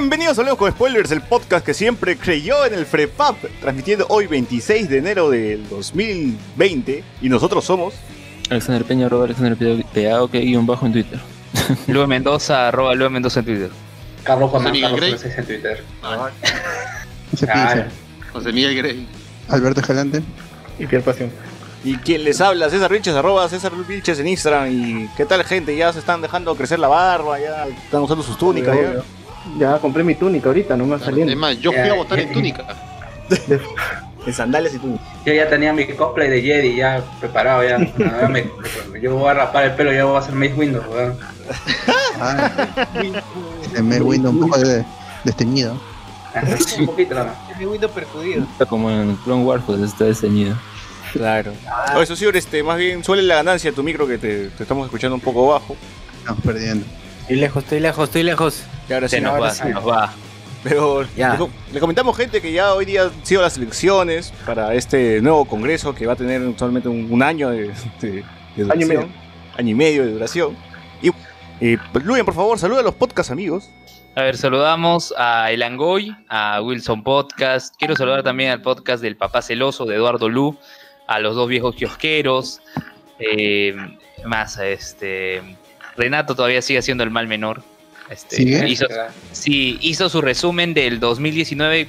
Bienvenidos a Hablemos con Spoilers, el podcast que siempre creyó en el FrePub, transmitiendo hoy 26 de enero del 2020. Y nosotros somos. Alexander Peña, arroba Alexander PA, ok, guion bajo en Twitter. Lue Mendoza, arroba Lue Mendoza en Twitter. Carlos Juan José Miguel Carlos Grey. En Twitter. Ah. José Miguel Grey. Alberto Escalante. y Pierre Pasión. Y quien les habla, César Vilches, arroba César Vilches en Instagram. Y qué tal, gente, ya se están dejando crecer la barba, ya están usando sus túnicas. ya. Ya compré mi túnica ahorita, no me Es saliendo. más, yo fui a votar en túnica. En sandalias y túnicas. Yo ya tenía mi cosplay de Jedi ya preparado ya. Ahora me- yo voy a rapar el pelo, ya voy a hacer Mace Windows, weón. Ah, me Windows un poco de, desteñido. Un poquito nada más. Está como en Clone Wars, pues está desteñido. Claro. Oh, eso sí, este, más bien suele la ganancia tu micro que te, te estamos escuchando un poco bajo. Estamos perdiendo. Estoy lejos, estoy lejos, estoy lejos. Y ahora sí, Se nos ahora va, sí. se nos va. Pero Ya. le, co- le comentamos, gente, que ya hoy día han sido las elecciones para este nuevo congreso que va a tener solamente un, un año de, de- de duración. Año y medio. Año y medio de duración. Y, eh, pues, Luyen, por favor, saluda a los podcast amigos. A ver, saludamos a El Angoy, a Wilson Podcast. Quiero saludar también al podcast del Papá Celoso de Eduardo Lu, a los dos viejos kiosqueros. eh, más a este. Renato todavía sigue haciendo el mal menor. Este, ¿Sigue? hizo, sí, hizo su resumen del 2019.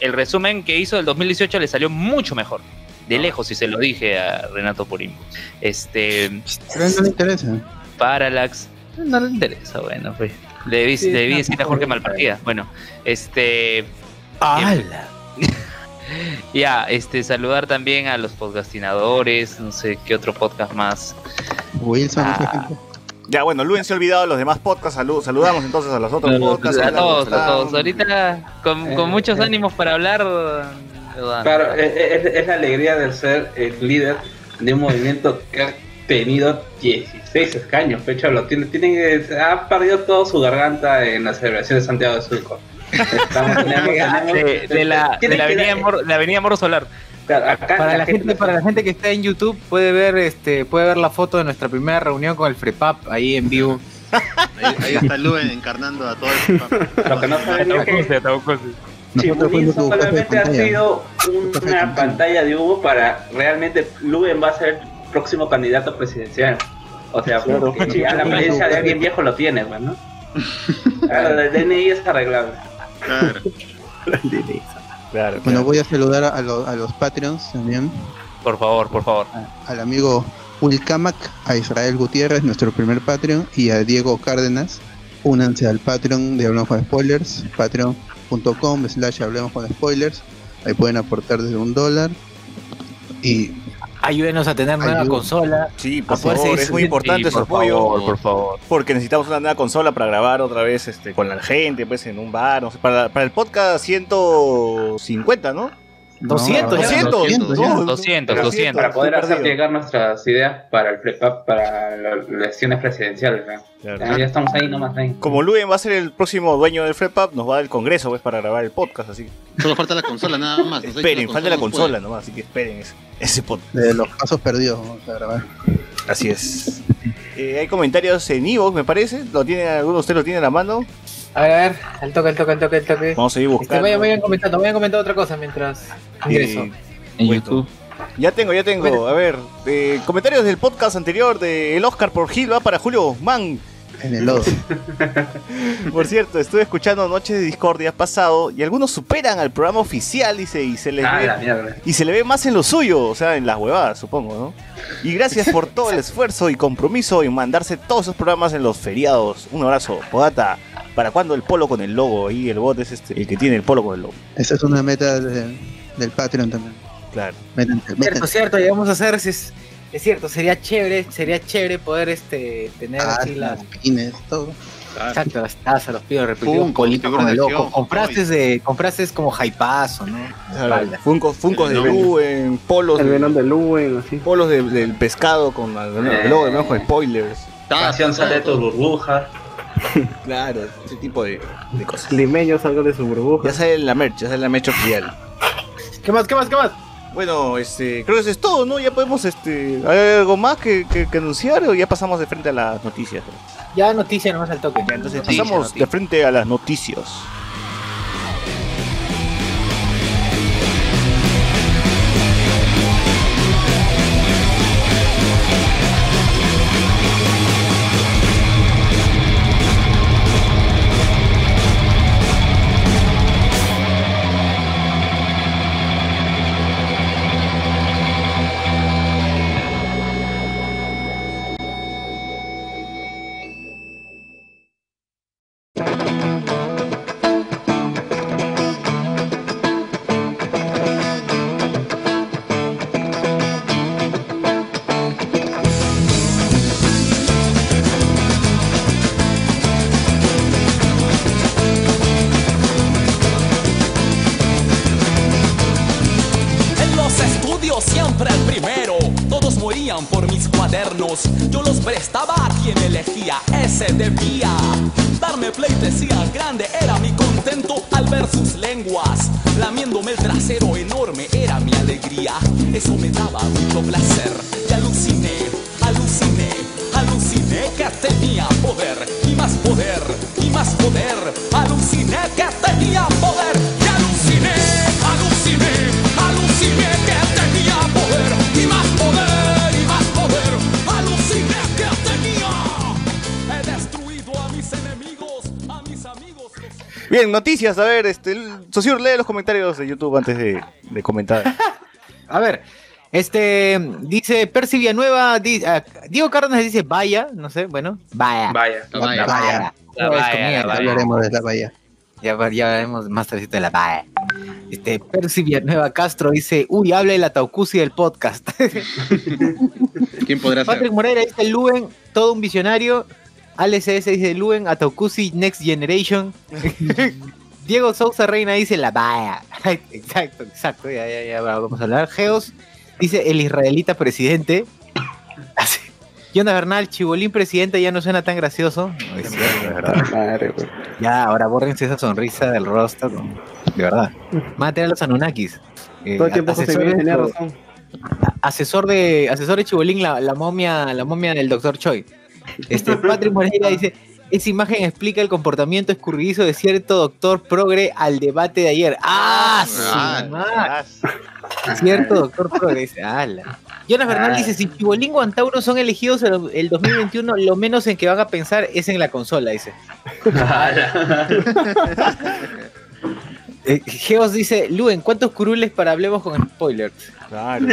El resumen que hizo del 2018 le salió mucho mejor. De lejos, si se lo dije a Renato por inbox. Este. Pero no le interesa. Parallax. No le interesa, bueno, pues. Le debí, le debí decir a Jorge Malpartida. Bueno, este. ¡Hala! Ya, este, saludar también a los podcastinadores, no sé qué otro podcast más. Wilson, Ah. Ya, bueno, Luyen se ha olvidado de los demás podcasts. Salud- saludamos entonces a los otros No, podcasts. A todos, ¿cómo a todos. Ahorita, con, con Eh, muchos eh. ánimos para hablar. Claro, es, es- la alegría de ser el líder de un movimiento que ha tenido 16 escaños, pecho, lo tiene, tiene, ha perdido toda su garganta en la celebración de Santiago de Surco. Estamos, tenemos- tenemos- de, de la, de la avenida, Mor- la avenida Moro Solar. Claro, acá Para la gente, para la gente que está en YouTube puede ver este, puede ver la foto de nuestra primera reunión con el Frepap ahí en vivo. Ahí, ahí está Luen encarnando a todo el Lo que no saben es que de solamente ha sido una pantalla. de humo para realmente Luen va a ser el próximo candidato presidencial. O sea, porque ya la apariencia de alguien viejo lo tiene, ¿no? Ahora, el DNI es arreglable. Claro. Claro, Bueno, claro. voy a saludar a, lo- a los Patreons también. Por favor, por favor. Al amigo Will Kamak, a Israel Gutiérrez, nuestro primer Patreon, y a Diego Cárdenas. Únanse al Patreon de Hablamos con Spoilers, patreon.com slash Hablemos con Spoilers. Ahí pueden aportar desde un dólar. Y Ayúdenos a tener nueva consola. Sí, por favor, es muy importante Sí, su por apoyo. favor, por favor. Porque necesitamos una nueva consola para grabar otra vez este, con la gente, pues en un bar, no sé, para, para el podcast 150, ¿no? 200, ya. 200, 200, ya. 200, 200. Para poder hacer llegar nuestras ideas para el prepap, para las elecciones presidenciales. Ya, ya estamos ahí nomás. Ahí. Como Luen va a ser el próximo dueño del FrePub, nos va a dar el congreso pues, para grabar el podcast, así Solo falta la consola, nada más. Esperen, falta la consola nomás, así que esperen ese, ese podcast. de los pasos perdidos vamos a grabar. Así es. Eh, hay comentarios en Evox, me parece. ¿Lo tienen, alguno de ustedes lo tiene a la mano? A ver, a ver, al toque, al toque, al toque, al toque. Vamos a seguir Este, buscando. vayan, vayan comentando, vayan comentando otra cosa mientras ingreso. En. YouTube. Ya tengo, ya tengo. A ver, eh, comentarios del podcast anterior de El Oscar por Gil va para Julio Guzmán. En el lodo. Por cierto, estuve escuchando Noches de Discordia pasado y algunos superan al programa oficial dice, y se les Ah, ve y se le ve más en lo suyo, o sea, en las huevadas, supongo, ¿no? Y gracias por todo el esfuerzo y compromiso en mandarse todos esos programas en los feriados. Un abrazo, Podata. ¿Para cuándo el polo con el logo? Y el bot es este, el que tiene el polo con el logo. Esa es una meta de- del Patreon también. Claro. Métanse, Cierto, métanse. cierto, y vamos a hacer, es, es cierto, sería chévere, sería chévere poder este tener Ah, así las pines, todo. Exacto, las tazas, los pidos repetidos, Funko, con loco, con frases de, con frases como hypazo, ¿no? Espalda. Funko, Funkos de Luen, polos, El de- Venom de Luen, así. polos de- del pescado con el, el logo de Mejo Spoilers. Canción sale de tu burbuja. Claro, ese tipo de, de cosas. Limeño salgo de su burbuja. Ya sale la merch, ya sale la merch oficial. ¿Qué más, qué más, qué más? Bueno, este, creo que eso es todo, ¿no? Ya podemos, este, ¿hay algo más que, que- que anunciar o ya pasamos de frente a las noticias? Ya noticia nomás al toque. Ya, entonces Noticia, pasamos noticia. de frente a las noticias. Bien, noticias, a ver, este, Sociur, lee los comentarios de YouTube antes de, de comentar. A ver, este dice Percy Villanueva, di- ah, Diego Cárdenas dice vaya, no sé, bueno, vaya. Vaya. La valla. Vaya. La. Hablaremos de la bahía. Ya, ver- ya veremos más tardecito de la vaya. Este, Percy Villanueva Castro dice, uy, habla de la Taucusi del podcast. ¿Quién podrá ser? Patrick Moreira dice Luen, todo un visionario. ALCS dice Luen, Ataucusi, Next Generation. Diego Sousa Reina dice la vaya. exacto, exacto, ya, ya, ya, vamos a hablar. Geos dice el israelita presidente. Así. Jonas Bernal, Chibolín presidente ya no suena tan gracioso. No, es verdad. Madre. Ya, ahora bórrense esa sonrisa del rostro. ¿no? De verdad. Van a los Anunnakis. Eh, Todo el tiempo asesor, tenía de- razón. asesor de asesor de Chibolín, la, la momia, la momia del doctor Choi. Este Patrick Moreira dice, esa imagen explica el comportamiento escurridizo de cierto doctor progre al debate de ayer. ¡Ah! Ah! Cierto doctor progre dice, ¡ala! Jonas Bernal dice, si Chibolín Antauro son elegidos el, el 2021, lo menos en que van a pensar es en la consola, dice. Eh, Geos dice, Luen, ¿cuántos curules para hablemos con spoilers? Claro.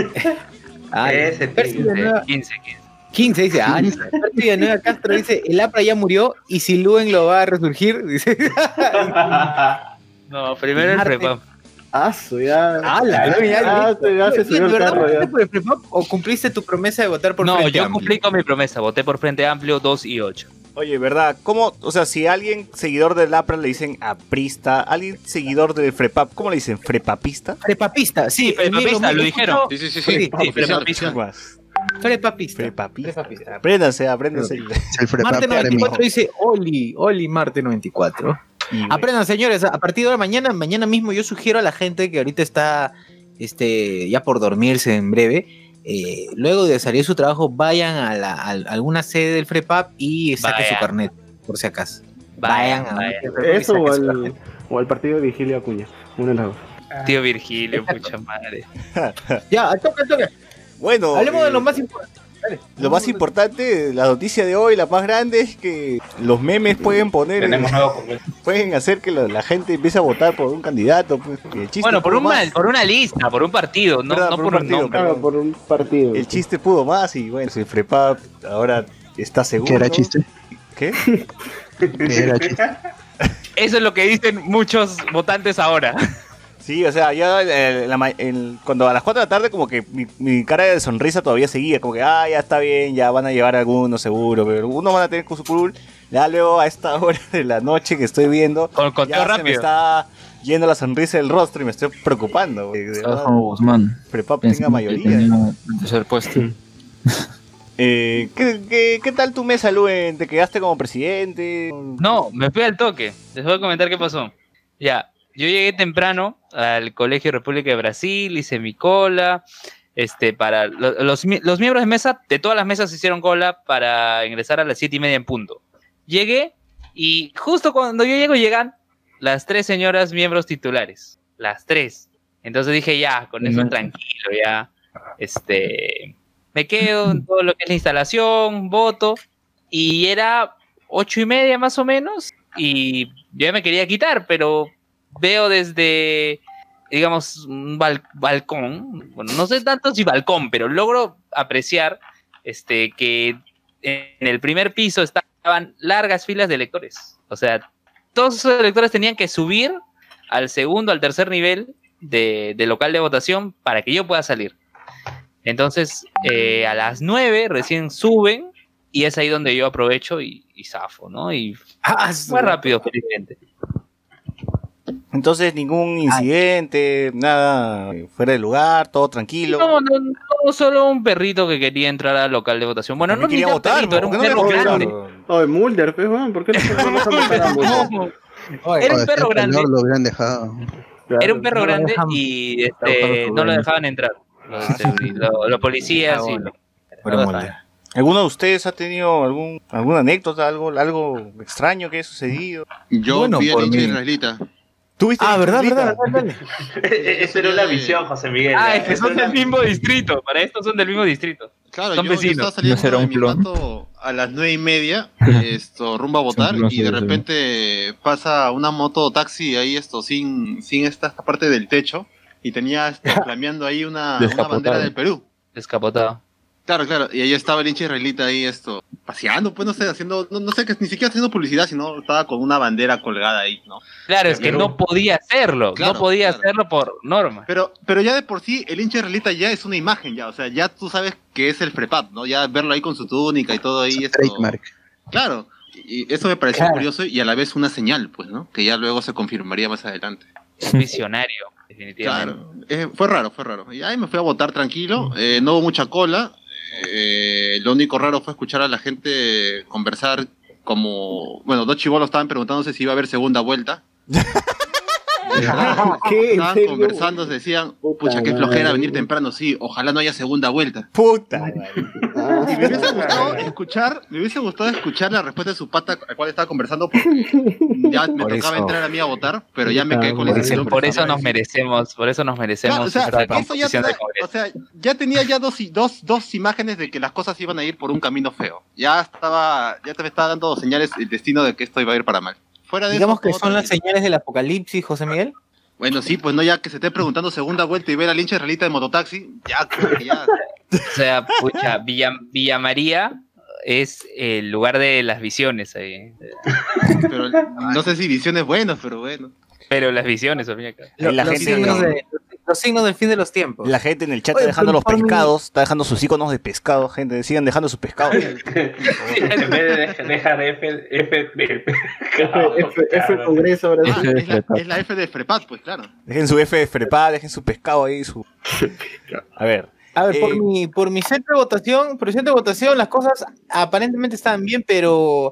Ah, tío, Villanueva- 15, 15. 15 dice, ah, Villanueva Castro dice, el APRA ya murió y si Luen lo va a resurgir, dice. No, primero el prepap. Ah, su, ya. Ah, la Luen, ya, Ah, ya se Luen, subió ¿de el verdad carro. votaste Ya. por el prepop o cumpliste tu promesa de votar por No, Frente yo cumplí con mi promesa, voté por Frente Amplio 2 y 8. Oye, ¿verdad? ¿Cómo, o sea, si alguien seguidor del APRA le dicen aprista, alguien seguidor del FREPAP, ¿cómo le dicen? ¿Frepapista? Prepapista, sí. Eh, lo dijeron. Sí, sí, sí, Sí, sí. Prepapista. Frepapista. Prepapista. Apréndanse, apréndanse. Marte Army. 94 dice, Oli, Oli Marte 94. Y, Aprendan, señores, a partir de ahora, mañana, mañana mismo, yo sugiero a la gente que ahorita está este, ya por dormirse en breve. eh, luego de salir de su trabajo, vayan a, la- a alguna sede del FREPAP y saquen su carnet, por si acaso. Vayan, a vayan. Eso o al, carnet. o al partido de Vigilio Acuña. Uno de las dos. Tío Virgilio, pucha madre. Ya, al toque. Bueno, Hablemos eh, de lo más importante. Lo más importante, la noticia de hoy, la más grande, es que los memes pueden poner. Tenemos nuevo Congreso. Pueden hacer que la, la gente empiece a votar por un candidato. Pues, que el chiste Bueno, por, un mal- por una lista, por un partido, no, no por por, un partido, nombre. Claro, por un partido. El chiste pudo más y bueno, el FREPAP ahora está seguro. ¿Qué era chiste? ¿Qué? ¿Qué era chiste? Eso es lo que dicen muchos votantes ahora. Sí, o sea, ya eh, la ma- el- cuando a las 4 de la tarde como que mi, mi cara de sonrisa todavía seguía, como que, ah, ya está bien, ya van a llevar algunos seguro, pero algunos van a tener con su curul. Ya luego a esta hora de la noche que estoy viendo, Con conteo ya se me está yendo la sonrisa del rostro y me estoy preocupando. Guzmán. Prepap tenga mayoría. tercer puesto. Eh, ¿qué, qué, qué tal tu mesa, Luen? ¿Te quedaste como presidente? No, me fui al toque. Les voy a comentar qué pasó. Ya, yo llegué temprano al Colegio República de Brasil, hice mi cola. Este, para lo- los, mi- los miembros de mesa, de todas las mesas hicieron cola para ingresar a las siete y media en punto. Llegué y justo cuando yo llego llegan las tres señoras miembros titulares. Las tres. Entonces dije, ya, con eso tranquilo, ya. Este, me quedo en todo lo que es la instalación, voto. Y era ocho y media más o menos. Y yo ya me quería quitar, pero veo desde, digamos, un bal- balcón. Bueno, no sé tanto si balcón, pero logro apreciar este, que en el primer piso estaban largas filas de electores. O sea, todos esos electores tenían que subir al segundo, al tercer nivel de, de local de votación para que yo pueda salir. Entonces, eh, a las 9 recién suben y es ahí donde yo aprovecho y, y zafo, ¿no? Y Ah, fue rápido, felizmente. Entonces ningún incidente, nada eh, fuera de lugar, todo tranquilo. No, no, no, solo un perrito que quería entrar al local de votación. Bueno, no quería votar, perrito, era un ¿por qué no perro grande. Oye, Mulder, pues, ¿por qué no Oye, Era un perro este grande. Lo hubieran dejado. Era un perro No grande dejan- y este, no lo dueño. dejaban entrar. Los, policías y bueno. ¿Alguno de ustedes ha tenido algún, alguna anécdota, algo, algo extraño que haya sucedido? Yo Bueno, vi a israelita. ¿Tuviste Ah, verdad, verdad, verdad, verdad. Esa era la visión, José Miguel. Ah, es que son del mismo distrito. Para esto son del mismo distrito. Claro, Son yo, yo vecinos. estaba saliendo ¿No será de un cuarto a las nueve y media, esto, rumbo a votar, y de sí. repente pasa una moto taxi ahí, esto, sin, sin esta, esta parte del techo, y tenía esto, flameando ahí una, una bandera del Perú. Descapotado. Claro, claro, y ahí estaba el hincha israelita ahí, esto, paseando, pues no sé, haciendo, no, no sé, que ni siquiera haciendo publicidad, sino estaba con una bandera colgada ahí, ¿no? Claro, es que no podía hacerlo. Claro, no podía claro. hacerlo por norma. Pero, pero ya de por sí, el hincha israelita ya es una imagen, ya, o sea, ya tú sabes que es el Frepat, ¿no? Ya verlo ahí con su túnica y todo ahí. esto- Trademark. Claro, y eso me pareció Claro. curioso y a la vez una señal, pues, ¿no? Que ya luego se confirmaría más adelante. Un visionario, definitivamente. Claro, eh, fue raro, fue raro. Y ahí me fui a votar tranquilo, eh, no hubo mucha cola. Eh, lo único raro fue escuchar a la gente conversar como, bueno, dos chivolos estaban preguntándose si iba a haber segunda vuelta. ¿Qué? ¿En Estaban serio? conversando, se decían, Puta pucha, qué madre. flojera venir temprano, sí, ojalá no haya segunda vuelta. Puta. Ah, Y me hubiese gustado escuchar, me hubiese gustado escuchar la respuesta de su pata al cual estaba conversando porque ya me Por tocaba eso. entrar a mí a votar, pero ya me quedé con la instrucción. Por eso nos merecemos, por eso nos merecemos Claro, o sea, eso ya, o sea, tenía ya dos, y- dos, dos imágenes de que las cosas iban a ir por un camino feo. Ya estaba, ya te me estaba dando señales el destino de que esto iba a ir para mal. Fuera de Digamos eso, que son las señales del apocalipsis, José Miguel. Bueno, sí, pues no, ya que se esté preguntando segunda vuelta y ver al hincha israelita de mototaxi, ya, que ya. O sea, pucha, Villa, Villa María es el lugar de las visiones ahí. Pero no sé si visiones buenas, pero bueno. Pero las visiones, al fin y al cabo. Ahí la los, gente- signos de- los signos del fin de los tiempos. La gente en el chat Oye, está dejando los mí- pescados, está dejando sus iconos de pescado, gente. Sigan dejando sus pescados. En vez de dej- dejar F, F, F, F, F Congreso Ah, sí. es, la, es la F de Frepat, pues claro. Dejen su F de frepa, dejen su pescado ahí. Su... A ver. A ver, por, Eh, mi, por mi centro de votación, por mi centro de votación, las cosas aparentemente estaban bien, pero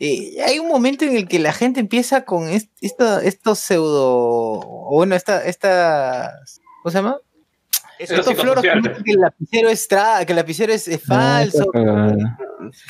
eh, hay un momento en el que la gente empieza con est- esto, estos pseudo, o bueno, esta, esta, ¿cómo se llama? eso- Estos floros que psicosociales. dicen que el lapicero es tra- que el lapicero es, es Ah, falso.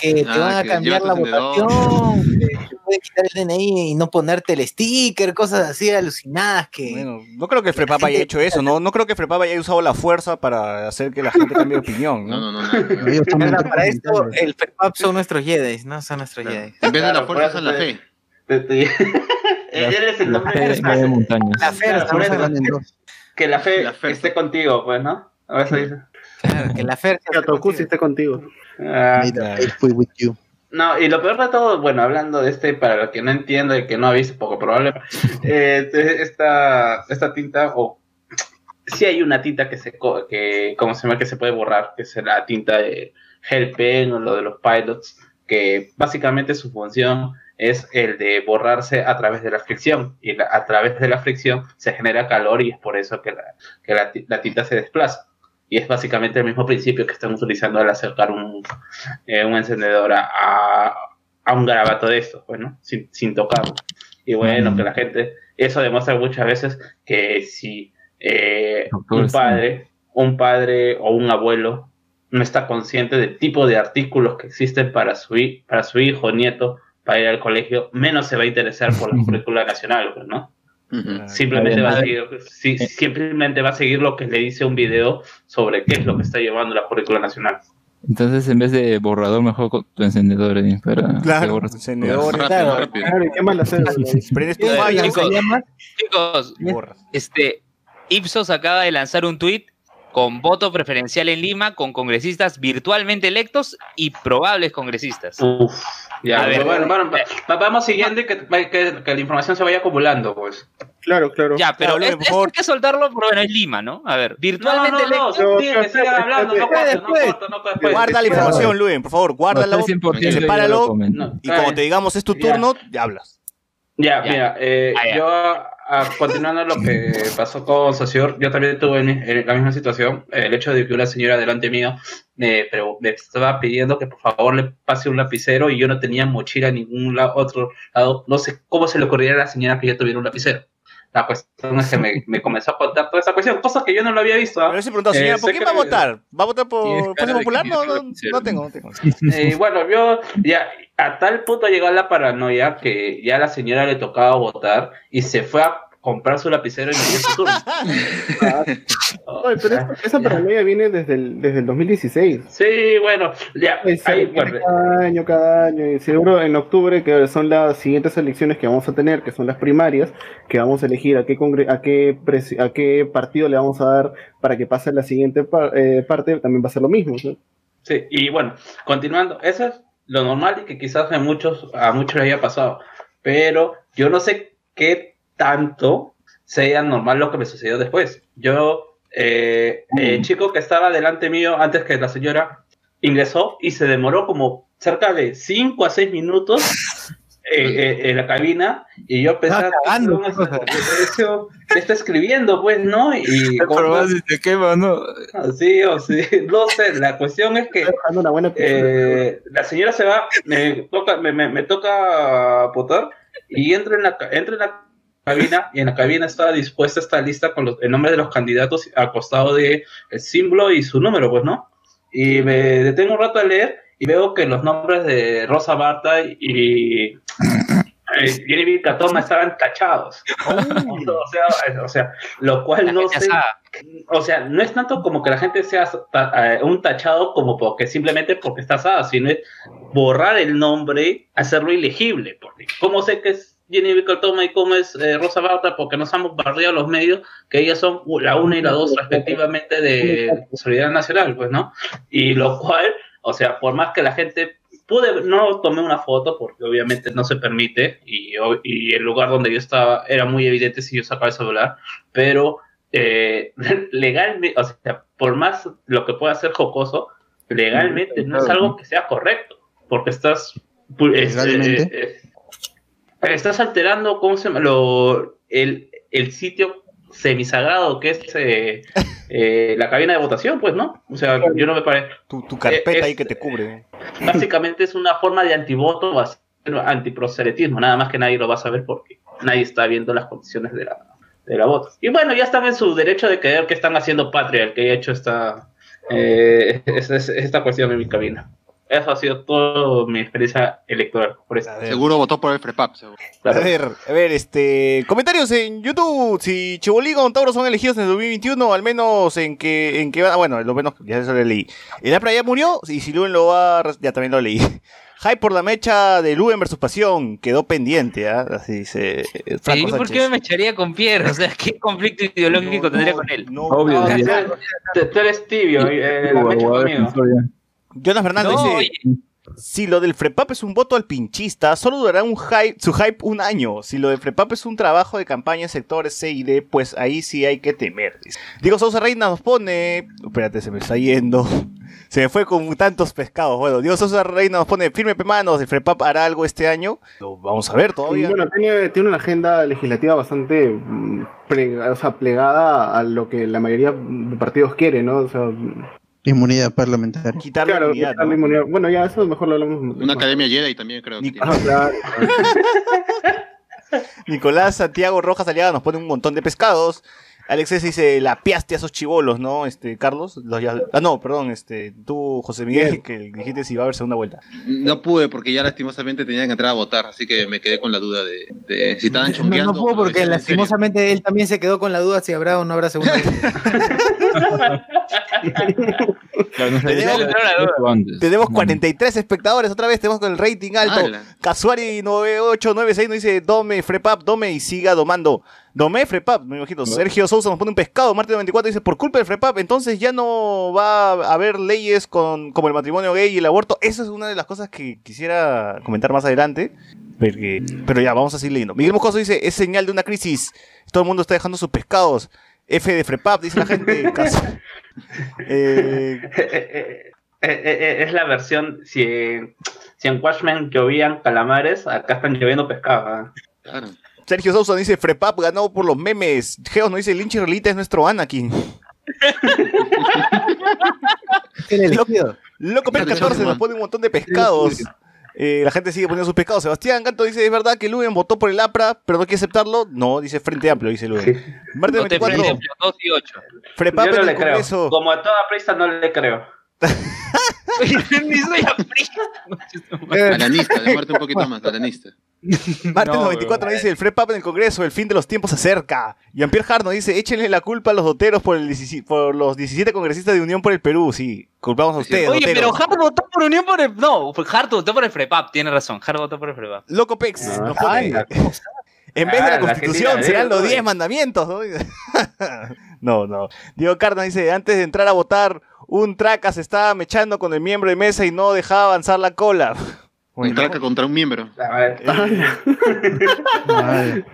Que te Ah, van a cambiar la votación, que te puede quitar el DNI y no ponerte el sticker, cosas así alucinadas que... Bueno, no creo que Frepapa haya hecho eso, ¿no? No creo que Frepapa haya usado la fuerza para hacer que la gente cambie de opinión, ¿no? No, no, son para esto, el FEPAP son nuestros Jedi, ¿no? Son nuestros Jedi. En vez de la Claro, fuerza, usan la fe. Él es el La nombre fe de. La fe, Claro, en dos. que la fe, La fe. esté contigo, pues, ¿no? A ver, dice. Claro, que la Fer... Que Tokusi esté contigo. Ah, faith be with you. No, y lo peor de todo, bueno, hablando de este, para el que no entiende y que no ha visto, poco probable, eh, esta, esta tinta, o sí hay una tinta que se, que, ¿cómo se llama? Que se puede borrar, que es la tinta de Gel Pen o lo de los pilots, que básicamente su función es el de borrarse a través de la fricción, y la- a través de la fricción se genera calor y es por eso que la, que la tinta se desplaza. Y es básicamente el mismo principio que están utilizando al acercar un, eh, un encendedor a, a, un garabato de estos, pues, ¿no? Sin, sin tocarlo. Y bueno, Mm. que la gente, eso demuestra muchas veces que si eh, un padre, un padre o un abuelo no está consciente del tipo de artículos que existen para su, para su hijo o nieto para ir al colegio, menos se va a interesar por la currícula nacional, pues, Simplemente va, a seguir, sí, simplemente va a seguir lo que le dice un video sobre qué es lo que está llevando la currícula nacional. Entonces, en vez de borrador, mejor con tu encendedor para que Claro, encendedor, prendes tu Eh, chicos. Chicos, este, Ipsos acaba de lanzar un tuit con voto preferencial en Lima con congresistas virtualmente electos y probables congresistas. Uf, ya, A ver, bueno, va- vamos siguiendo y que, que- que la información se vaya acumulando, pues. Claro, claro. Ya, pero Claro, es, favor. hay que soltarlo, pero bueno, es Lima, ¿no? A ver, No, no, virtualmente no, no. No, sí, que sigan hablando, no corto, no después. corto, no corto. Guarda la información, Luen, por favor, guárdala. Hasta el 100% ya lo Sepáralo. No, Y como eh, te digamos es tu turno, ya hablas. Ya, Ya. mira, eh, Ah, ya. yo, ah, continuando lo que pasó con Socior, yo también tuve en, la misma situación. El hecho de que una señora delante mío me, estaba pidiendo que por favor le pase un lapicero y yo no tenía mochila en ningún la- otro lado. No sé cómo se le ocurriera a la señora que yo tuviera un lapicero. La cuestión es que me, me comenzó a contar toda esa cuestión, cosa que yo no lo había visto. ¿ah? Pero preguntó, señora, Eh, ¿por qué que- va a votar? ¿Va a votar por Fuerza Popular? No, no, tengo, no tengo. Eh, bueno, yo ya a tal punto llegó la paranoia que ya a la señora le tocaba votar y se fue a comprar su lapicero y me dio su turno. Oye, pero esa, esa paranoia viene desde el, desde el 2016. Sí, bueno, ya. Ahí, bueno, cada año, cada año. Y seguro en octubre, que son las siguientes elecciones que vamos a tener, que son las primarias, que vamos a elegir a qué, congre- a qué, presi- a qué partido le vamos a dar para que pase la siguiente par- eh, parte, también va a ser lo mismo. ¿no? Sí, y bueno, continuando, eso es lo normal y que quizás a muchos, a muchos les haya pasado, pero yo no sé qué tanto sea normal lo que me sucedió después. Yo, eh, el chico que estaba delante mío antes que la señora ingresó y se demoró como cerca de 5 a 6 minutos eh, eh, en la cabina y yo pensaba, "¿Qué está- eso- qué está escribiendo? Pues, ¿no? Y Pero si te quema, ¿no? Sí, o sí, no sé, la cuestión es que eh, la señora se va, me toca, me, me, me toca votar y entro en la entro en la cabina y en la cabina estaba dispuesta esta lista con los, el nombre de los candidatos al costado de el símbolo y su número, pues, ¿no? Y me detengo un rato a leer y veo que los nombres de Rosa Barta y eh, Jenny Catoma estaban tachados. o, sea, o sea, lo cual La no sé asada. o sea, no es tanto como que la gente sea ta- eh, un tachado como porque simplemente porque está asada, sino es borrar el nombre, hacerlo ilegible. Porque ¿cómo sé que es Jenny Toma y cómo es eh, Rosa Barta? Porque nos hemos barrido los medios, que ellas son la una y la dos respectivamente de Solidaridad Nacional, pues, ¿no? Y lo cual, o sea, por más que la gente pude, no tomé una foto porque obviamente no se permite y, y el lugar donde yo estaba era muy evidente si yo sacaba el celular, pero eh, legalmente, o sea, por más lo que pueda ser jocoso, legalmente no es algo que sea correcto, porque estás, es- ¿Legalmente? eh, estás alterando, ¿cómo se llama? Lo, el, el sitio semisagrado que es eh, eh, la cabina de votación, pues, ¿no? O sea, yo no me parece. Tu, tu carpeta Eh, es- ahí que te cubre. Básicamente es una forma de antivoto antiproselitismo, nada más que nadie lo va a saber porque nadie está viendo las condiciones de la, de la voto. Y bueno, ya están en su derecho de creer que están haciendo patria el que haya hecho esta, eh, es- es- esta cuestión en mi cabina. Eso ha sido toda mi experiencia electoral. Por eso. Seguro votó por el Frepap. seguro. A ver, a ver, este. Comentarios en YouTube. Si Chiboliga o Tauro son elegidos en el 2021, al menos en que. En que va- bueno, lo menos. Ya eso lo leí. El APRA ya murió. Y si Luen lo va. Ya también lo leí. Hype por la mecha de Luen versus Pasión. Quedó pendiente, ¿ah? Así dice. eh, Franco ¿Y por Sánchez. qué me echaría con Pierre? O sea, ¿qué conflicto ideológico tendría con él? Obvio, Ah, ya. tú, tú eres tibio, eh, la mecha conmigo. Jonas Fernando No, dice. oye. Si lo del Frepap es un voto al pinchista, solo durará un hype, su hype un año. Si lo del Frepap es un trabajo de campaña en sectores C y D, pues ahí sí hay que temer. Diego Sousa Reina nos pone. Espérate, se me está yendo. Se me fue con tantos pescados. Bueno, Diego Sousa Reina nos pone firme pemanos. ¿El Frepap hará algo este año? Lo vamos a ver todavía. bueno, tiene, tiene una agenda legislativa bastante mm, pre- o sea, plegada a lo que la mayoría de partidos quiere, ¿no? O sea, Inmunidad parlamentaria. Quitarle claro, inmunidad, quitarle ¿no? inmunidad. Bueno, ya eso mejor lo hablamos. Una academia Jedi también creo que tiene. Ah, claro. Nicolás Santiago Rojas Aliaga nos pone un montón de pescados. Alex S. dice la piaste a esos chivolos, ¿no? Este, Carlos. Los ya- ah, no, perdón, este, tú, José Miguel, que dijiste si va a haber segunda vuelta. No pude porque ya lastimosamente tenían que entrar a votar, así que me quedé con la duda de, de si estaban No, chongueando. no puedo o lo porque lastimosamente él también se quedó con la duda si habrá o no habrá segunda. Claro, no sé, Tenemos-. Tenemos No. 43 espectadores otra vez, tenemos con el rating alto. ¡Hala! Casuari 9896 nos dice Dome, Frepap, Dome y siga domando. Dome, Frepap, me imagino. Sergio Sousa nos pone un pescado. Marte 94 dice, por culpa del Frepap, entonces ya no va a haber leyes con, como el matrimonio gay y el aborto. Esa es una de las cosas que quisiera comentar más adelante. Porque- pero ya, vamos a seguir leyendo. Miguel Moscoso dice, es señal de una crisis. Todo el mundo está dejando sus pescados. F de Frepap, dice la gente. Eh, Eh, eh, eh, eh, es la versión, si, en- si en Watchmen llovían calamares, acá están lloviendo pescado. ¿ah? Claro. Sergio Sousa dice, Frepap ganó por los memes. Geos nos dice, Lynch Relita es nuestro Anakin. Loco Pet Claro, 14 nos pone un montón de pescados. Eh, la gente sigue poniendo sus pescados. Sebastián Canto dice, ¿es verdad que Luen votó por el APRA, pero no quiere aceptarlo? No, dice Frente Amplio, dice Luen. Martes No te 24, frente, 2 y 8. Frepap Yo en no el le creo. Congreso. Como a toda prisa no le creo. Alanista, demórate un poquito más, alanista. Martes No, 94 nos dice, el Frepap en el Congreso, el fin de los tiempos se acerca. Jean-Pierre Hart nos dice, échenle la culpa a los doteros por, el 17 por los 17 congresistas de Unión por el Perú. Sí, culpamos a ustedes, Oye, pero. Hart votó por Unión por el. No, Hart votó por el Frepap, tiene razón. Hart votó por el Frepap. Loco Pex Ah, nos pone... En vez de Ah, la la constitución, serán los ¿no? 10 mandamientos. ¿no? no, no. Diego Carna dice, antes de entrar a votar, un traca se estaba mechando con el miembro de mesa y no dejaba avanzar la cola. Un traca contra un miembro. A ver, Ay,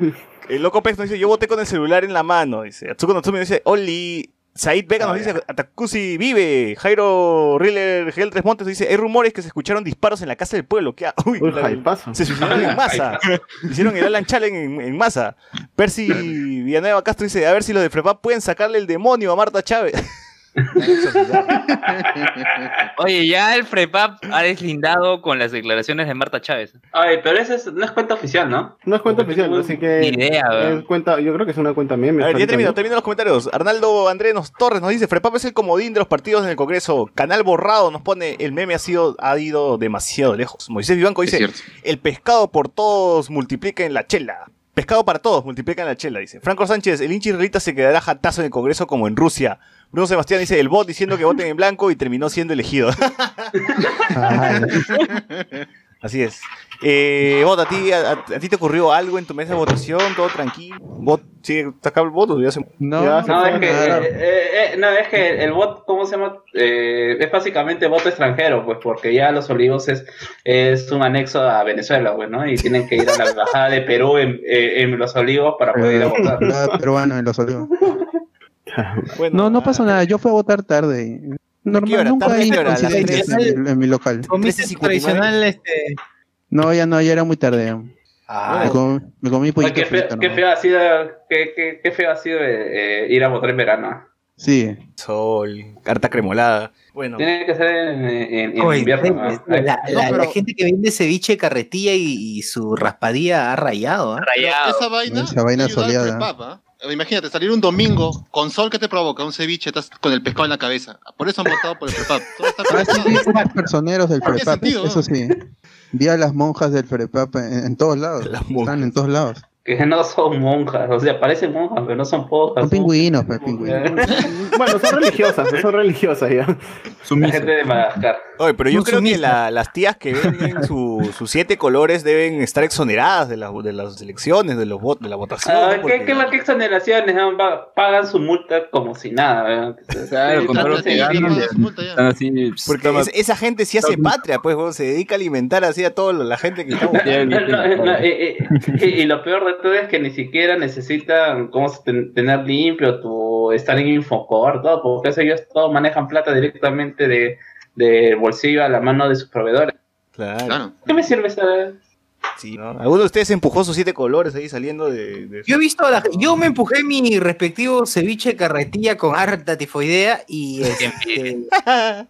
El loco Pex nos dice, yo voté con el celular en la mano. Dice, Atsuko Natsume nos dice, Oli. Said Vega nos dice, Atakusi vive. Jairo Riller Gel Tres Montes nos dice, hay rumores que se escucharon disparos en la casa del pueblo. ¿Qué ha- Uy, Uy, la- se suicidaron en masa. Hicieron el Alan Challenge en, en masa. Percy Villanueva Castro dice, a ver si los de Frepap pueden sacarle el demonio a Marta Chávez. Oye, ya el Frepap ha deslindado con las declaraciones de Marta Chávez. Ay, pero ese es- no es cuenta oficial, ¿no? No es cuenta oficial, así que. Ni idea, es cuenta, yo creo que es una cuenta meme. A ver, ya termino, ¿no? termino los comentarios. Arnaldo Andrenos Torres nos dice, Frepap es el comodín de los partidos en el Congreso. Canal borrado nos pone, el meme ha sido, ha ido demasiado lejos. Moisés Vivanco dice, el pescado por todos multiplica en la chela. Pescado para todos multiplica en la chela, dice. Franco Sánchez, el hincha israelita se quedará jatazo en el Congreso como en Rusia. Bruno Sebastián dice, el bot diciendo que voten en blanco y terminó siendo elegido. Así es. Eh, Bot, ¿a ti, a, a ti te ocurrió algo en tu mesa de votación? ¿Todo tranquilo? ¿Bot sigue sacando el voto? Ya se... no, Ya, No, es que, eh, eh, eh, no, es que el bot, ¿cómo se llama? Eh, es básicamente voto extranjero, pues, porque ya Los Olivos es, es un anexo a Venezuela, pues, ¿no? Y tienen que ir a la embajada de Perú en, eh, en Los Olivos para poder ir a votar. Cada peruano en los olivos. Bueno, No, no pasa nada. Yo fui a votar tarde. Normal, nunca ¿Tarde hay coincidencias en, mi- en mi local. Comiste 13:59. tradicional, este. No, ya no, ya era muy tarde. Ah, me, comí, me comí pollito qué, feo, qué feo ha sido, qué, qué, qué feo ha sido eh, eh, ir a votar en verano. Sí. Sol, carta cremolada. Bueno, Tiene que ser en, en- en Oye, invierno. ¿no? la, la- No, la pero- gente que vende ceviche, carretilla y, y su raspadilla ha rayado. ¿ah? Rayado. Esa vaina, Esa vaina soleada. ¿Ah? Imagínate, salir un domingo con sol que te provoca un ceviche, estás con el pescado en la cabeza. Por eso han votado por el prepap. Todo está Ah, sí, unos personeros del FREPAP, sentido, eso sí. Vi a las monjas del FREPAP en, en todos lados. Están en todos lados. Que no son monjas, o sea, parecen monjas, pero no son monjas. Son pingüinos, pues, pingüinos. Bueno, son religiosas, son religiosas ya. La gente de Madagascar. Oye, pero yo creo que la- las tías que venden su- sus siete colores deben estar exoneradas de, la- de las elecciones, de, los vot- de la votación. Ah, ¿no? ¿qué, Porque- qué, qué exoneraciones? no? Pa- Pagan su multa como si nada. ¿verdad? Claro, sí. Porque es- esa gente sí hace patria, pues, se dedica a alimentar así a toda la gente que está Ya, No, no, no, eh, eh, y, lo peor de todo es que ni siquiera necesitan cómo se ten- tener limpio tu estar en Infocor, todo, porque eso ellos todos manejan plata directamente de, de bolsillo a la mano de sus proveedores. Claro. Claro. ¿Qué me sirve esa? Sí, ¿no? ¿Alguno de ustedes empujó sus siete colores ahí saliendo de...? de- Yo he visto, a la- yo me empujé mi respectivo ceviche carretilla con harta tifoidea y este,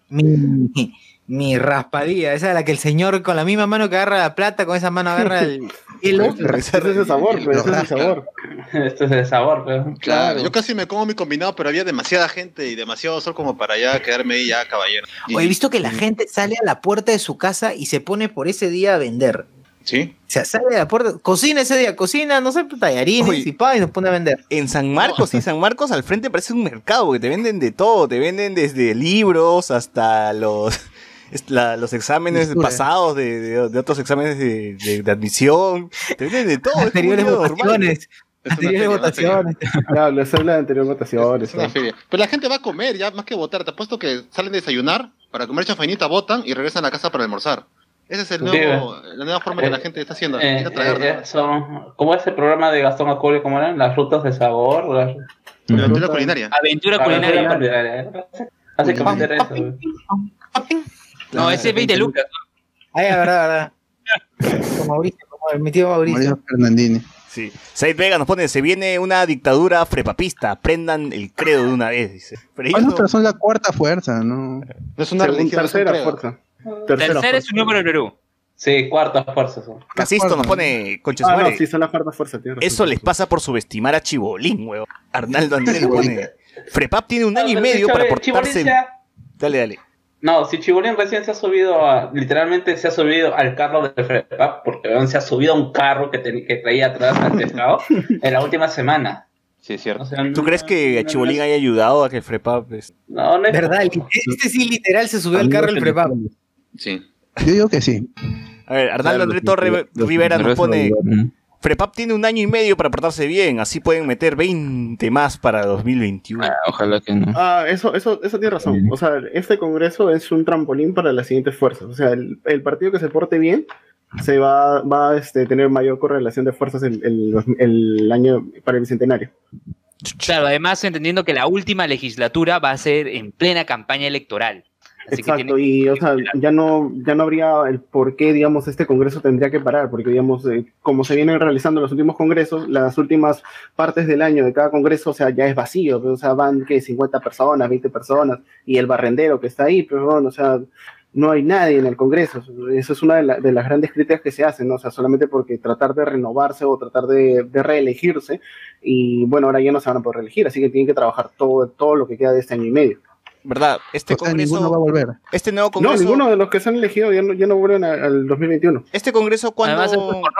mi, mi raspadilla, esa es la que el señor con la misma mano que agarra la plata, con esa mano agarra el hielo. Ese es el sabor, pues, ese es el sabor. Esto es el sabor, pero. Claro, yo casi me como mi combinado, pero había demasiada gente y demasiado sol como para ya quedarme ahí ya caballero. Y- O he visto que la gente sale a la puerta de su casa y se pone por ese día a vender. Sí. O sea, sale a la puerta, cocina ese día, cocina, no sé, tallarines Oye. y pa, y nos pone a vender. En San Marcos, sí, San Marcos al frente parece un mercado, porque te venden de todo, te venden desde libros hasta los la- los exámenes pasados de, de- de otros exámenes de, de- de admisión, te venden de todo. Anteriores votaciones. Anteriores votaciones. Claro, les habla de anterior votaciones. Es una ¿no? feria. Pero la gente va a comer, ya más que votar. Te apuesto que salen a desayunar para comer chafainita, votan y regresan a la casa para almorzar. Esa es el nuevo, la nueva forma que la gente está haciendo. Eh, tragar, eh, ¿no? eh, son, ¿Cómo es el programa de Gastón Acurio? ¿Cómo eran? Las rutas de sabor. Las... La aventura culinaria. Aventura culinaria. culinaria. Básicamente era No, ese es 20 lucas. Ay, la verdad, verdad. Como Mauricio, como mi tío Mauricio. Mauricio Fernandini. Sí. Said Vega nos pone, se viene una dictadura frepapista, prendan el credo de una vez, dice. Pero ellos Bueno, no- pero son la cuarta fuerza, ¿no? No es una religión, es un tercera fuerza. Tercera Tercera es su número en Perú. Sí, cuartas fuerzas. son. Casisto nos pone, concha su Ah, no, sí, son las cuartas fuerzas. razón. Eso les pasa por subestimar a Chibolín, weón. Arnaldo Andrés nos pone, Frepap tiene un año y medio para Chibolín portarse... Dale, dale. No, si Chibolín recién se ha subido a, literalmente se ha subido al carro de FREPAP, porque se ha subido a un carro que, teni- que traía atrás al pescado en la última semana. Sí, es cierto. O sea, ¿Tú no- crees que no- Chibolín haya ayudado a que el Frepap... es- No, no es ¿Verdad? Este sí literal se subió al carro el prepap. Sí. Yo digo que sí. A ver, Arnaldo Andrés Torre Rivera nos pone. Frepap tiene un año y medio para portarse bien, así pueden meter 20 más para 2021. Ah, ojalá que no. Ah, eso, eso, eso tiene razón. O sea, este congreso es un trampolín para las siguientes fuerzas. O sea, el, el partido que se porte bien se va, va a este, tener mayor correlación de fuerzas el, el- el año para el bicentenario. Claro, además entendiendo que la última legislatura va a ser en plena campaña electoral. Así Exacto, y o sea, ya no, ya no habría el por qué, digamos, este congreso tendría que parar, porque, digamos, eh, como se vienen realizando los últimos congresos, las últimas partes del año de cada congreso, o sea, ya es vacío, pero, o sea, van, que 50 personas, 20 personas, y el barrendero que está ahí, pero bueno, o sea, no hay nadie en el congreso, eso es una de, la- de las grandes críticas que se hacen, ¿no? o sea, solamente porque tratar de renovarse o tratar de, de reelegirse, y bueno, ahora ya no se van a poder reelegir, así que tienen que trabajar todo, todo lo que queda de este año y medio. ¿Verdad? Este O sea, ninguno va a congreso, volver. este nuevo No, congreso, ninguno de los que se han elegido ya no, ya no vuelven a- al 2021. este congreso Además, es cuando, por norma.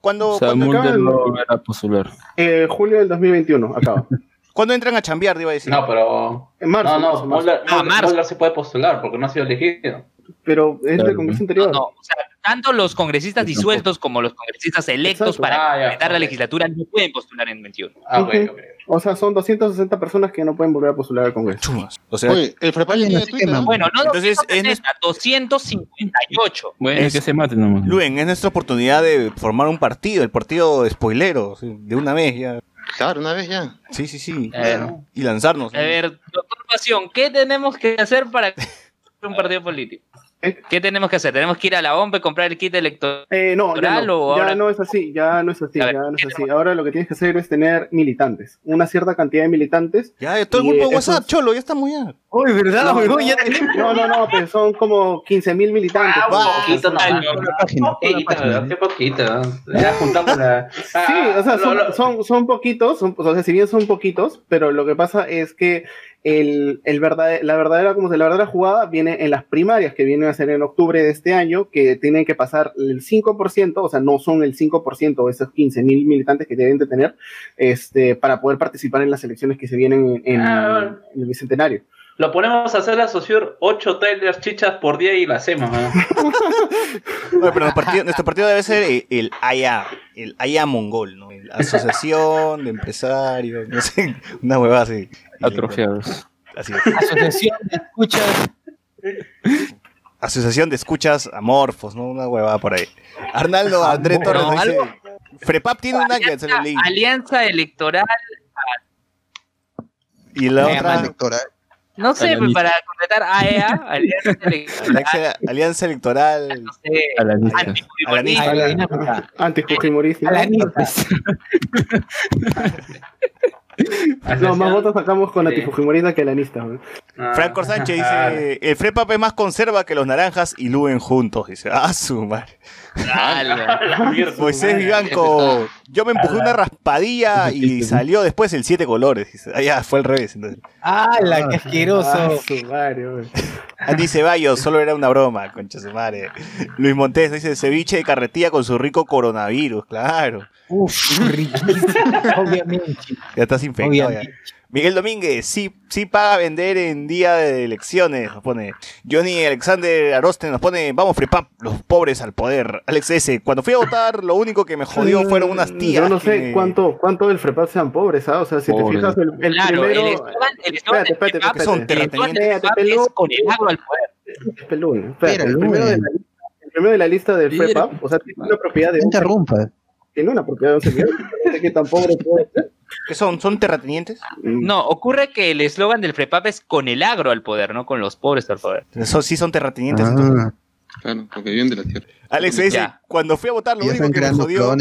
cuando, O sea, cuando, acaba no va a postular. Eh, julio del 2021, acaba. cuando entran a chambear, iba a decir. No, pero. En marzo. no, no, marzo, marzo. Mulder, Ah, Mulder- marzo. Mulder se puede postular porque no ha sido elegido. Pero es Claro. del congreso No, anterior. no, o sea, tanto los congresistas disueltos como los congresistas electos Exacto. para Ah, completar la legislatura no pueden postular en 21. Ah, ok, Ujú. ok. O sea, son 260 personas que no pueden volver a postular al congreso. Chumas. O sea, Oye, el no se Twitter. ¿no? Bueno, no Entonces, 260, 258. Bueno, Es- que se maten nomás. Luen, es nuestra oportunidad de formar un partido, el partido de spoileros, de una vez ya. Claro, una vez ya. Sí, sí, sí. Eh, Y lanzarnos. A ver, doctor Pasión, ¿qué tenemos que hacer para un partido político? ¿Eh? ¿Qué tenemos que hacer? ¿Tenemos que ir a la OMP, comprar el kit electoral? Eh, no, ya ¿Electoral no, o ya ahora- no es así, ya no es así, ver, ya no es ¿qué así. Ahora lo que tienes que hacer es tener militantes, una cierta cantidad de militantes. Ya, todo el grupo de WhatsApp, esos- cholo, ya estamos ya. Uy, ¿verdad, huevón? Ya. No, no, no, pero son como 15.000 militantes. Ah, pues. un poquito nomás. página, Poquito, qué poquito. Ya juntamos la. Sí, Ah, o sea, lo- son, son, son poquitos, son- o sea, si bien son poquitos, pero lo que pasa es que el, el verdad, la verdadera, como se la verdadera jugada viene en las primarias que vienen a ser en octubre de este año, que tienen que pasar el 5%, o sea, no son el 5% de esos 15 mil militantes que deben de tener, este, para poder participar en las elecciones que se vienen en, en- Ah. en el bicentenario. Lo ponemos a hacer a Sociur 8 trailers chichas por día y lo hacemos. ¿no? Bueno, pero nuestro partido, nuestro partido debe ser el, el AYA, el AYA mongol, ¿no? El Asociación de Empresarios, no sé, una huevada así. Atrofiados. Así es. Asociación de escuchas. Asociación de Escuchas Amorfos, ¿no? Una huevada por ahí. Arnaldo Andrés Torres nos dice, algo- Frepap tiene un año, se lo leí. Alianza Electoral, Y la otra, Electoral. No sé, Alanista. para completar AEA, Alianza Electoral, Alianza, Alianza Electoral. no sé, Alanista. antifujimorismo. A la dinámica. Antifujimorismo. A la niñas. No, más votos sacamos con Sí. antifujimorista que alanista. ¿no? Ah. Franco Sánchez dice, el Frepap es más conserva que los naranjas y Luen juntos. Dice, ah, su madre. Moisés Vivanco, yo me empujé una raspadilla y salió después el siete colores. Ah, ya, fue al revés. entonces. ¡Hala, qué Ah, asqueroso! su madre, güey. Andy Ceballos, solo era una broma, concha su madre. Luis Montes dice, ceviche de carretilla con su rico coronavirus, claro. Uf, riquísimo. Obviamente. Ya estás infectado ya. Miguel Domínguez, sí, sí paga vender en día de elecciones, nos pone. Johnny Alexander Aroste nos pone, vamos Frepap, los pobres al poder. Alex S, cuando fui a votar, lo único que me jodió fueron unas tías. Yo no sé me- cuánto, cuánto del FREPAP sean pobres, ¿ah? O sea, si te fijas, el, el Claro, primero. el eslogan el eslogan Espérate, espérate, del son espérate. el eslogan del Espérate, PEPAP pelú. es con el agro al poder. Pelú, espérate, Espera, el, primero de la, el primero de la lista del. FREPAP, o sea, tiene una propiedad de No 11 interrumpa. tiene una propiedad de 11 millones. No sé qué tan pobre puede ser. ¿Qué son? ¿Son terratenientes? Mm, No, ocurre que el eslogan del FREPAP es con el agro al poder, no con los pobres al poder. Son- sí son terratenientes. Ah, Claro, porque viven de la tierra. Alex dice, Ya. cuando fui a votar, lo único que me jodió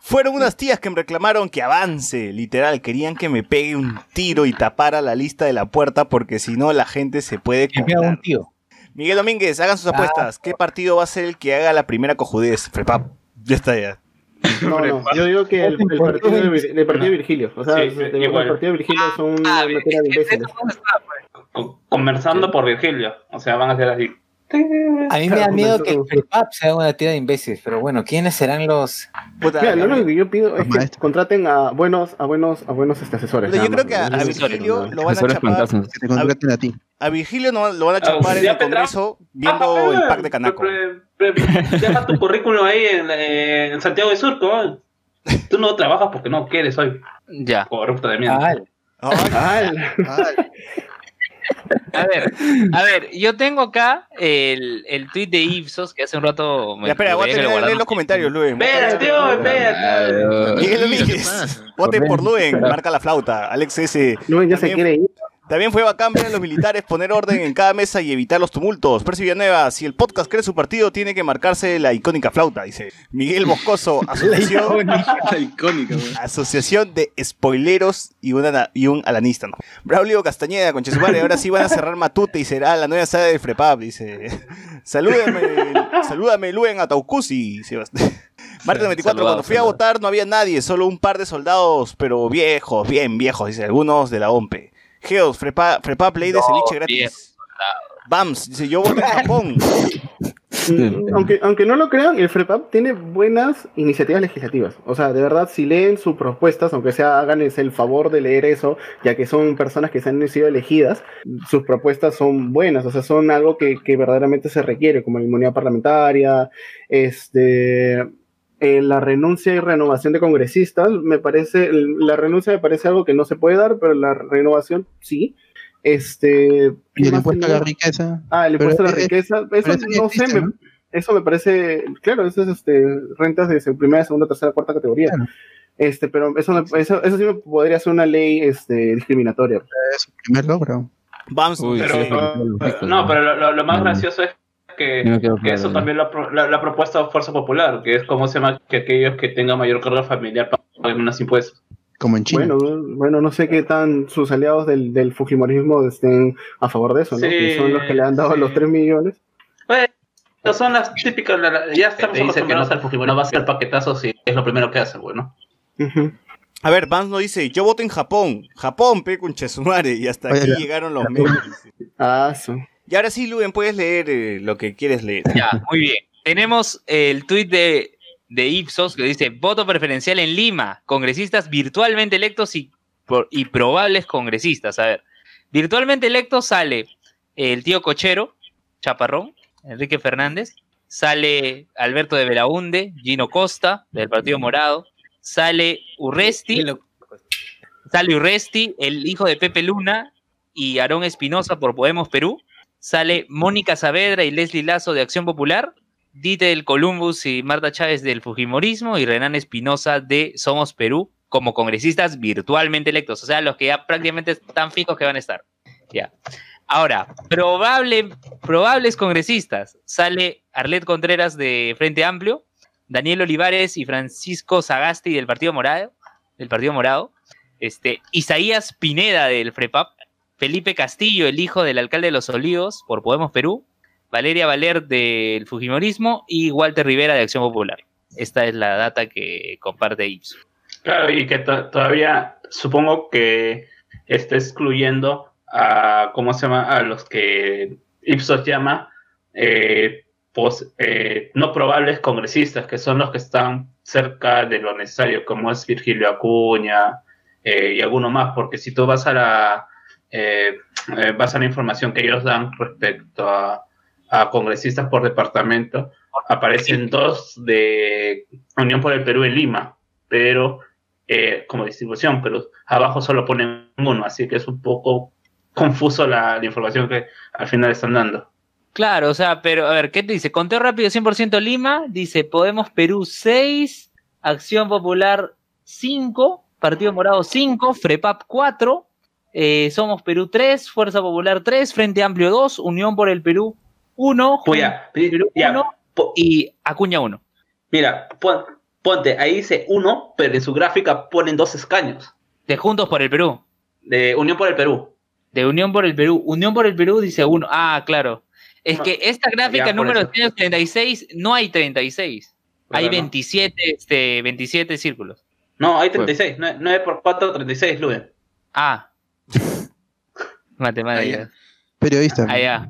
fueron unas tías que me reclamaron que avance, literal, querían que me pegue un tiro y tapara la lista de la puerta porque si no la gente se puede haga un tío. Miguel Domínguez, hagan sus apuestas. ¿Qué partido va a ser el que haga la primera cojudez? Frepap. Ya está ya. No, no, yo digo que el, el partido, de, el partido de Virgilio. O sea, Sí, sí, el partido de Virgilio son una Ah, materia de imbéciles. Con- Conversando por Virgilio. O sea, van a ser así. A mí me da miedo que el FREPAP sea una tira de imbéciles, pero bueno, ¿quiénes serán los...? Puta, Mira, lo único que yo pido es que Maestro. contraten a buenos, a buenos, a buenos este, asesores. Yo creo que a, Virgilio lo van a chapar. a. A Virgilio no, lo van a chapar en el. Congreso viendo el pack de Canaco. Deja tu currículum ahí en, eh, en Santiago de Surco. Tú no trabajas porque no quieres hoy. Ya. Corrupto de mierda. Ah, Ay, Ah, A ver, a ver, yo tengo acá el, el tweet de Ipsos que hace un rato me ya, espera, voy a tener leer los comentarios, Luen. Espera, tío, espera. Miguel ¿Qué Domínguez, pasa? vote por Luen, marca la flauta. Alex S. Luen ya se quiere ir. También fue bacán ver a los militares poner orden en cada mesa y evitar los tumultos. Percy Villanueva, si el podcast cree su partido, tiene que marcarse la icónica flauta, dice. Miguel Moscoso, asociación, La icónica, asociación de spoileros y, una, y un alanista. ¿no? Braulio Castañeda, con Chesumare, ahora sí van a cerrar Matute y será la nueva sede del Frepap, dice. Salúdame, salúdame Luen a Taucusi, Sebastián. Martes 24, cuando fui a votar no había nadie, solo un par de soldados, pero viejos, bien viejos, dice, algunos de la OMPE. Geos, Frepa, Frepap ley de No, ceviche gratis. Bams, dice, yo voto en Japón. Mm, Aunque, aunque no lo crean, el FREPAP tiene buenas iniciativas legislativas. O sea, de verdad, si leen sus propuestas, aunque sea háganles el favor de leer eso, ya que son personas que se han sido elegidas, sus propuestas son buenas, o sea, son algo que, que verdaderamente se requiere, como la inmunidad parlamentaria, este, eh, la renuncia y renovación de congresistas, me parece, la renuncia me parece algo que no se puede dar, pero la renovación sí. Este, ¿qué Y el impuesto a la riqueza. Ah, el impuesto Pero, a la riqueza. Eso no sé, me- eso me parece, claro, eso es este, rentas de primera, segunda, tercera, cuarta categoría. Claro. Este, pero eso, me- eso, eso sí me podría ser una ley este, discriminatoria. Es su primer logro. Bams, Uy, Pero, sí, no, pero lo, lo- lo más No. gracioso es que, No que claro, eso ¿no? también lo, ha pro- lo- lo ha propuesto Fuerza Popular, que es como se llama que aquellos que tengan mayor carga familiar paguen unos impuestos. Como en China. Bueno, bueno, no sé qué tan sus aliados del, del Fujimorismo estén a favor de eso, ¿no? Sí, que son los que le han dado sí. los 3 millones. Bueno, son las típicas, la- la- ya estamos que no, acostumbrados al Fujimori, no va a ser paquetazo si es lo primero que hace, bueno. A ver, Vance nos dice, yo voto en Japón. Japón, pe, con Chesumare. Y hasta Oye, aquí ya. llegaron los memes. Ah, su. Y ahora sí, Luen, puedes leer eh, lo que quieres leer. Ya, muy bien. Tenemos el tuit de, de Ipsos que dice: voto preferencial en Lima, congresistas virtualmente electos y, por- y probables congresistas. A ver, virtualmente electos sale el tío Cochero, Chaparrón, Enrique Fernández, sale Alberto de Belaunde, Gino Costa, del Partido Morado, sale Urresti, sale Urresti, el hijo de Pepe Luna y Aarón Espinosa por Podemos Perú, sale Mónica Saavedra y Leslie Lazo de Acción Popular, Dite del Columbus y Marta Chávez del Fujimorismo y Renan Espinosa de Somos Perú como congresistas virtualmente electos, o sea, los que ya prácticamente están fijos que van a estar. Ya. Ahora, probable, probables congresistas, sale Arlet Contreras de Frente Amplio, Daniel Olivares y Francisco Sagasti del Partido Morado, del Partido Morado, este, Isaías Pineda del FREPAP, Felipe Castillo, el hijo del alcalde de Los Olivos por Podemos Perú, Valeria Valer del Fujimorismo y Walter Rivera de Acción Popular. Esta es la data que comparte Ipsos. Claro, y que to- todavía supongo que está excluyendo a, ¿cómo se llama? A los que Ipsos llama eh, pos- eh, no probables congresistas, que son los que están cerca de lo necesario, como es Virgilio Acuña eh, y alguno más, porque si tú vas a la, eh, eh, vas a la información que ellos dan respecto a, a congresistas por departamento, aparecen dos de Unión por el Perú en Lima, pero eh, como distribución, pero abajo solo ponen uno, así que es un poco confuso la, la información que al final están dando. Claro, o sea, pero a ver, ¿qué te dice? Conteo rápido 100% Lima, dice Podemos Perú 6, Acción Popular 5, Partido Morado 5, FREPAP 4, eh, Somos Perú 3, Fuerza Popular 3, Frente Amplio 2, Unión por el Perú 1, Pues ya, Perú ya, 1 y Acuña 1. Mira, pon- ponte, ahí dice uno, pero en su gráfica ponen dos escaños. De Juntos por el Perú. De Unión por el Perú. De Unión por el Perú. Unión por el Perú dice 1. Ah, claro. Es No, que esta gráfica ya, número eso. 36 no hay 36. hay Claro, ¿no? 27, este, 27 círculos. No, hay 36, 9, por 4, 36, Luen. Ah. Matemáticas. Periodista. Allá.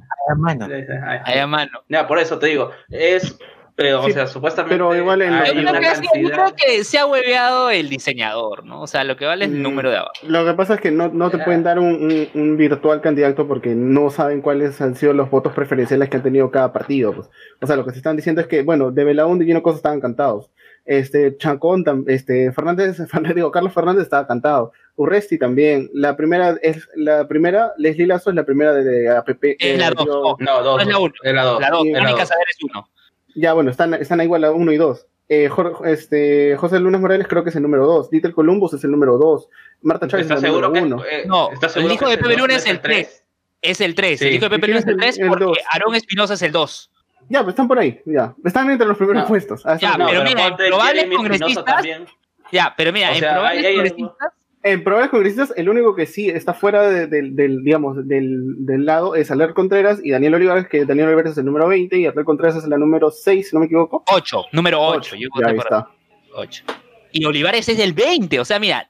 Allá mano. Ya, por eso te digo, es, pero, o sea, supuestamente pero igual en hay una creo, que, yo creo que se ha hueveado el diseñador, ¿no? O sea, lo que vale es el Mm. número de abajo. Lo que pasa es que no, no te pueden dar un, un- un virtual candidato porque no saben cuáles han sido los votos preferenciales que han tenido cada partido. Pues. O sea, lo que se están diciendo es que, bueno, de Belaúnde y Gino Cosa estaban cantados. Este, Chacón, tam- este, Fernández, Fernández, digo, Carlos Fernández estaba cantado. Urresti también. La primera, es la primera, Leslie Lazo es la primera de, de APP. Es la eh, 2. dio- No, dos, No es la dos, uno. es la 2. La 2. Sí, Mónica. Saber es 1. Ya, bueno, están, están igual a 1 y 2. Eh, Jorge- este, José Lunes Morales creo que es el número 2. Dieter Columbus es el número 2. Marta Chávez es ¿Estás el número que 1. eh, No, el hijo de Pepe Luna no es el tres? 3. Es el 3. Sí. El hijo de Pepe ¿Y Luna es el es 3 el- el porque dos? Aarón Espinosa es el 2. Ya, pues están por ahí, ya. Están entre los primeros No. puestos. Ah, Ya. No, pero mira, en probables congresistas-. Ya, pero mira, en probables congresistas En probables congresistas, el único que sí está fuera de- del, del, digamos, del, del lado es Aler Contreras y Daniel Olivares, que Daniel Olivares es el número 20 y Aler Contreras es la número 6, si no me equivoco. 8, número 8. Ocho. Yo Ya, voté ahí por está. 8. Y Olivares es del 20. O sea, mira,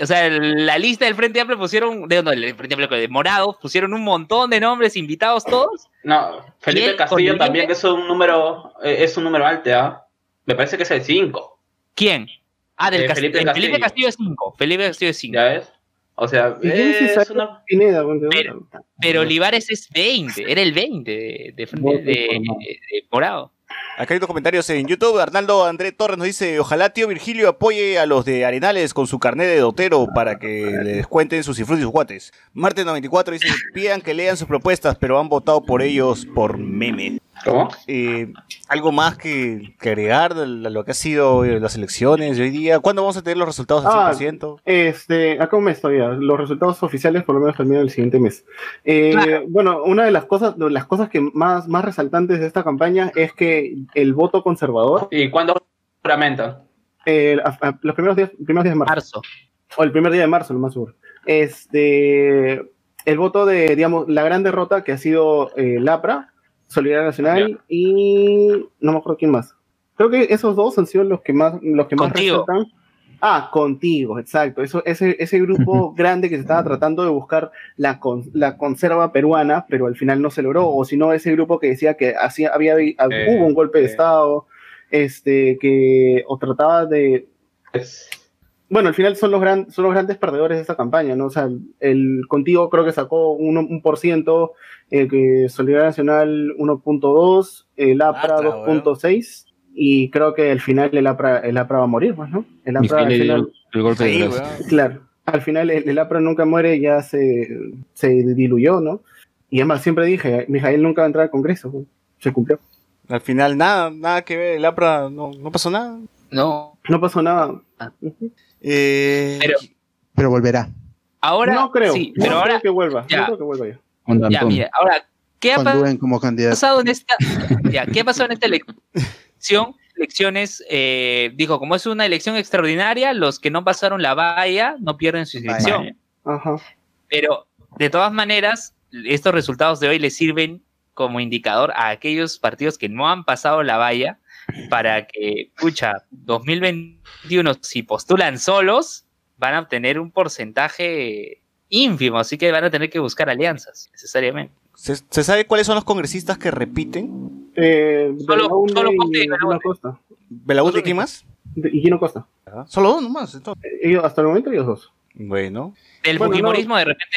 o sea, la lista del Frente Amplio pusieron, de, no, del Frente Amplio, de Morados, pusieron un montón de nombres invitados todos. No, Felipe él, Castillo el también límite? es un número, eh, es un número alto, ¿ah? Me parece que es el 5, ¿Quién? Ah, del Eh, Cas- Felipe el Felipe Castillo. Castillo es 5. Felipe Castillo es 5. ¿ya ves? O sea, ¿Y quién es una... Pineda? Pero- Pero Olivares es 20. Era el 20 de, de, de- de Morado. Acá hay dos comentarios en YouTube. Arnaldo André Torres nos dice: Ojalá tío Virgilio apoye a los de Arenales con su carnet de dotero para que le descuenten sus cifrus y sus guates. Marte94 dice: Pidan que lean sus propuestas, pero han votado por ellos por meme. ¿Cómo? Eh, ¿Algo más que, que agregar de lo que ha sido eh, las elecciones de hoy día? ¿Cuándo vamos a tener los resultados al Ah, 100%? Este, acá un mes todavía. Los resultados oficiales por lo menos terminan el siguiente mes. Eh, Claro. Bueno, una de las cosas, de las cosas que más, más resaltantes de esta campaña es que el voto conservador, ¿Y cuándo eh, a- a- los primeros días, primeros días de marzo. Marzo. o el primer día de marzo, lo más seguro. Este, el voto de, digamos, la gran derrota que ha sido eh, Lapra, Solidaridad Nacional y no me acuerdo quién más. Creo que esos dos han sido los que más, los que más Contigo. resaltan. Ah, contigo, exacto. Eso, ese, ese grupo grande que se estaba tratando de buscar la, con- la conserva peruana, pero al final no se logró. O si no, ese grupo que decía que hacía, había, hubo un golpe de Estado, este, que, o trataba de, bueno, al final son los, gran, son los grandes perdedores de esta campaña, ¿no? O sea, el, el Contigo creo que sacó un, un por ciento, eh, que Solidaridad Nacional 1.2, el APRA Atra, 2.6, y creo que al final el APRA, el APRA va a morir, pues, ¿no? El APRA al final, el golpe de Sí, weón. claro, al final el, el APRA nunca muere, ya se, se diluyó, ¿no? Y además siempre dije, Mijail nunca va a entrar al Congreso, ¿no? se cumplió. Al final, nada, nada que ver. El APRA no, no pasó nada. No. No pasó nada. Eh, Pero Pero volverá. ahora. no creo, Sí, no pero creo ahora. que vuelva, ya. no creo que vuelva ya. Con Ya, Dantón. mira, ahora, ¿qué ha como pasado en esta. Ya, ¿qué ha pasado en esta elección? Elecciones, eh, dijo, como es una elección extraordinaria, los que no pasaron la valla no pierden su inscripción. Ajá. Pero, de todas maneras, estos resultados de hoy les sirven como indicador a aquellos partidos que no han pasado la valla para que, pucha, 2021, si postulan solos, van a obtener un porcentaje ínfimo, así que van a tener que buscar alianzas, necesariamente. ¿se, se sabe cuáles son los congresistas que repiten? Eh, Solo- Belaunde solo y Ponte y Belaunde. Costa. ¿Belaúnde y quién más? De- Y Gino Costa. Solo dos nomás. entonces. Eh, Ellos, hasta el momento ellos dos. Bueno. Del Bueno, fujimorismo, de repente,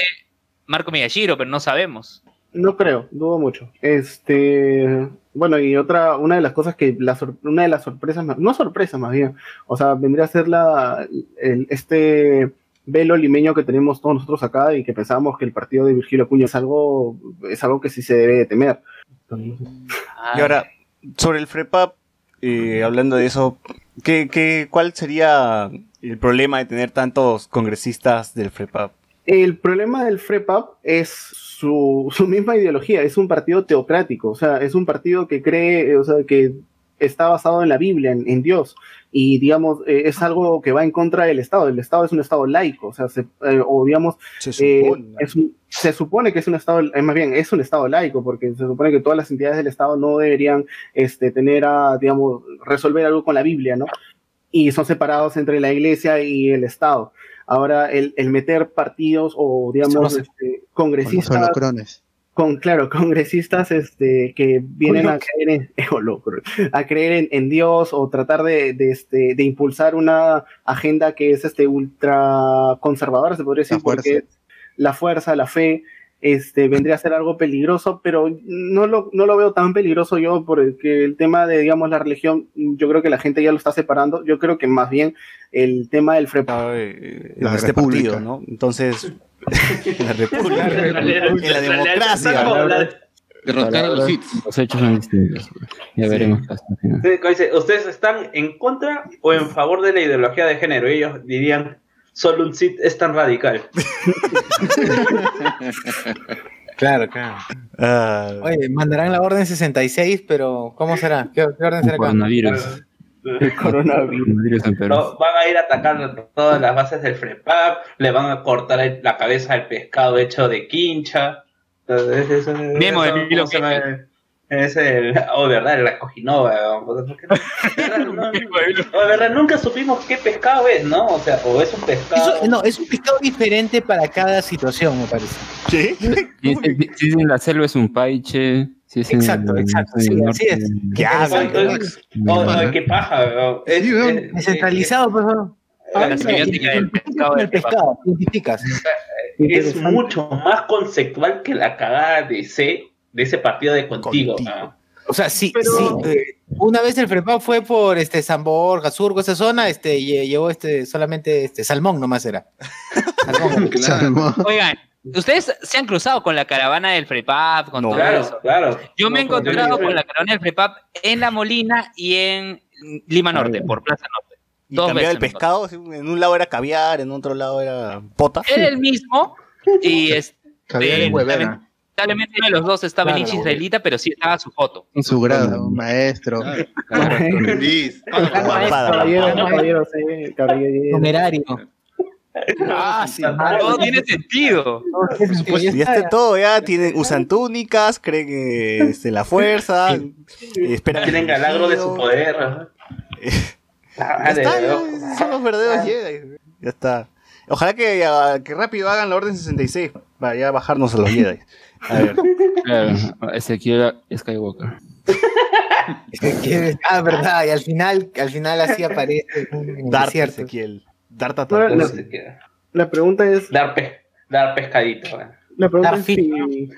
Marco Miyashiro, pero no sabemos. No creo, dudo mucho. Este, bueno, y otra, una de las cosas que, la sor- una de las sorpresas, más- no sorpresas más bien, o sea, vendría a ser la, el- este velo limeño que tenemos todos nosotros acá y que pensábamos que el partido de Virgilio Acuña es algo, es algo que sí se debe de temer. Y ahora, sobre el FREPAP, eh, hablando de eso, ¿qué, qué, ¿cuál sería el problema de tener tantos congresistas del FREPAP? El problema del FREPAP es su, su misma ideología, es un partido teocrático, o sea, es un partido que cree, eh, o sea, que está basado en la Biblia, en, en Dios, y digamos, eh, es algo que va en contra del Estado, el Estado es un Estado laico, o sea, se- eh, o digamos, Se eh, supone. es un- se supone que es un Estado, eh, más bien, es un Estado laico, porque se supone que todas las entidades del Estado no deberían este, tener a, digamos, resolver algo con la Biblia, ¿no? Y son separados entre la Iglesia y el Estado. Ahora, el, el meter partidos o, digamos, este, Con los congresistas, holocrones. con, claro, congresistas este, que vienen a creer en, a creer en, en Dios o tratar de, de, este, de impulsar una agenda que es este, ultra conservadora, se podría decir, La porque es la fuerza, la fe, este, vendría a ser algo peligroso, pero no lo, no lo veo tan peligroso yo porque el tema de, digamos, la religión, yo creo que la gente ya lo está separando, yo creo que más bien el tema del FREPA eh, en La este República. partido, ¿no? Entonces, en la República, en la democracia. Derrocar a los hits. Los hechos son distintos. Ya veremos hasta el final. Ustedes, como dice, ¿Ustedes están en contra o en favor de la ideología de género? Ellos dirían, solo un sit es tan radical. Claro, claro. Ah, Oye, mandarán la orden 66, pero ¿cómo será? ¿Qué, qué orden será acá? Coronavirus. el coronavirus. No, van a ir atacando todas las bases del FREPAP, le van a cortar el- la cabeza al pescado hecho de quincha. Entonces, eso- Memo de eso- Milo ¿cómo se llama? Es el. Oh, verdad, la cojinova. ¿no? ¿Verdad? Nunca supimos qué pescado es, ¿no? O sea, o es un pescado. Eso- no, es un pescado diferente para cada situación, me parece. ¿Sí? Si es, en la selva es un paiche. En Exacto, el- exacto, el sí, así es. ¿Qué oh, qué paja. Es- Sí, es- Descentralizado, por favor. La semiótica del pescado el del pescado. identificas. es mucho más conceptual que la cagada de ese, de ese partido de contigo. Contigo. ¿no? O sea, sí, Pero- sí. eh, una vez el FREPAP fue por este San Borja, Surco, esa zona, este, lle- llevó este solamente este salmón nomás era. Salmón. Salmón. Oigan, ustedes se han cruzado con la caravana del FREPAP, con No. todo Claro, eso. claro. Yo me he No, encontrado con la caravana del FREPAP en La Molina y en Lima Norte, por Plaza Norte. Y Dos cambiaba el veces me pescado, en un lado era caviar, en otro lado era pota. Era el mismo y este, Caviar en huevera. Lamentablemente uno de los dos estaba en Claro, hincha la israelita, pero sí estaba su foto. En su grado, maestro. Caballero. Numerario. Ah, sí. Todo tiene sentido. Pues ya está todo, ya tienen, usan túnicas, creen que este, la fuerza, esperan Tienen galagro de su poder. Ya está, ya, son los verdaderos Jedi. Ya está. Ojalá que, ya- que rápido hagan la Orden 66 para ya bajarnos a los Jedi. A ver. Claro, Ezequiel Skywalker. Que- Ah, verdad, y al final, al final así aparece en Darth desierto. Ezequiel. Darth Atarcosi. no. No. La pregunta es, Dar, pe- dar pescadito. ¿eh? la pregunta es Darth si,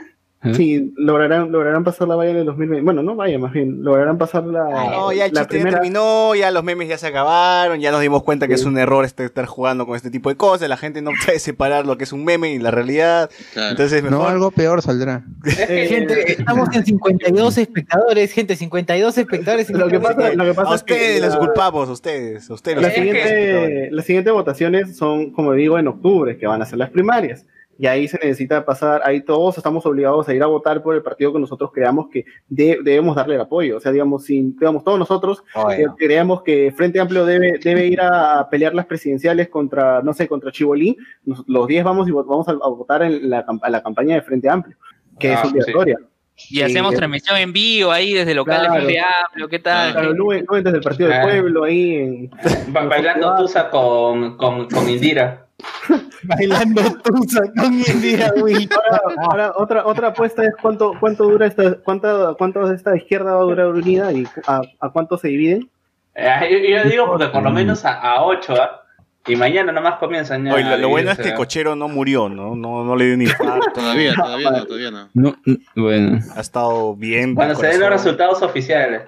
¿Eh? si lograrán, lograrán pasar la valla en el 2020. Bueno, no vaya, más bien, lograrán pasar la, No, ya el chiste ya primera. terminó, ya los memes ya se acabaron, ya nos dimos cuenta que es un error este, estar jugando con este tipo de cosas, la gente no puede separar lo que es un meme y la realidad, Claro. entonces mejor... No, algo peor saldrá. Eh, Gente, estamos en 52 espectadores, gente, 52 espectadores. Lo que pasa, lo que pasa a es que ustedes les culpamos, a ustedes, a ustedes los La siguiente, las siguientes votaciones son, como digo, en octubre, que van a ser las primarias. Y ahí se necesita pasar, ahí todos estamos obligados a ir a votar por el partido que nosotros creamos que de- debemos darle el apoyo. O sea, digamos, si digamos, todos nosotros eh, creemos que Frente Amplio debe, debe ir a pelear las presidenciales contra, no sé, contra Chibolín, nos- los 10 vamos y vamos a, a votar en la, a la campaña de Frente Amplio, que Ah, es obligatoria. Y hacemos Sí. transmisión en vivo ahí desde local Claro. de Frente Amplio, ¿qué tal? Claro, Luen, Luen desde el Partido del Ah. Pueblo, ahí en, Ba- bailando Tusa con, con, con Indira. Bailando tusa con Indira Will. Ahora, ahora, otra, otra apuesta es cuánto, cuánto dura esta, cuánto, cuánto de esta izquierda va a durar unida y a, a cuánto se dividen. Eh, yo, yo digo porque por lo menos a, a 8, ¿ah? Y mañana nomás comienzan ya. Oye, lo, lo bueno es que ¿ah? Cochero no murió, ¿no? No, no le dio ni infarto. Todavía, todavía no, todavía no. No, no, bueno. ha estado bien. Cuando se den los resultados oficiales.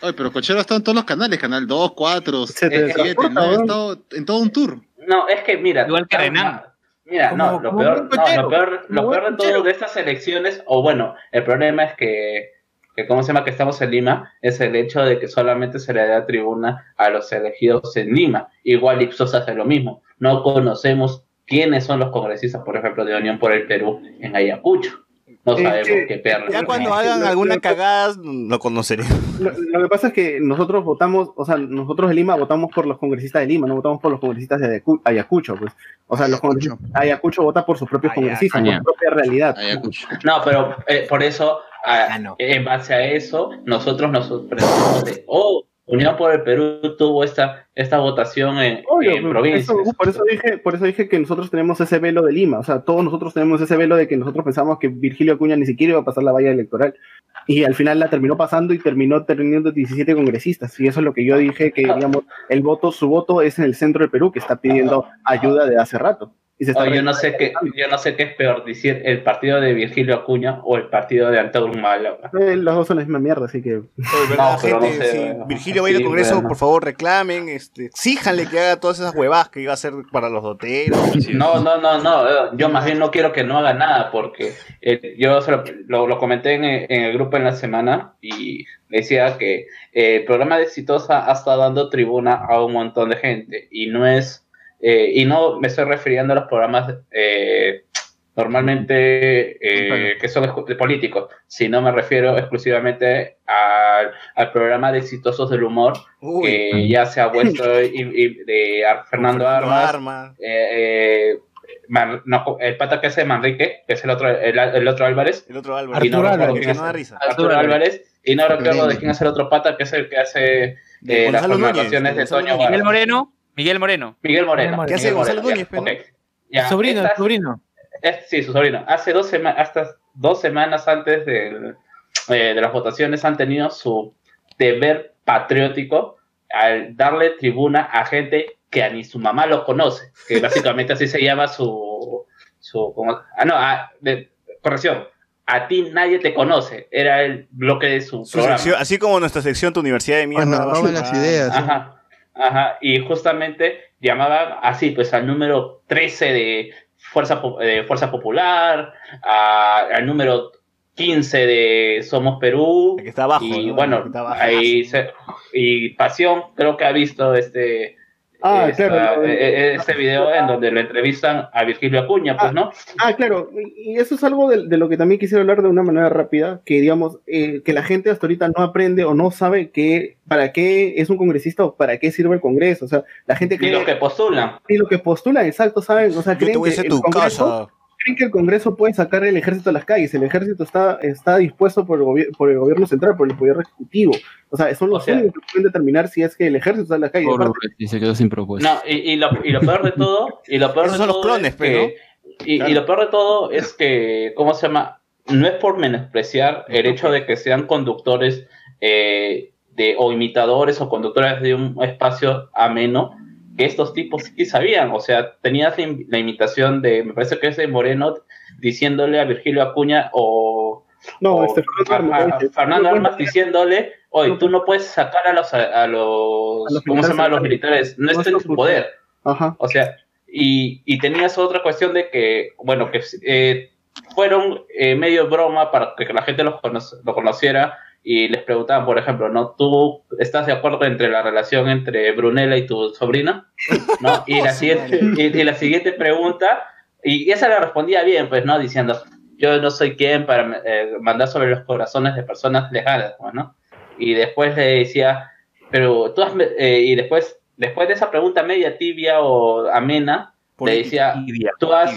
Oye, pero Cochero ha estado en todos los canales, canal 2, 4, Se te 7, transporta, 9, ha weón. estado en todo un tour. No, es que mira. Igual que Renan. Mira, Como- no, lo peor, no, lo peor, lo peor de todo de estas elecciones, o bueno, el problema es que, que, ¿cómo se llama? Que estamos en Lima, es el hecho de que solamente se le da tribuna a los elegidos en Lima. Igual Ipsos hace lo mismo. No conocemos quiénes son los congresistas, por ejemplo, de Unión por el Perú en Ayacucho. No Es sabemos qué perro. Ya cuando hagan lo- alguna lo- cagada, lo conoceremos. Lo, lo que pasa es que nosotros votamos, o sea, nosotros de Lima votamos por los congresistas de Lima, no votamos por los congresistas de Ayacu- Ayacucho, pues. O sea, los congresistas, Ayacucho vota por sus propios Ayacucho. congresistas, por su propia realidad. Ayacucho. No, pero eh, por eso, a- Ah, no. en base a eso, nosotros nos sorprendimos de, oh, Unión por el Perú tuvo esta, esta votación en, Obvio, en provincias. eso- por eso dije, por eso dije que nosotros tenemos ese velo de Lima, o sea, todos nosotros tenemos ese velo de que nosotros pensamos que Virgilio Acuña ni siquiera iba a pasar la valla electoral. Y al final la terminó pasando y terminó teniendo 17 congresistas. Y eso es lo que yo dije, que digamos, el voto, su voto es en el centro del Perú, que está pidiendo ayuda de hace rato. Y se está Oh, yo no sé qué, yo no sé qué es peor, decir el partido de Virgilio Acuña o el partido de Antonio Humala. Eh, Los dos son la misma mierda, así que. Oye, ¿verdad, No, pero gente? no sé, si bueno. Virgilio va a ir al Congreso, bueno. por favor reclamen, este, exíjanle que haga todas esas huevadas que iba a hacer para los doteros. No, no, no, no, eh, yo más bien no quiero que no haga nada porque eh, yo se lo, lo- lo comenté en, el- en el grupo en la semana y decía que eh, el programa de Exitosa ha estado dando tribuna a un montón de gente y no es, eh, y no me estoy refiriendo a los programas eh, normalmente eh, que son de políticos, sino me refiero exclusivamente al, al programa de Exitosos del Humor Uy, que ya se ha vuelto y- y de Fernando Armas, Arma. eh, eh, Man- no, el pata que hace Manrique, que es el otro, el, el otro Álvarez, El otro Álvaro. Y no Arturo recuerdo Álvarez. Que no da risa. Arturo Álvarez, y no recuerdo de quién es el otro pata, que es el que hace eh, las formulaciones de Toño. Miguel. Moreno, Miguel Moreno. Miguel Moreno. ¿Qué hace Gonzalo Núñez, ya, ok. Ya, El sobrino, estas- sobrino. es- sí, su sobrino. Hace dos semanas, hasta dos semanas antes del- eh, de las votaciones han tenido su deber patriótico al darle tribuna a gente que a ni su mamá lo conoce, que básicamente así se llama su... su ¿cómo? Ah, no, ah, de- corrección. A ti nadie te conoce. Era el bloque de su, Su programa. sección- así como nuestra sección, tu universidad de mierda. Ser- las ideas. ¿sí? Ajá, ajá. Y justamente llamaba así, pues al número 13 de Fuerza, de Fuerza Popular, a- al número 15 de Somos Perú. El que está abajo. y ¿no? bueno, está abajo. ahí se- y Pasión creo que ha visto este Ah, esta- claro. eh, eh, ese video en donde lo entrevistan a Virgilio Acuña, pues, ¿no? Ah, claro, y y eso es algo de, de lo que también quisiera hablar de una manera rápida, que digamos, eh, que la gente hasta ahorita no aprende o no sabe que, para qué es un congresista o para qué sirve el Congreso. O sea, la gente Y cree lo que postulan. y lo que postulan, exacto, saben, o sea, Yo te creen voy a que el tu Congreso, casa. Creen que el Congreso puede sacar el ejército a las calles, el ejército está, está dispuesto por el, por el gobierno central, por el poder ejecutivo. O sea, son los O sea- únicos que pueden determinar si es que el ejército está en las calles. Que se quedó sin propuesta. No, y, y lo, y lo peor de todo, y lo peor Esos de son los todo clones, es pues, que- y, y lo peor de todo es que, ¿cómo se llama? No es por menospreciar el hecho de que sean conductores eh, de, o imitadores o conductores de un espacio ameno, que estos tipos sí sabían, o sea, tenías la, im- la imitación de, me parece que es de Moreno, diciéndole a Virgilio Acuña o, no, o este, a- Fernando Armas, a dice, Fernando no, Armas no, diciéndole, oye, tú no puedes sacar a los, a, los, A los ¿cómo se llama? A los militares no No está en su- poder. Ajá. O sea, y, y tenías otra cuestión de que, bueno, que eh, fueron eh, medio broma para que la gente los cono- lo conociera y les preguntaban, por ejemplo, ¿no? ¿Tú estás de acuerdo entre la relación entre Brunella y tu sobrina? ¿No? Y la siguiente, y, y la siguiente pregunta, y esa la respondía bien, pues, ¿no? Diciendo, yo no soy quien para eh, mandar sobre los corazones de personas lejanas, pues, ¿no? Y después le decía, pero tú has, eh, y después, después de esa pregunta media tibia o amena, le decía, tú has,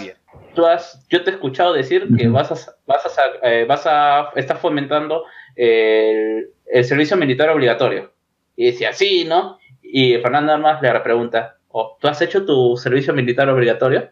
tú has, yo te he escuchado decir que vas a, vas a, eh, vas a, estás fomentando el, el servicio militar obligatorio. Y decía, sí, ¿no? Y Fernando Armas le pregunta, "Oh, ¿tú has hecho tu servicio militar obligatorio?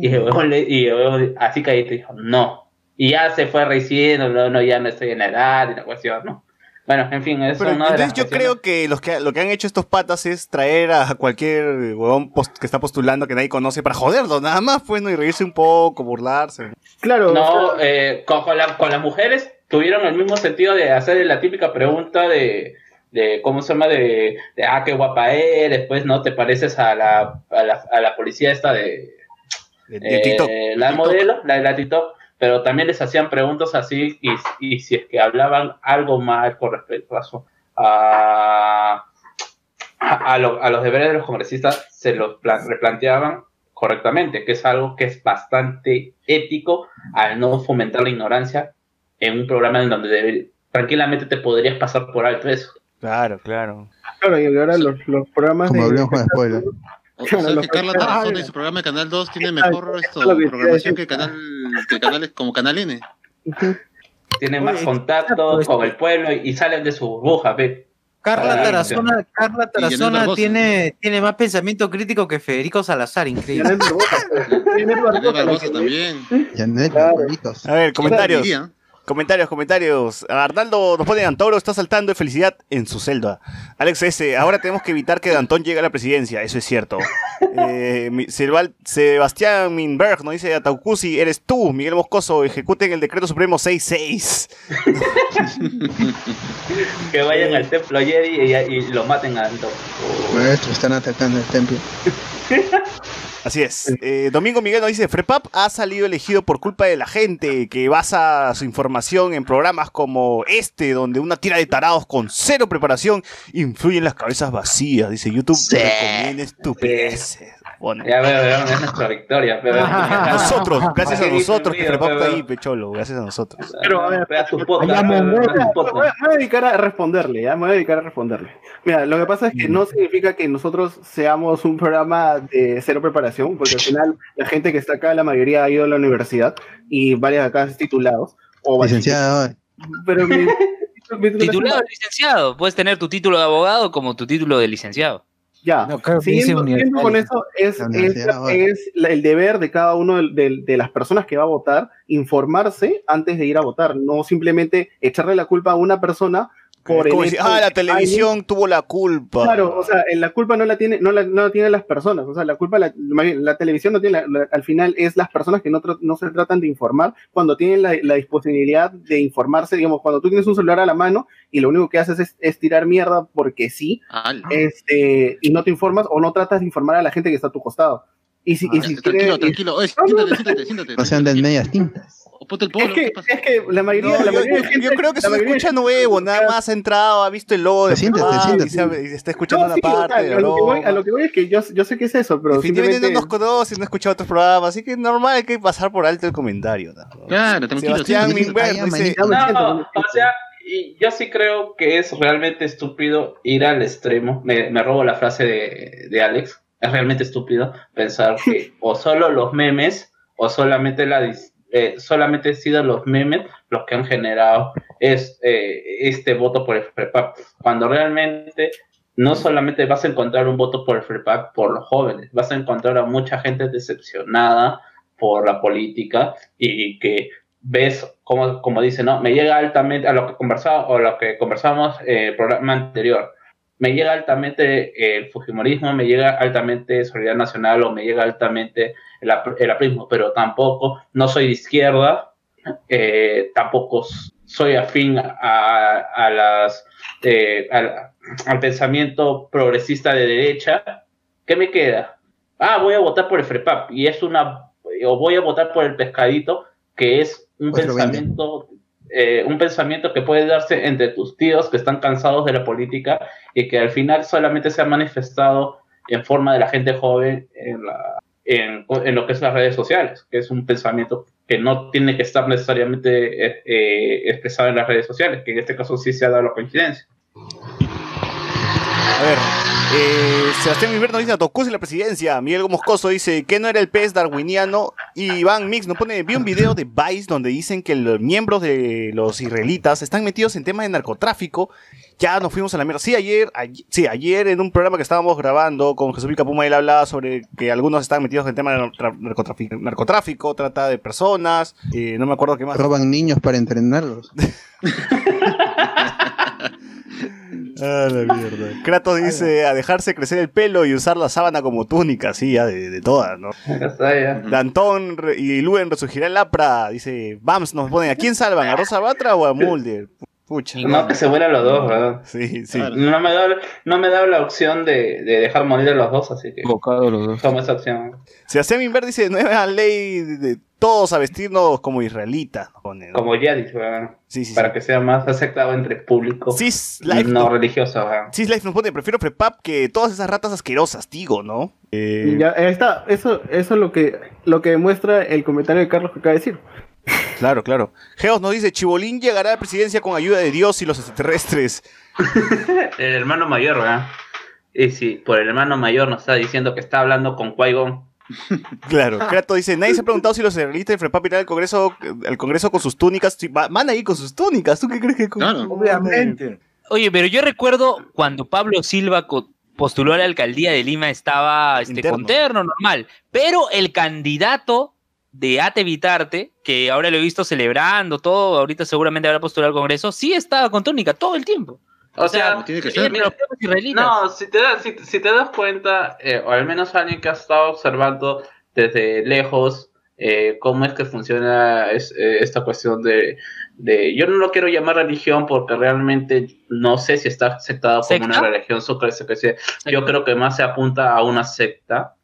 Y el huevón le- y el huevón así que dijo, no. Y ya se fue recién, no, no, ya no estoy en la edad y la cuestión, ¿no? Bueno, en fin, es Pero una de las entonces yo cuestiones- creo que, los que lo que han hecho estos patas es traer a cualquier huevón post- que está postulando que nadie conoce para joderlo, nada más, pues, ¿no? Y reírse un poco, burlarse. Claro, No, eh, con, con la- con las mujeres tuvieron el mismo sentido de hacer la típica pregunta de, de ¿cómo se llama? De, de, ah, qué guapa eres, pues no te pareces a la, a la, a la policía esta de, De, de eh, TikTok. la TikTok. modelo, la de la TikTok, pero también les hacían preguntas así y, y si es que hablaban algo mal con respecto a su, a, a, a lo- a los deberes de los congresistas, se los pla- replanteaban correctamente, que es algo que es bastante ético al no fomentar la ignorancia en un programa en donde debe- tranquilamente te podrías pasar por alto eso. Claro, claro. claro, y ahora los, los programas Como de... hablemos con spoiler. O sea que Carla Ah, Tarazona y su programa de Canal 2 tiene Exacto, mejor esto, programación que canal que canales como Canal N. Tienen más contacto exacto, con el pueblo y, salen de su burbuja, ve. Carla Ah, Tarazona, Carla Tarazona tiene, tiene más pensamiento crítico que Federico Salazar, increíble. Barbosa, Janet Janet Barbosa, también. Janet, Claro. Barbulitos. A ver, comentarios. Comentarios, comentarios. Arnaldo nos pone Antoro está saltando de felicidad en su celda. Alex S. Ahora tenemos que evitar que Dantón llegue a la presidencia. Eso es cierto. Eh, Sebastián Minberg nos dice Ataucusi, eres tú, Miguel Moscoso. Ejecuten el decreto supremo 66. Que vayan al templo Jedi y, y lo maten a Anton. Maestro, están atacando el templo. Así es. Eh, Domingo Miguel nos dice, Frepap ha salido elegido por culpa de la gente que basa su información en programas como este, donde una tira de tarados con cero preparación influye en las cabezas vacías. Dice YouTube, recomienda estupideces. Pone. Ya veo, veo, es nuestra victoria. Pero, Nosotros, gracias a nosotros que pero- ahí, pecholo. Gracias a nosotros. Pero, a ver, Vea tu podcast, Me voy, podcast. me voy a dedicar a responderle, ¿ya? Me voy a dedicar a responderle. Mira, lo que pasa es que no significa que nosotros seamos un programa de cero preparación, porque al final la gente que está acá, la mayoría ha ido a la universidad y varias acá titulados. O Licenciado. Pero mi, Titulado licenciado. Puedes tener tu título de abogado como tu título de licenciado. Ya, No, creo que dice siguiendo, siguiendo con eso, es, La es, universidad, bueno. es la- el deber de cada uno de, de- de las personas que va a votar informarse antes de ir a votar, no simplemente echarle la culpa a una persona por Como decir, ah, de la televisión tuvo la culpa. Claro, o sea, la culpa no la tiene, no la, no la tienen las personas, o sea, la culpa la, la televisión no tiene, la- la- al final es las personas que no, no se tratan de informar cuando tienen la, la disponibilidad de informarse, digamos, cuando tú tienes un celular a la mano y lo único que haces es, es tirar mierda porque sí, Al. este, y no te informas o no tratas de informar a la gente que está a tu costado. Y si, y Ya, si tranquilo, tranquilo. Oye, siéntate, siéntate, siéntate. no se anden medias tintas. Espérate, ponte el polo. Es que, ¿qué pasa? es que la mayoría, No, la yo, mayoría de yo- gente- yo creo que se escucha nuevo, nada más ha entrado, ha visto el logo de Siéntate, Pepá siéntate. y, se y se está escuchando No, sí, parte a, lo que voy, broma. a lo que voy es que yo, yo sé que es eso, pero Definitivamente simplemente... no nos conoce, no ha escuchado otros programas, así que normal hay que pasar por alto el comentario. ¿no? Claro, tranquilo. Sebastián. Minberg dice, No, o sea, y yo sí creo que es realmente estúpido ir al extremo. Me, me robo la frase de, de Alex. Es realmente estúpido pensar que o solo los memes o solamente la dis- eh, solamente han sido los memes los que han generado eh, este voto por el FREPAP. Cuando realmente no solamente vas a encontrar un voto por el FREPAP por los jóvenes, vas a encontrar a mucha gente decepcionada por la política y que ves como, como dice, ¿no? Me llega altamente a lo que conversaba o lo que conversamos en el programa anterior. Me llega altamente el Fujimorismo, me llega altamente Solidaridad Nacional o me llega altamente el, el aprismo, pero tampoco, no soy de izquierda, eh, tampoco soy afín a, a las, eh, al, al pensamiento progresista de derecha. ¿Qué me queda? Ah, voy a votar por el FREPAP y es una, o voy a votar por el pescadito, que es un pensamiento, eh, un pensamiento que puede darse entre tus tíos que están cansados de la política y que al final solamente se ha manifestado en forma de la gente joven en, la, en, lo que es las redes sociales, que es un pensamiento que no tiene que estar necesariamente eh, eh, expresado en las redes sociales, que en este caso sí se ha dado la coincidencia. A ver, eh, Sebastián Inverno dice a Tocus en la presidencia. Miguel Moscoso dice que no era el pez darwiniano. Y Iván Mix nos pone, vi un video de Vice donde dicen que los miembros de los israelitas están metidos en temas de narcotráfico. Ya nos fuimos a la mierda. Sí, ayer, ayer- sí, ayer en un programa que estábamos grabando con Jesús Puma, él hablaba sobre que algunos están metidos en temas de narcotráfico, narcotráfico trata de personas, eh, no me acuerdo qué más. Roban niños para entrenarlos. Ah, la mierda. Kratos dice a dejarse crecer el pelo y usar la sábana como túnica, sí, ya de, de todas, ¿no? Ya está, ya. Dantón y Luen resurgirá el Lapra, dice, Bams nos pone, ¿a quién salvan? ¿A Rosa Batra o a Mulder? Pucha. No, que se mueran los dos, ¿verdad? Sí, sí. No me da, no me da la opción de, de dejar morir a los dos, así que Equivocado los dos. tomo esa opción. Sebastián Inver dice, nueva ley de todos a vestirnos como israelitas. ¿no? Como ya dije, ¿verdad? Sí, sí, para sí. que sea más aceptado entre público Cis Life, no no, religioso. ¿verdad? Cis Life nos pone, prefiero Prepap que todas esas ratas asquerosas, digo, ¿no? Eh, ya, ahí está, eso, eso es lo que, lo que demuestra el comentario de Carlos que acaba de decir. Claro, claro. Geos nos dice, Chibolín llegará a la presidencia con ayuda de Dios y los extraterrestres. El hermano mayor, ¿verdad? Y si por el hermano mayor nos está diciendo que está hablando con Qui-Gon, Claro, Kratos dice, nadie se ha preguntado si los israelitas de Frepap irán al Congreso, al Congreso con sus túnicas. Van a ir con sus túnicas, ¿tú qué crees que con- Claro. Obviamente. Oye, pero yo recuerdo cuando Pablo Silva postuló a la alcaldía de Lima estaba este, Interno. con terno normal, pero el candidato de Ate Vitarte, que ahora lo he visto celebrando todo, ahorita seguramente habrá postulado al Congreso, sí estaba con túnica todo el tiempo. o sea, tiene que ser. israelitas. No, si te, das, si, si te das cuenta, eh, o al menos alguien que ha estado observando desde lejos eh, cómo es que funciona es- eh, esta cuestión de, de- Yo no lo quiero llamar religión porque realmente no sé si está aceptado como una religión. Yo creo que más se apunta a una secta.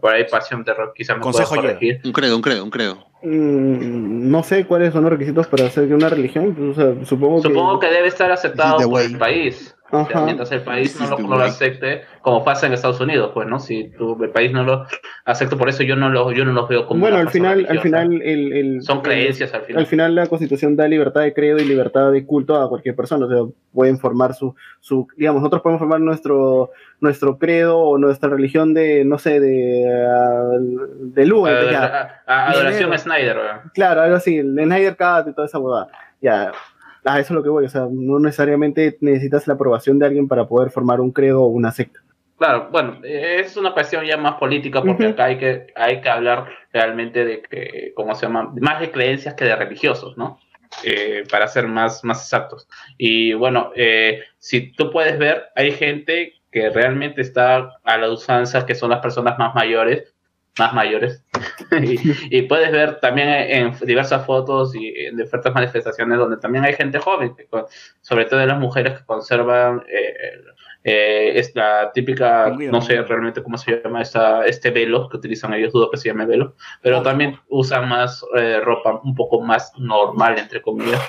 Por ahí Pasión de Rock quizá me pueda Consejo Jedi. corregir. Un credo, un credo, un credo. Mm, no sé cuáles son los requisitos para hacer que una religión, pues, o sea, supongo, Supongo que debe estar aceptado por el país. Ajá. mientras el país no lo, no acepte, como pasa en Estados Unidos, pues, ¿no? Si tú, el país no lo acepta, por eso yo no lo, yo no los veo como Bueno, al final, al final, el, el- son el- creencias al final. al final la constitución da libertad de credo y libertad de culto a cualquier persona. O sea, pueden formar su, su digamos, nosotros podemos formar nuestro, nuestro credo o nuestra religión de, no sé, de, ah, de Lua, A- ya. a- a- adoración a Snyder, ¿verdad? Claro, algo así, el Snyder Cut y toda esa huevada. Ya, a eso es lo que voy. O sea, no necesariamente necesitas la aprobación de alguien para poder formar un credo o una secta. Claro, bueno, es una cuestión ya más política porque acá hay que, hay que hablar realmente de que, ¿cómo se llama? Más de creencias que de religiosos, ¿no? Eh, para ser más, más exactos. Y bueno, eh, si tú puedes ver, hay gente que realmente está a la usanza, que son las personas más mayores, más mayores, y, y puedes ver también en diversas fotos y en diferentes manifestaciones donde también hay gente joven, que con- sobre todo las mujeres que conservan eh, eh, es la típica, no sé realmente cómo se llama esta, este velo que utilizan ellos, dudo que se llame velo, pero también usan más eh, ropa un poco más normal, entre comillas,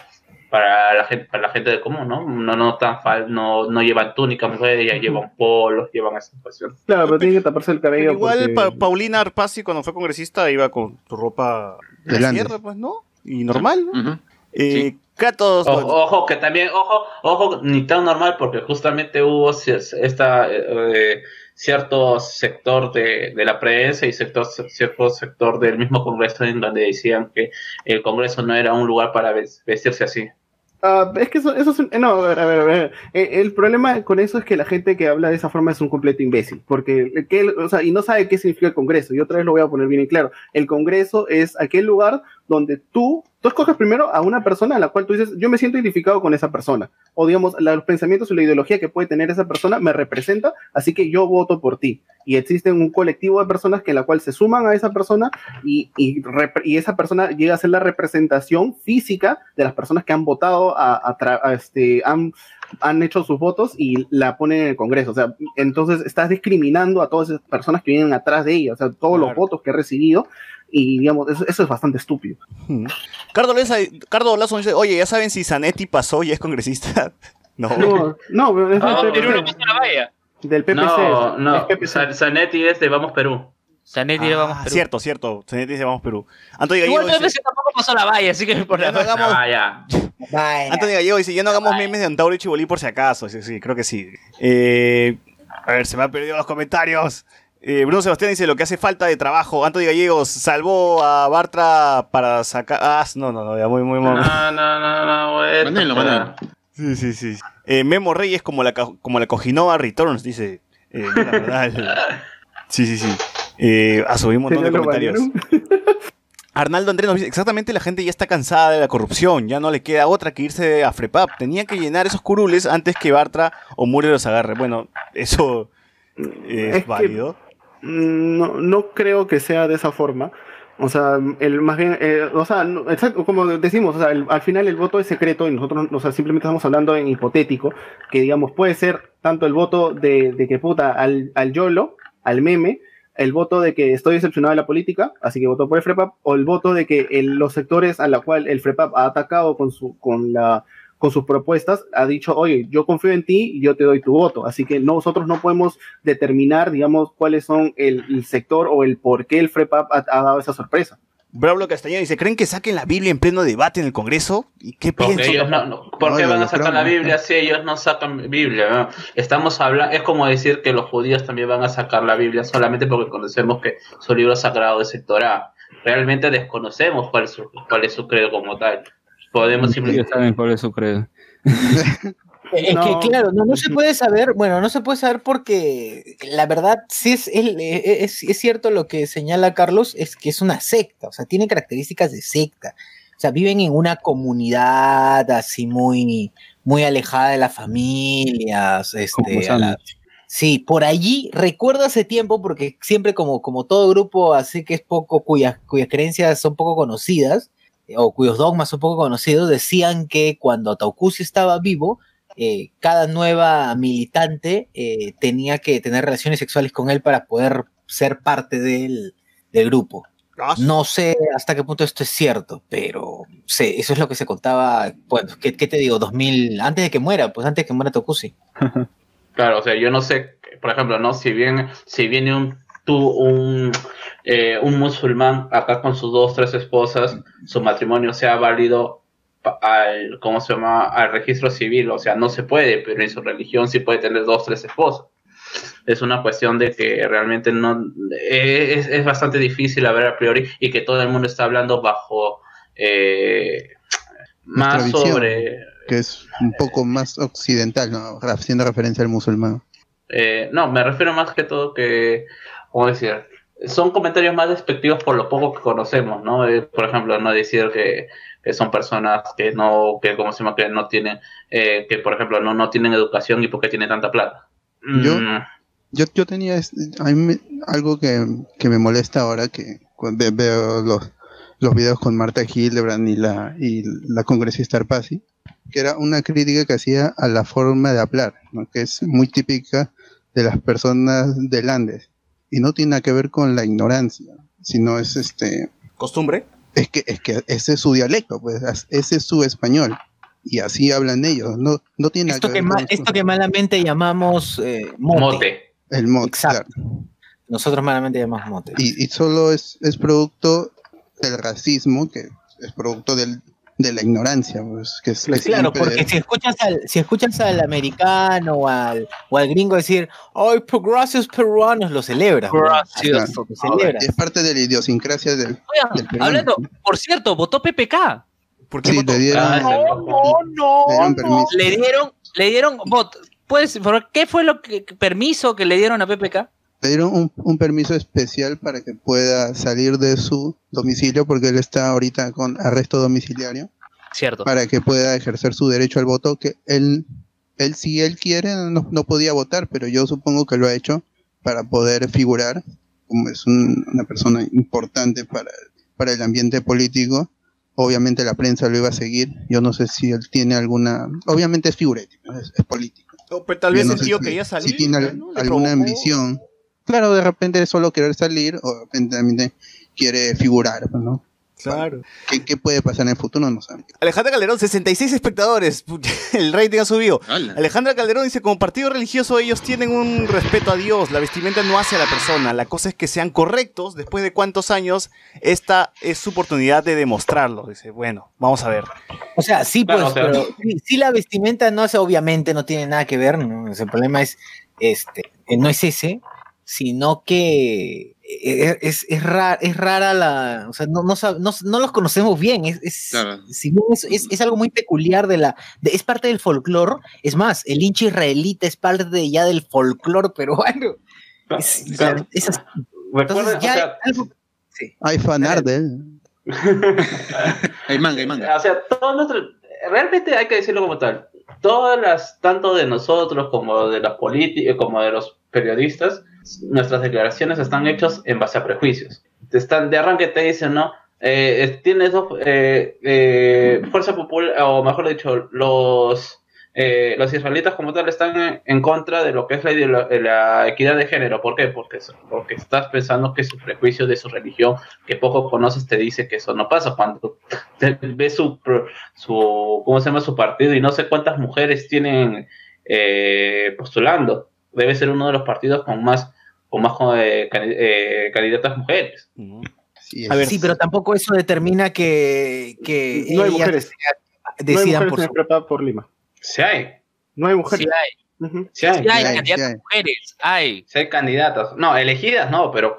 para la gente, para la gente de común, ¿no? No, no tan fal, no, no llevan túnica, mujeres, ya llevan polos, llevan esa cuestión. Claro, pero tiene que taparse el cabello. Pero igual porque- Pa- Paulina Arpasi cuando fue congresista iba con su ropa de sierra, pues, ¿no? Y normal, ¿no? Ujú. Eh, Kratos, Ojo, que también, ojo, ojo, ni tan normal, porque justamente hubo esta, eh, cierto sector de, de la prensa y sector, cierto sector del mismo Congreso en donde decían que el Congreso no era un lugar para ves- vestirse así. Ah, es que eso, eso es un- no, a ver, a ver, a ver. Eh, El problema con eso es que la gente que habla de esa forma es un completo imbécil, porque que, o sea, y no sabe qué significa el Congreso. Y otra vez lo voy a poner bien en claro. El Congreso es aquel lugar donde tú, tú escoges primero a una persona a la cual tú dices, yo me siento identificado con esa persona, o digamos, la- los pensamientos o la ideología que puede tener esa persona me representa, así que yo voto por ti. Y existe un colectivo de personas que la cual se suman a esa persona y, y, y esa persona llega a ser la representación física de las personas que han votado, a, a este, han, han hecho sus votos y la ponen en el Congreso. O sea, entonces estás discriminando a todas esas personas que vienen atrás de ella, o sea, todos los votos que ha recibido. Y digamos, eso, eso es bastante estúpido. hmm. Cardo, Leza- Cardo Lazo dice, oye, ¿ya saben si Zanetti pasó y es congresista? No. No, no, pero es Ah, del Perú no PPC. pasa la valla. Del PPC. No, es no, PPC. Zanetti es de Vamos Perú. Zanetti le vamos Ah, Perú. cierto, cierto. Zanetti dice, vamos Perú. Antonio Gallego Igual dice, PPC tampoco pasó la valla, así que por ya la no hagamos, Ah, ya. Antonio Gallego dice, ya no hagamos memes de Antauro y Chibolí por si acaso. Sí, sí, creo que sí. Eh, a ver, se me han perdido los comentarios. Eh, Bruno Sebastián dice, lo que hace falta de trabajo. Antonio Gallegos salvó a Bartra para sacar... Ah, no, no, no, ya muy, muy... muy- No, no, no, no, güey. Manelo, manelo. Sí, sí, sí. Eh, Memo Reyes como la, como la Cojinova Returns, dice. Eh, la verdad, el- Sí, sí, sí. Eh, ah, subí un montón de ¿Ya lo comentarios. Arnaldo Andrés nos dice, exactamente la gente ya está cansada de la corrupción, ya no le queda otra que irse a Frepap. Tenía que llenar esos curules antes que Bartra o Mure los agarre. Bueno, eso es, Es que- válido. Mm, No, no creo que sea de esa forma. O sea, el más bien, eh, o sea, exacto, como decimos, o sea, al final el voto es secreto y nosotros, o sea, simplemente estamos hablando en hipotético, que digamos, puede ser tanto el voto de, de que puta al, al YOLO, al meme, el voto de que estoy decepcionado de la política, así que voto por el FREPAP, o el voto de que el- los sectores a la cual el FREPAP ha atacado con su, con la, con sus propuestas, ha dicho, oye, yo confío en ti y yo te doy tu voto. Así que nosotros no podemos determinar, digamos, cuáles son el, el sector o el por qué el FREPAP ha, ha dado esa sorpresa. Bravo Castañeda dice, ¿creen que saquen la Biblia en pleno debate en el Congreso? ¿Y qué piensan? ellos no, no- ¿Por No, qué van a sacar la no. Biblia si ellos no sacan Biblia? no? Estamos hablando, es como decir que los judíos también van a sacar la Biblia solamente porque conocemos que su libro sagrado es el Torah. Realmente desconocemos cuál es su, cuál es su credo como tal. Podemos simplemente... saben cuál es su credo. Es No. que claro, no, no se puede saber, bueno, no se puede saber porque la verdad sí es, el- eh, es, es cierto lo que señala Carlos, es que es una secta, o sea, tiene características de secta. O sea, viven en una comunidad así muy, muy alejada de las familias, este, la-. Sí, por allí recuerdo hace tiempo, porque siempre como, como todo grupo así que es poco, cuyas, cuyas creencias son poco conocidas, o cuyos dogmas son poco conocidos, decían que cuando Taucusi estaba vivo, eh, cada nueva militante eh, tenía que tener relaciones sexuales con él para poder ser parte del, del grupo. No sé hasta qué punto esto es cierto, pero sí, eso es lo que se contaba, bueno, ¿qué, qué te digo? 2000, antes de que muera, pues antes de que muera Tokusi. Claro, o sea, yo no sé, por ejemplo, no si viene, si viene un tú un eh, un musulmán acá con sus dos tres esposas, su matrimonio sea válido al cómo se llama al registro civil, o sea, no se puede, pero en su religión sí puede tener dos tres esposas. Es una cuestión de que realmente no es, es bastante difícil a ver a priori y que todo el mundo está hablando bajo eh, más visión. sobre que es un poco más occidental, ¿no? haciendo referencia al musulmán. Eh, no, me refiero más que todo que, ¿cómo decir? Son comentarios más despectivos por lo poco que conocemos, ¿no? Eh, por ejemplo, no decir que, que son personas que no, que ¿cómo se llama? Que no tienen, eh, que por ejemplo no, no tienen educación y porque tienen tanta plata. Yo- Mm, Yo, yo tenía es- a mí me- algo que, que me molesta ahora, que veo los, los videos con Marta Hildebrand y la, y la congresista Arpasi, que era una crítica que hacía a la forma de hablar, ¿no? que es muy típica de las personas del Andes. Y no tiene nada que ver con la ignorancia, sino es este... ¿Costumbre? Es que, es que ese es su dialecto, pues ese es su español. Y así hablan ellos, no, no tiene nada Esto que que, ver ma- con su- esto que malamente llamamos eh, mote. Mote. el mod, Exacto. claro. Nosotros malamente llamamos mote. y, y solo es, es producto del racismo, que es producto del, de la ignorancia, pues, que es que Claro, siempre- porque si escuchas al, si escuchas al americano o al, o al gringo decir, ¡ay, pues gracias peruanos! Lo celebras. ¿no? Gracias. Lo celebras. es parte de la idiosincrasia del, Oigan, del peruano. hablando, por cierto, votó PPK. ¿Por qué Sí, votó? le dieron, Ah, no, le dieron permiso. Le dieron, le dieron, vot, ¿puedes qué fue lo que permiso que le dieron a PPK? Le dieron un, un permiso especial para que pueda salir de su domicilio, porque él está ahorita con arresto domiciliario, Cierto. para que pueda ejercer su derecho al voto, que él, él si él quiere, no, no podía votar, pero yo supongo que lo ha hecho para poder figurar, como es un- una persona importante para, para el ambiente político. Obviamente la prensa lo iba a seguir, yo no sé si él tiene alguna, obviamente es figurético, es, es político. Pero tal vez no el tío si- quería salir. Si tiene al- ¿no? Le alguna provocó. ambición. Claro, de repente solo querer salir o de repente también quiere figurar, ¿no? Claro. ¿Qué, qué puede pasar en el futuro? No sabemos. Alejandra Calderón, 66 espectadores. El rating ha subido. Alejandra Calderón dice, como partido religioso ellos tienen un respeto a Dios, la vestimenta no hace a la persona, la cosa es que sean correctos, después de cuántos años, esta es su oportunidad de demostrarlo. Dice, bueno, vamos a ver. O sea, sí, pues, Claro, pero sí, sí la vestimenta no hace, obviamente no tiene nada que ver, ¿no? O sea, el problema es, este, que no es ese, sino que es, es, es, ra- es rara la, o sea, no, no, no, no los conocemos bien, es, es, Claro. si bien es, es- es algo muy peculiar de la, de- es parte del folclore, es más, el hincha israelita es parte de, ya del folclore peruano. O sea, o sea, algo- sí. Hay fanart de él. Hay manga, hay manga. O sea, todo nuestro, realmente hay que decirlo como tal. Todas las, tanto de nosotros como de los políticos, como de los periodistas, nuestras declaraciones están hechas en base a prejuicios. Te están, de arranque te dicen, ¿no? Eh, tienes dos, eh, eh, fuerza popular, o mejor dicho, los, eh, los israelitas como tal están en, contra de lo que es la, equidad de género. ¿Por qué? Porque, porque estás pensando que su prejuicio de su religión, que poco conoces, te dice que eso no pasa. Cuando ves su, su, ¿cómo se llama? Su partido y no sé cuántas mujeres tienen eh, postulando. Debe ser uno de los partidos con más, con más eh, eh, candidatas mujeres. Sí, A ver, Sí, pero tampoco eso determina que, que No hay mujeres. sea- No hay decidan mujeres por en su prepa por Lima. Sí hay, No hay mujeres. Sí hay, Ujú. sí hay. sí hay Sí hay, candidatas sí hay. mujeres, hay. Sí hay candidatas. No, elegidas no, pero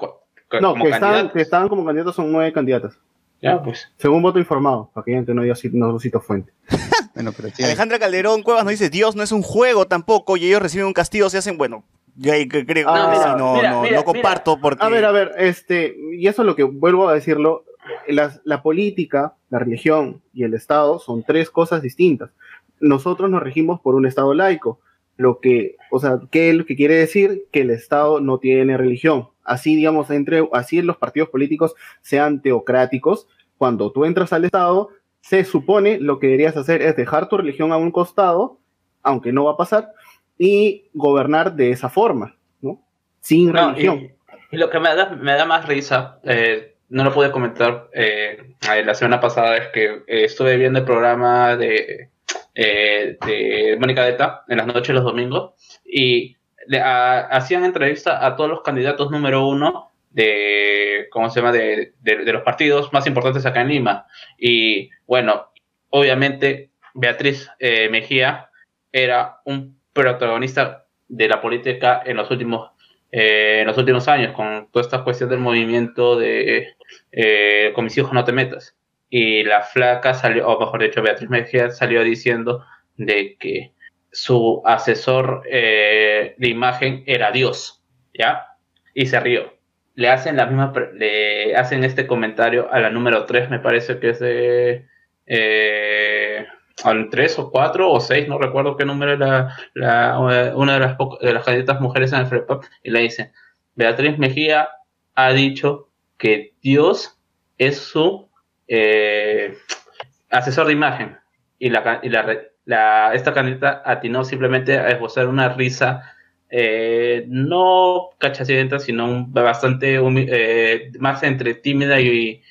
No, como que estaban, candidatas. que estaban como candidatos son nueve candidatas. Ya, pues. Según voto informado, para que gente no diga no no cito fuente. Bueno, pero sí hay. Alejandra Calderón Cuevas nos dice, Dios no es un juego tampoco y ellos reciben un castigo, se hacen, bueno, yo creo Ah, que mira, sí, no, mira, no, mira, no comparto porque... A ver, a ver, este, y eso es lo que vuelvo a decirlo, la política, la religión y el Estado son tres cosas distintas. Nosotros nos regimos por un Estado laico, lo que, o sea, ¿qué es lo que quiere decir? Que el Estado no tiene religión. Así, digamos, entre, así los partidos políticos sean teocráticos, cuando tú entras al Estado, se supone lo que deberías hacer es dejar tu religión a un costado, aunque no va a pasar, y gobernar de esa forma, ¿no? Sin No, religión. y, y lo que me da, me da más risa, eh, no lo pude comentar eh, la semana pasada, es que eh, estuve viendo el programa de, de Mónica Deta en las noches los domingos y le- a- hacían entrevista a todos los candidatos número uno de, ¿cómo se llama?, de, de- los partidos más importantes acá en Lima. Y bueno, obviamente Beatriz eh, Mejía era un protagonista de la política en los últimos eh, en los últimos años con toda esta cuestión del movimiento de eh, con mis hijos no te metas y la flaca salió o mejor dicho Beatriz Mejía salió diciendo de que su asesor de imagen era Dios ya y se rió le hacen la misma le hacen este comentario a la número 3 me parece que es de eh, al 3 o 4 o 6, no recuerdo qué número era la, una de las, de las candidatas mujeres en el FREPAP, y le dice, Beatriz Mejía ha dicho que Dios es su eh, asesor de imagen, y la, y la, la, esta candidata atinó simplemente a esbozar una risa eh, no cachacienta, sino bastante eh, más entre tímida y,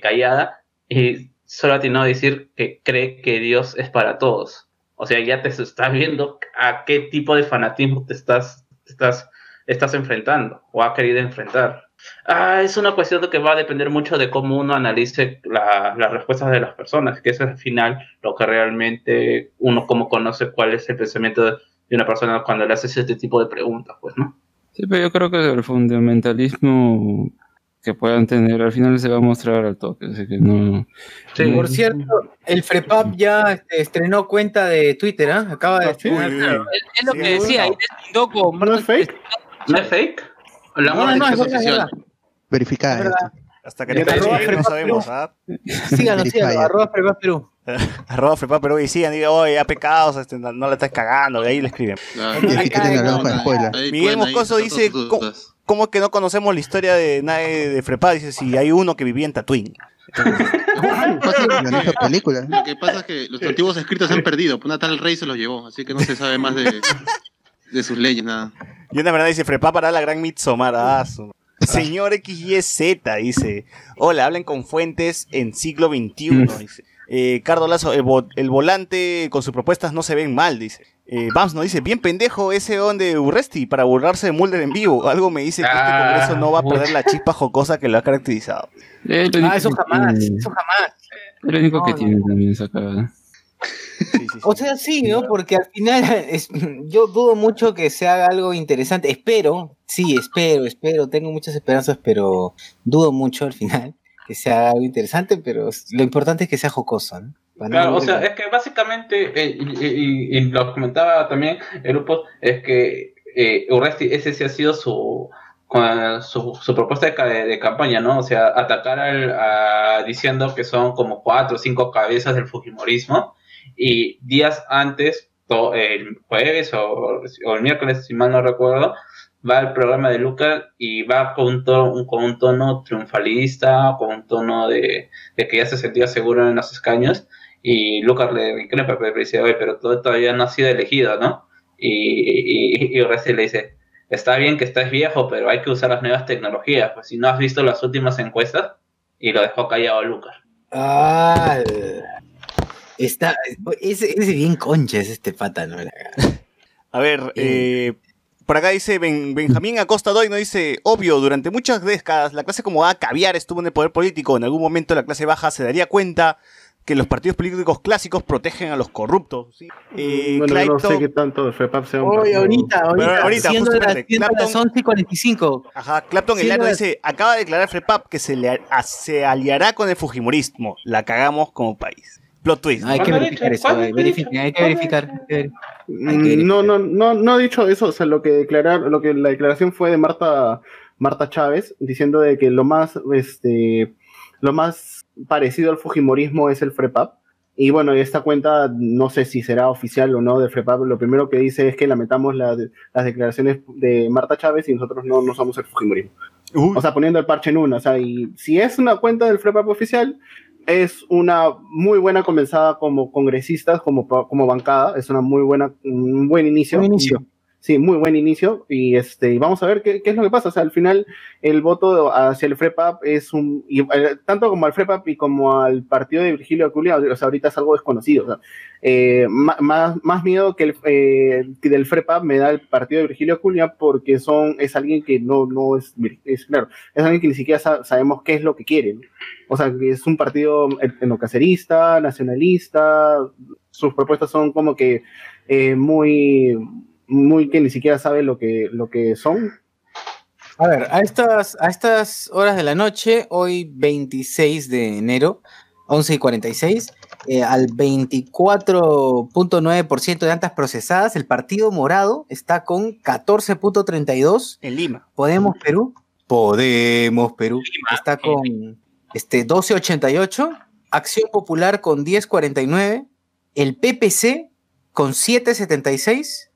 callada, y solo atinó a decir que cree que Dios es para todos. O sea, ya te estás viendo a qué tipo de fanatismo te estás, estás, estás enfrentando o ha querido enfrentar. Ah, es una cuestión que va a depender mucho de cómo uno analice la- las respuestas de las personas, que es al final lo que realmente uno como conoce cuál es el pensamiento de, de una persona cuando le haces este tipo de preguntas, pues, ¿no? Sí, pero yo creo que el fundamentalismo que puedan tener al final se va a mostrar al toque. Así que no. Sí. Por cierto, el Frepap ya este, estrenó cuenta de Twitter, ¿ah? Acaba de Ah, sí. estrenar. Es, es lo Sí, que decía, ahí bueno. deslindó con ¿No es fake? ¿No es fake? La No, no, no, es. Verificada. Hasta que le no sabemos. ¿ah? Síganos, síganos, arroba Frepap Perú. Arroba Frepa Perú y sigan, digan, oye, ha pecado, este, no, no la estás cagando, y ahí le escriben. De. Ahí Miguel Moscoso dice, ¿cómo, que no conocemos la historia de nadie de Frepa? Dice, si hay uno que vivía en Tatooine. De película. Lo que pasa es que los antiguos escritos se han perdido. Una tal rey se los llevó, así que no se sabe más de, de sus leyes, nada. Y una verdad dice, Frepa para la gran Midsommar. Ah, su- Señor XYZ dice, hola, hablen con fuentes en siglo XXI. Dice. Eh, Cardo Lazo, el, vo- el volante con sus propuestas no se ven mal, dice. Eh, Bams nos dice, bien pendejo ese don de Urresti para burlarse de Mulder en vivo. Algo me dice que este Ah, congreso no va a perder la chispa jocosa que lo ha caracterizado. Lo Ah, eso jamás, tiene- eso jamás. es lo único No, que no. tiene también esa cagada. Sí, sí, sí. O sea, sí, ¿no? Porque al final es- yo dudo mucho que se haga algo interesante. Espero, sí, espero, espero, tengo muchas esperanzas, pero dudo mucho al final que se haga algo interesante, pero lo importante es que sea jocoso, ¿no? Claro, o sea, es que básicamente, eh, y, y- y lo comentaba también el grupo, es que eh, Urresti, ese sí ha sido su, su, su propuesta de, de campaña, ¿no? O sea, atacar al, a- diciendo que son como cuatro o cinco cabezas del Fujimorismo y días antes, to- el jueves o, o el miércoles, si mal no recuerdo, va al programa de Lucas y va con un tono, con un tono triunfalista, con un tono de, de que ya se sentía seguro en los escaños y Lucas le increpa, pero dice, oye, pero todo todavía no ha sido elegido, ¿no? Y, y, le dice, está bien que estás viejo, pero hay que usar las nuevas tecnologías, pues si no has visto las últimas encuestas, y lo dejó callado a Lucas. Ah, está, ese, ese bien concha es este pata, ¿no? A ver, eh, por acá dice Ben- Benjamín Acosta Doy, no dice, obvio, durante muchas décadas la clase acomodada caviar estuvo en el poder político. En algún momento la clase baja se daría cuenta que los partidos políticos clásicos protegen a los corruptos. ¿sí? Eh, Bueno, no sé qué tanto FEPAP sea un Oye, partido- ahorita, ahorita, Pero ahorita, siendo las, siendo las Clapton- 11 y 45. Ajá, Clapton Elano no, dice, acaba de declarar FREPAP que se, le, a- se aliará con el Fujimorismo. La cagamos como país. Plot twist. Hay que ¿Cuándo ha verificar eso, hay que ¿Cuándo ha verificar. Mm, verificar. No, no, no, no ha dicho eso. O sea, lo que declarar, lo que la declaración fue de Marta, Marta Chávez, diciendo de que lo más, este, lo más parecido al Fujimorismo es el FREPAP. Y bueno, esta cuenta no sé si será oficial o no del FREPAP. Lo primero que dice es que lamentamos la- las declaraciones de Marta Chávez y nosotros no, no somos el Fujimorismo. Uy, O sea, poniendo el parche en una. O sea, y si es una cuenta del FREPAP oficial, es una muy buena comenzada como congresistas, como, como bancada. Es una muy buena, un buen inicio. Buen inicio. Sí, muy buen inicio. Y este, y vamos a ver qué, es lo que pasa. O sea, al final, el voto hacia el FREPAP es un. eh, tanto como al FREPAP y como al partido de Virgilio Aculia, o sea, ahorita es algo desconocido. Eh, más, más miedo que, el, eh, del FREPAP me da el partido de Virgilio Aculia porque son, es alguien que no, no es, es claro, es alguien que ni siquiera sa- sabemos qué es lo que quiere. O sea, es un partido etnocacerista, nacionalista, sus propuestas son como que muy, muy que ni siquiera sabe lo que, lo que son. A ver, a estas, a estas horas de la noche, hoy 26 de enero, 11 y 46, eh, al 24.9% de antas procesadas, el Partido Morado está con 14.32%. en Lima. Podemos Perú. Podemos Perú. Está con este 12.88. Acción Popular con 10.49. El PPC con 7.76.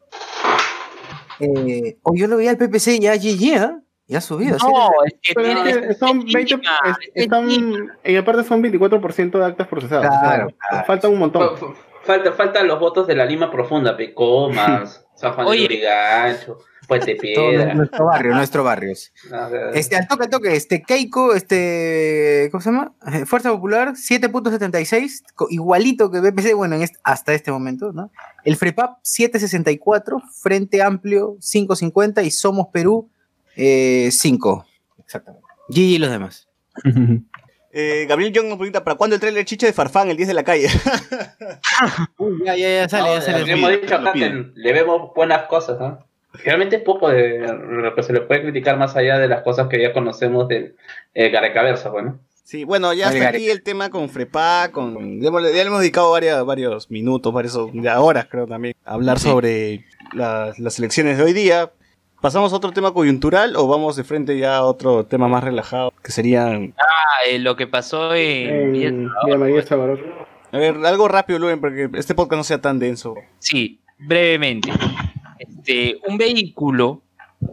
Eh, o yo lo veía al PPC ya GG, ¿ah? Ya ha subido. No, es que Pero tiene- es que son 20, mínima, es- es están, y aparte son 24% de actas procesadas. o sea, Claro, claro. falta un montón. Falta, faltan los votos de la Lima Profunda, Pecomas, San Juan de Oye. Lurigancho, Puente Todo Piedra. nuestro barrio, nuestro barrio. No, Este, al toque, al toque, este Keiko, este, ¿cómo se llama? Eh, Fuerza Popular, 7.76, co- igualito que BPC, bueno, en este- hasta este momento, ¿no? El FREPAP, 7.64, Frente Amplio, 5.50 y Somos Perú, eh, 5. Exactamente. Gigi y los demás. Eh, Gabriel Young nos pregunta, ¿para cuándo el trailer chicha de Farfán, el 10 de la calle? Uy, ya, ya, ya sale, no, ya sale. le hemos dicho acá que le vemos buenas cosas, ¿no? Realmente es poco de lo que se le puede criticar más allá de las cosas que ya conocemos del eh, Garecaverso, bueno. Sí, bueno, ya Gary. aquí el tema con Frepa, con... Ya hemos, ya le hemos dedicado varias, varios minutos, varios, ya horas creo también, a hablar sobre las, las elecciones de hoy día. ¿Pasamos a otro tema coyuntural o vamos de frente ya a otro tema más relajado? Que serían... Ah, eh, lo que pasó en En. A ver, algo rápido, Luen, porque este podcast no sea tan denso. Sí, brevemente. Este, un vehículo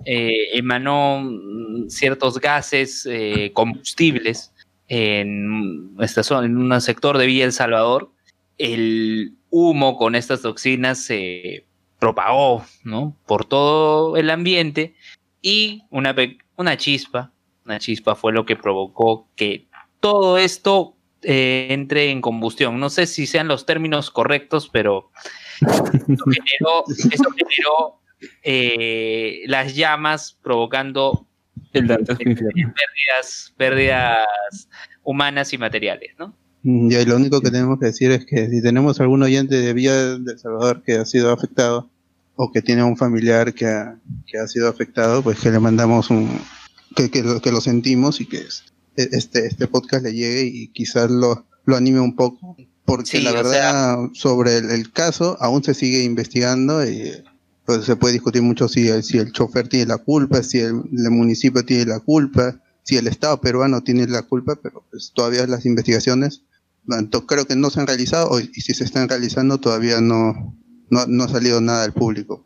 eh, emanó mm, ciertos gases eh, combustibles en, esta zona, en un sector de Villa El Salvador. El humo con estas toxinas se propagó ¿no? por todo el ambiente y una, una chispa, una chispa fue lo que provocó que todo esto eh, entre en combustión. No sé si sean los términos correctos, pero eso generó, eso generó, eh, las llamas provocando El pérdidas, pérdidas humanas y materiales, ¿no? Y lo único que tenemos que decir es que si tenemos algún oyente de Villa del Salvador que ha sido afectado o que tiene un familiar que ha, que ha sido afectado, pues que le mandamos un... que, que, lo, que lo sentimos y que es- este, este podcast le llegue y quizás lo, lo anime un poco. Porque Sí, la o verdad, sobre el, el caso, aún se sigue investigando y pues se puede discutir mucho si el, si el chofer tiene la culpa, si el, el municipio tiene la culpa, si el Estado peruano tiene la culpa, pero pues todavía las investigaciones tanto creo que no se han realizado o- y si se están realizando todavía no, no, no ha salido nada al público.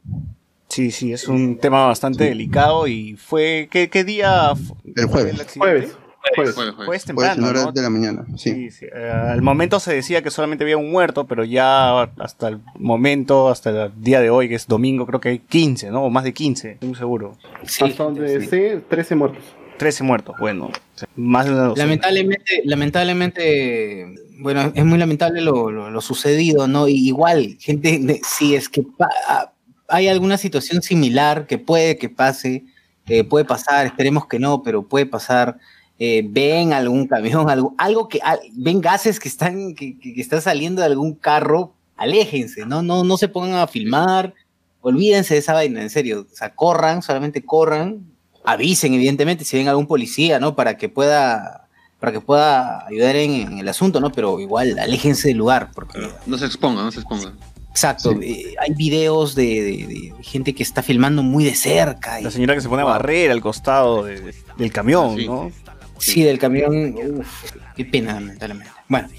Sí, sí, es un tema bastante delicado y fue... ¿Qué, qué día El fue jueves. el? Jueves. Jueves. Temprano, horas ¿no? de la mañana, sí. Sí, sí. Eh, al momento se decía que solamente había un muerto, pero ya hasta el momento, hasta el día de hoy, que es domingo, creo que hay 15, ¿no? O más de 15, estoy muy seguro. Sí, Hasta donde sí. sé, 13 muertos. 13 muertos, bueno, más de una docena. Lamentablemente, lamentablemente, bueno, es muy lamentable lo, lo- lo sucedido, ¿no? Y igual, gente, de- si es que pa- hay alguna situación similar que puede que pase, eh, puede pasar, esperemos que no, pero puede pasar. Eh, ven algún camión, algo, algo que al- ven gases que están que, que- que están saliendo de algún carro, aléjense, no, no, no se pongan a filmar, olvídense de esa vaina, en serio, o sea, corran, solamente corran, avisen evidentemente si ven algún policía, ¿no? Para que pueda para que pueda ayudar en, en el asunto, ¿no? Pero igual, aléjense del lugar, porque No se exponga, no se exponga. exacto, eh, hay videos de, de- de gente que está filmando muy de cerca. y- La señora que se pone a barrer al costado de- del camión, Sí. ¿no? Sí, del camión. Uf, qué pena, lamentablemente. Bueno,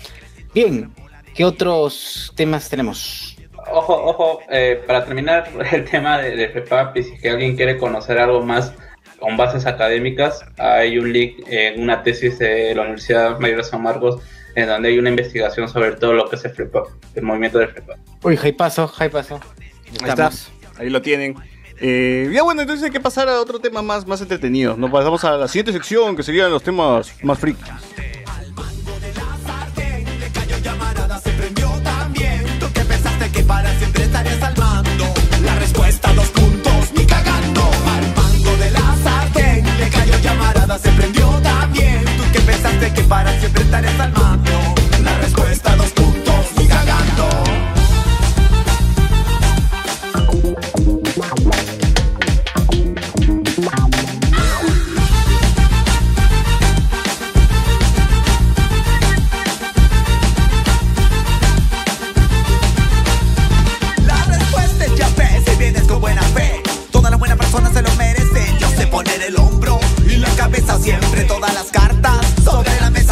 bien. ¿Qué otros temas tenemos? Ojo, ojo, eh, para terminar el tema de, de FEPAP, y si es que alguien quiere conocer algo más con bases académicas, hay un link en una tesis de la Universidad Mayor de San Marcos en donde hay una investigación sobre todo lo que es el FEPAP, el movimiento del FEPAP. Uy, hay paso, hay paso. Ahí está, ahí lo tienen. Eh, ya bueno, entonces hay que pasar a otro tema más, más entretenido. Nos pasamos a la siguiente sección, que serían los temas más frikis. se prendió también. Tú que pensaste que para siempre estarías al mando.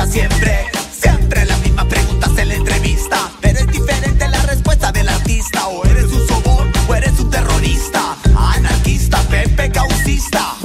siempre. Siempre la misma pregunta se la entrevista. Pero es diferente la respuesta del artista. O eres un sobón o eres un terrorista. Anarquista, Pepe Causista.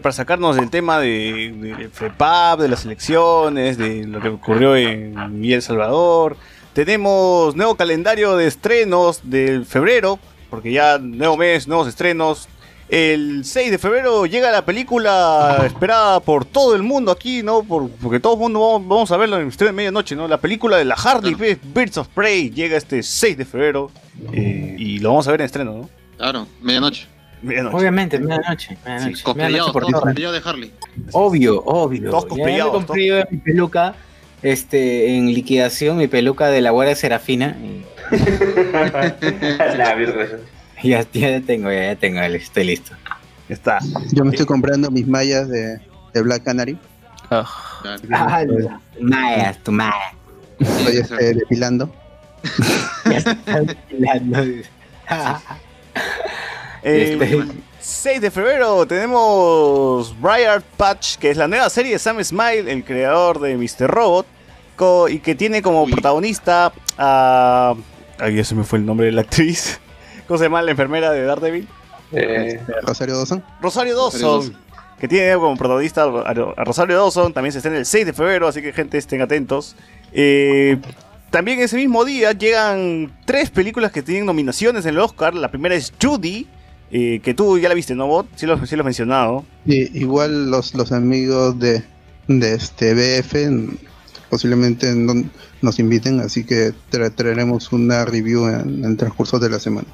Para sacarnos del tema de, de FEPAP, de las elecciones, de lo que ocurrió en El Salvador. Tenemos nuevo calendario de estrenos del febrero, porque ya nuevo mes, nuevos estrenos. El 6 de febrero llega la película esperada por todo el mundo aquí, ¿no? Por- porque todo el mundo vamos, vamos a verla en de medianoche, ¿no? La película de la Harley, pues, Birds of Prey, llega este 6 de febrero. eh, y lo vamos a ver en estreno, ¿no? Claro, medianoche. Medianoche. Obviamente, medianoche. medianoche. Cosplayado, Medianoche por todo torre. cosplayado de Harley. Obvio, obvio. Todos Ya me compré mi peluca este, en liquidación, mi peluca de la Guardia Serafina. y La ya, ya tengo, ya, ya tengo, estoy listo. Está. Yo me estoy comprando mis mallas de, de Black Canary. Ah, Ah, tu maya, tu maya. Estoy este, depilando. El Este- 6 de febrero tenemos Briar Patch, que es la nueva serie de Sam Smile, el creador de Mr. Robot, y que tiene como protagonista a... Ay, ya se me fue el nombre de la actriz. ¿Cómo se llama la enfermera de Daredevil? Eh, Rosario Dawson. Rosario Dawson. Que tiene como protagonista a a Rosario Dawson. También se estrena el 6 de febrero, así que gente estén atentos. Eh, también ese mismo día llegan tres películas que tienen nominaciones en el Oscar. La primera es Judy, eh, que tú ya la viste, ¿no, Bot? Sí lo, sí lo has mencionado. Y igual los, los amigos de, de este BF posiblemente no- nos inviten, así que tra- traeremos una review en, en el transcurso de la semana.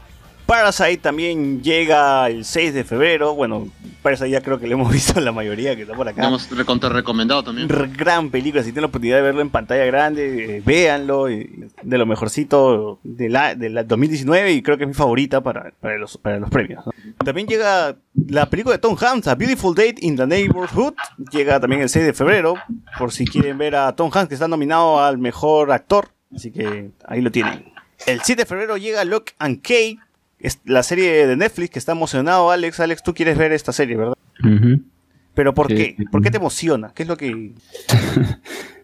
Parasite también llega el 6 de febrero. Bueno, Parasite ya creo que lo hemos visto la mayoría que está por acá. Lo hemos recontra recomendado también. Gran película, si tienen la oportunidad de verlo en pantalla grande, eh, véanlo, eh, de lo mejorcito de la, de la 2019 y creo que es mi favorita para, para, los, para los premios. ¿no? También llega la película de Tom Hanks, A Beautiful Date in the Neighborhood, llega también el 6 de febrero, por si quieren ver a Tom Hanks que está nominado al mejor actor, así que ahí lo tienen. El 7 de febrero llega Lock and Key, es la serie de Netflix que está emocionado Alex. Alex, tú quieres ver esta serie, ¿verdad? Pero ¿por qué? ¿Por qué te emociona? ¿Qué es lo que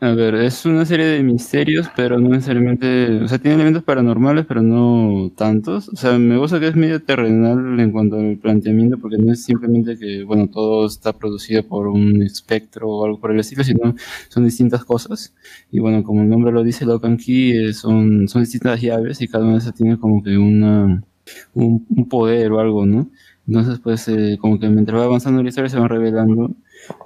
A ver, es una serie de misterios, pero no necesariamente, o sea, tiene elementos paranormales, pero no tantos. O sea, me gusta que es medio terrenal en cuanto al planteamiento, porque no es simplemente que, bueno, todo está producido por un espectro o algo por el estilo, sino son distintas cosas. Y bueno, como el nombre lo dice, Lock and Key son, son distintas llaves y cada una de esas tiene como que una, un, un poder o algo, ¿no? Entonces, pues, eh, como que mientras va avanzando la historia se van revelando.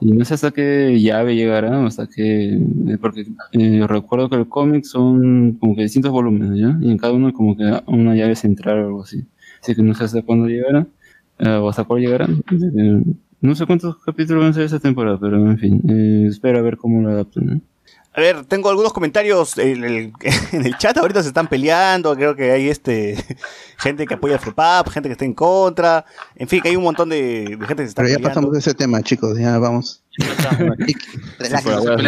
Y no sé hasta qué llave llegará, hasta qué. eh, Porque eh, recuerdo que el cómic son como que distintos volúmenes, ¿ya? Y en cada uno como que una llave central o algo así. Así que no sé hasta cuándo llegará, eh, o hasta cuándo llegarán. Eh, no sé cuántos capítulos van a ser esta temporada, pero en fin, espero ver cómo lo adaptan. A ver, tengo algunos comentarios en el, en el chat. Ahorita se están peleando. Creo que hay este gente que apoya a FEPAP, gente que está en contra. En fin, que hay un montón de, de gente que se está Pero ya peleando. pasamos de ese tema, chicos, ya vamos.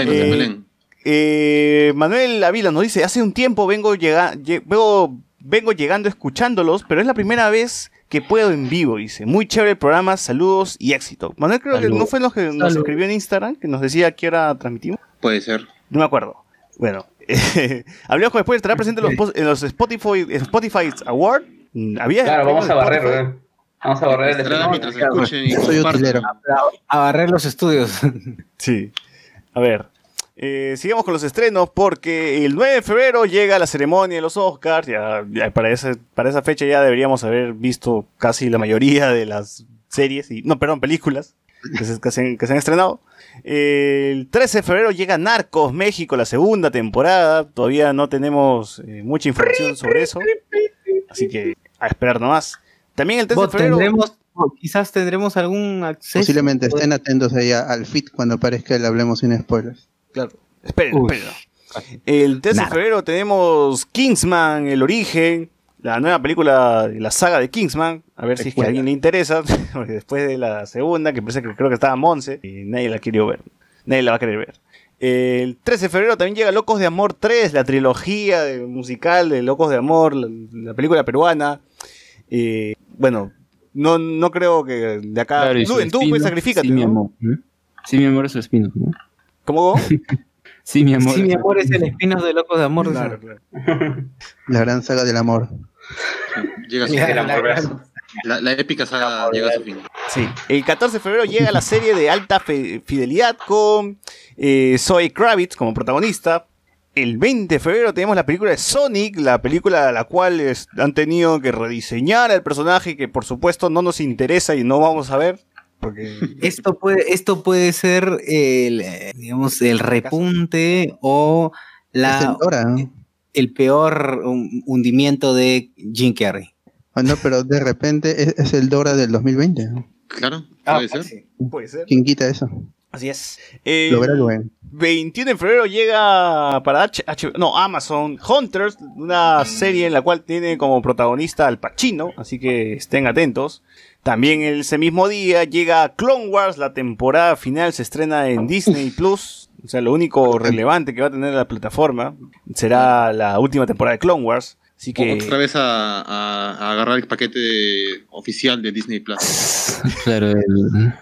Eh. Eh, Manuel Avila nos dice, hace un tiempo vengo, llega, lle- vengo, vengo llegando escuchándolos, pero es la primera vez que puedo en vivo, dice. Muy chévere el programa, saludos y éxito. Manuel creo que no fue los que nos Salud. escribió en Instagram, que nos decía que ahora transmitimos. Puede ser. No me acuerdo. Bueno, hablemos después, estará presente en los, en los Spotify, Spotify Award. Había claro, vamos a premios de barrer, Spotify. ¿verdad? Vamos a barrer el escenario. mientras escuchen y Soy compartan. utilero. A barrer los estudios. Sí. A ver. eh, sigamos con los estrenos porque el 9 de febrero llega la ceremonia de los Oscars. Ya, ya para, esa, para esa fecha ya deberíamos haber visto casi la mayoría de las series, y, no, perdón, películas que se, que se- que se han estrenado. El 13 de febrero llega Narcos México, la segunda temporada. Todavía no tenemos eh, mucha información sobre eso. Así que a esperar nomás. También el 13 de febrero. tendremos, quizás tendremos algún acceso. Posiblemente estén atentos ahí al fit cuando aparezca el Hablemos sin spoilers. Claro. Esperen, esperen. El 13 de febrero tenemos Kingsman, El Origen, la nueva película de la saga de Kingsman. A ver si es que a alguien le interesa, porque después de la segunda, que parece que creo que estaba Monse, y nadie la quería ver. Nadie la va a querer ver. El 13 de febrero también llega Locos de Amor 3, la trilogía de- musical de Locos de Amor, la, la película peruana. Eh, bueno, no, no creo que de acá... Claro, y su Luen, tú spin-off, pues sacrifícate, Sí, mi amor. Sí, mi amor es su espino, ¿no? ¿Cómo? Sí, mi amor. Sí, mi amor es el espino de locos de amor. Claro, claro. La gran saga del amor. Llega su Ya, El la épica saga llega a su fin. Sí. El 14 de febrero llega la serie de alta fe- fidelidad con eh, Zoe Kravitz como protagonista. El 20 de febrero tenemos la película de Sonic, la película a la cual es- han tenido que rediseñar al personaje que por supuesto no nos interesa y no vamos a ver. Porque Esto puede, esto puede ser el, eh, digamos, el repunte o Es el la. El peor hun- hundimiento de Jim Carrey. Ah, no, pero de repente es, es el Dora del 2020. ¿no? Claro, Ah, puede ser. sí, puede ser. ¿Quién quita eso? Así es. Eh, Lo verá luego. 21 de febrero llega para H, H- no, Amazon Hunters, una serie en la cual tiene como protagonista al Pacino, así que estén atentos. También ese mismo día llega Clone Wars, la temporada final se estrena en Disney Plus. O sea, lo único relevante que va a tener la plataforma será la última temporada de Clone Wars. Así que Otra vez a, a- a agarrar el paquete oficial de Disney Plus. Claro, el-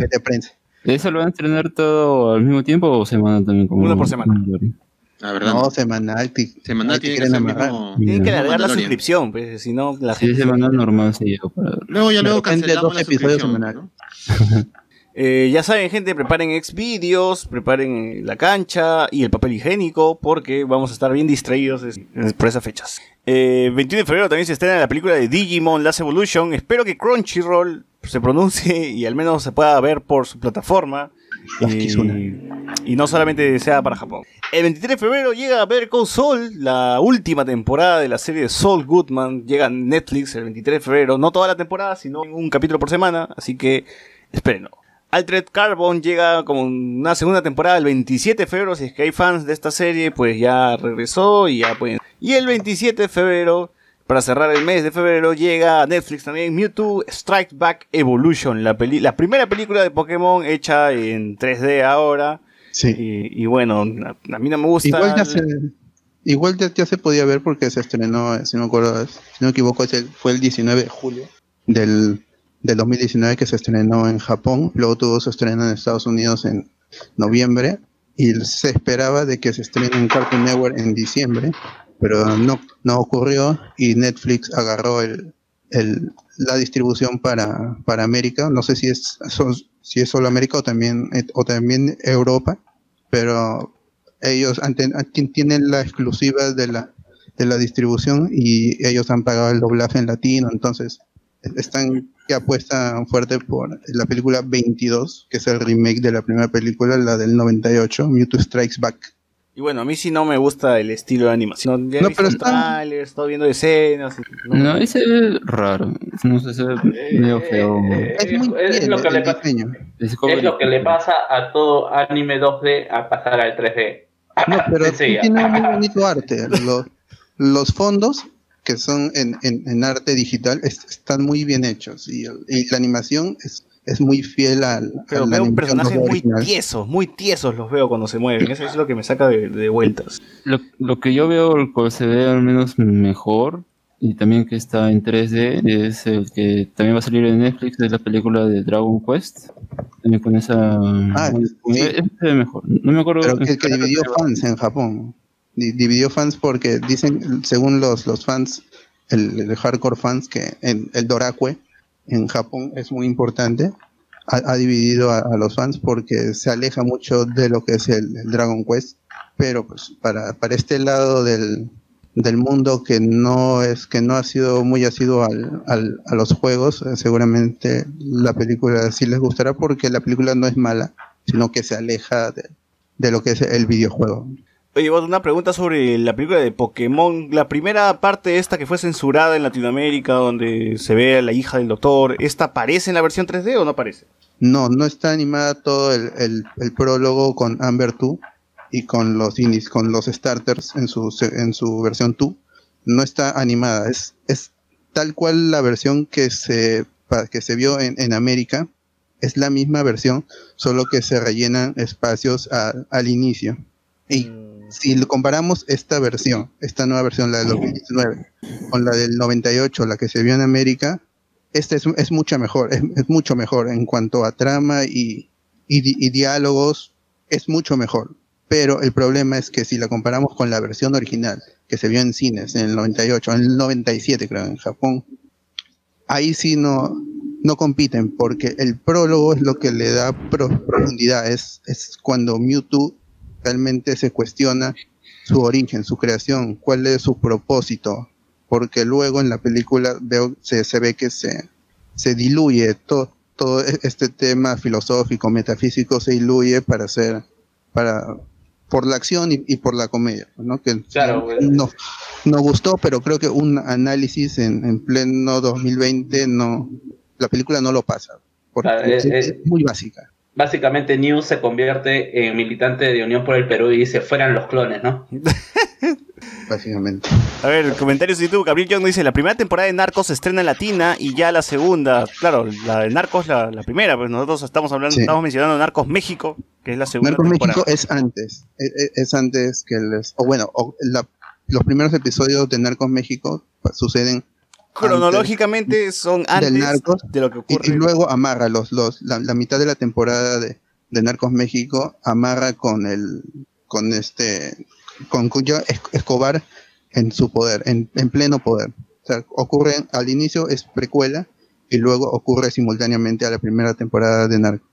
Que te prensa. ¿Eso lo van a estrenar todo al mismo tiempo o semana también? Como Uno por semana. La verdad. No, semanal. ti- Semanal tiene que mismo. tienen que alargar la suscripción, pues, si no la Sí, gente... semanal normal sí llegó para Luego ya De luego cancelamos dos la episodios suscripción, semanales. ¿no? Eh, ya saben, gente, preparen Xvideos, preparen eh, la cancha y el papel higiénico, porque vamos a estar bien distraídos por esas fechas. Eh, 21 de febrero también se estrena la película de Digimon Last Evolution. Espero que Crunchyroll se pronuncie y al menos se pueda ver por su plataforma. Eh, y no solamente sea para Japón. El 23 de febrero llega Call Saul, la última temporada de la serie de Saul Goodman. Llega a Netflix el 23 de febrero. No toda la temporada, sino un capítulo por semana. Así que espérenlo. Altered Carbon llega como una segunda temporada el 27 de febrero. Si es que hay fans de esta serie, pues ya regresó y ya pueden. Y el 27 de febrero, para cerrar el mes de febrero, llega a Netflix también Mewtwo Strike Back Evolution, la, peli- la primera película de Pokémon hecha en 3D ahora. Sí. Y, y bueno, a, mí no me gusta. Igual ya se, igual ya, ya se podía ver porque se estrenó, eh, si no me acuerdo, si no me equivoco, fue el 19 de julio del, del 2019 que se estrenó en Japón, luego tuvo su estreno en Estados Unidos en noviembre y se esperaba de que se estrene en Cartoon Network en diciembre, pero no, no ocurrió y Netflix agarró el, el- la distribución para, para América, no sé si es, so- si es solo América o también, o también Europa, pero ellos han ten- han- tienen la exclusiva de la, de la distribución y ellos han pagado el doblaje en latino, entonces están que apuestan fuerte por la película 22, que es el remake de la primera película, la del 98, Mewtwo Strikes Back. Y bueno, a mí sí no me gusta el estilo de animación. No, visto pero está- estoy viendo escenas. y no- No, ese es raro. No sé, se ve medio feo. Eh, Es muy es bien lo que el le pasa- diseño. Es lo que le pasa a todo anime 2D a pasar al 3D. No, pero Sí, tiene muy bonito arte. Los, los fondos, que son en, en- en arte digital, es- están muy bien hechos y, el- y la animación es, es muy fiel al, Pero veo animación personajes 2D muy original. tiesos, muy tiesos los veo cuando se mueven. Eso es lo que me saca de, de vueltas. Lo, lo que yo veo el cual se ve al menos mejor y también que está en 3D es el que también va a salir en Netflix es la película de Dragon Quest también con esa Ah, sí. se ve mejor no me acuerdo Pero que, que dividió fans en Japón. Di- dividió fans porque dicen, según los, los fans, el, hardcore fans, que el Dorakue en Japón es muy importante. Ha, ha dividido a, los fans porque se aleja mucho de lo que es el, el Dragon Quest. Pero pues para, para este lado del, del mundo que no es que no ha sido muy asiduo al, al- a los juegos, eh, seguramente la película sí les gustará porque la película no es mala, sino que se aleja de, de lo que es el videojuego. Oye, vos, una pregunta sobre la película de Pokémon. La primera parte esta que fue censurada en Latinoamérica, donde se ve a la hija del doctor, ¿esta aparece en la versión 3D o no aparece? No, no está animada todo el, el- el prólogo con Amber 2 y con los inis, con los starters en su, en su versión 2. No está animada, es, es tal cual la versión que se, que se vio en, en América. Es la misma versión, solo que se rellenan espacios a- al inicio. Y si lo comparamos esta versión, esta nueva versión, la del 2019, con la del 98, la que se vio en América, esta es, es mucho mejor, es, es mucho mejor en cuanto a trama y, y di- y diálogos, es mucho mejor. Pero el problema es que si la comparamos con la versión original que se vio en cines en el 98, en el 97 creo, en Japón, ahí sí no, no compiten, porque el prólogo es lo que le da pro- profundidad, es, es cuando Mewtwo realmente se cuestiona su origen, su creación, cuál es su propósito, porque luego en la película veo, se, se ve que se, se diluye todo, todo e- este tema filosófico, metafísico, se diluye para hacer, para, por la acción y, y por la comedia, ¿no? Que Claro, no, no gustó, pero creo que un análisis en, en pleno 2020 no, la película no lo pasa, porque Claro, es, es- es muy básica. Básicamente News se convierte en militante de Unión por el Perú y dice fueran los clones, ¿no? básicamente. A ver, comentarios de YouTube. Gabriel Young dice: La primera temporada de Narcos se estrena en Latina y ya la segunda. Claro, la de Narcos, la, la primera, pues nosotros estamos hablando, Sí. estamos mencionando Narcos México, que es la segunda Narcos temporada. México es antes, e- e- es, antes que les, o bueno, o la- los primeros episodios de Narcos México pa- suceden Cronológicamente son antes del Narcos de lo que ocurre. y luego amarra los, los la, la mitad de la temporada de, de Narcos México amarra con el con este con Cuyo Es- Escobar en su poder, en, en pleno poder. O sea, ocurre al inicio es precuela y luego ocurre simultáneamente a la primera temporada de Narcos.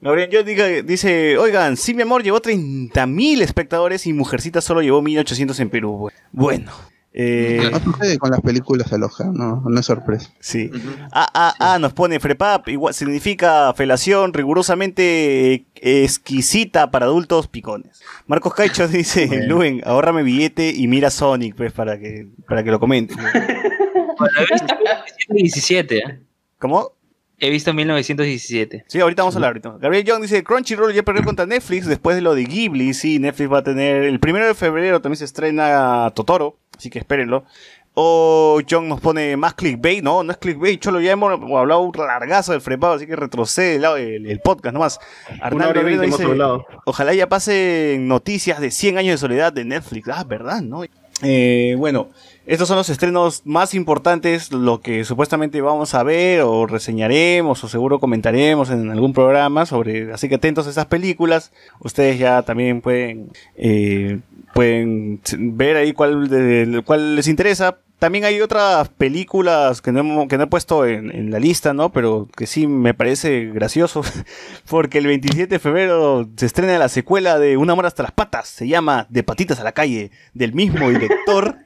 Gabriel Young diga- dice: Oigan, sí, mi amor, llevó 30.000 espectadores y Mujercita solo llevó 1.800 en Perú. Bu- Bueno. Eh, No sucede con las películas aloja, no, no es sorpresa. Sí. Ah, ah, ah, nos pone FREPAP, igual significa felación rigurosamente eh, exquisita para adultos picones. Marcos Caicho dice, Bueno. Luen, ahórrame billete y mira Sonic, pues, para que, para que lo comente. Bueno, he visto 1917, ¿eh? ¿Cómo? He visto 1917. Sí, ahorita vamos a hablar ahorita. Gabriel Young dice, Crunchyroll ya perdió contra Netflix después de lo de Ghibli. Sí, Netflix va a tener... El primero de febrero también se estrena Totoro, así que espérenlo. O John nos pone más clickbait. No, no es clickbait. Cholo, ya hemos hablado un largazo del frepado, así que retrocede el, lado- el- el podcast nomás. Una Arnaldo dice, ojalá ya pasen noticias de 100 años de soledad de Netflix. Ah, verdad, ¿no? Eh, bueno, estos son los estrenos más importantes, lo que supuestamente vamos a ver o reseñaremos o seguro comentaremos en algún programa sobre, así que atentos a esas películas. Ustedes ya también pueden eh, pueden ver ahí cuál, de- cuál les interesa. También hay otras películas que no, que no he puesto en, en la lista, ¿no? Pero que sí me parece gracioso. Porque el 27 de febrero se estrena la secuela de Un amor hasta las patas. Se llama De patitas a la calle. Del mismo director.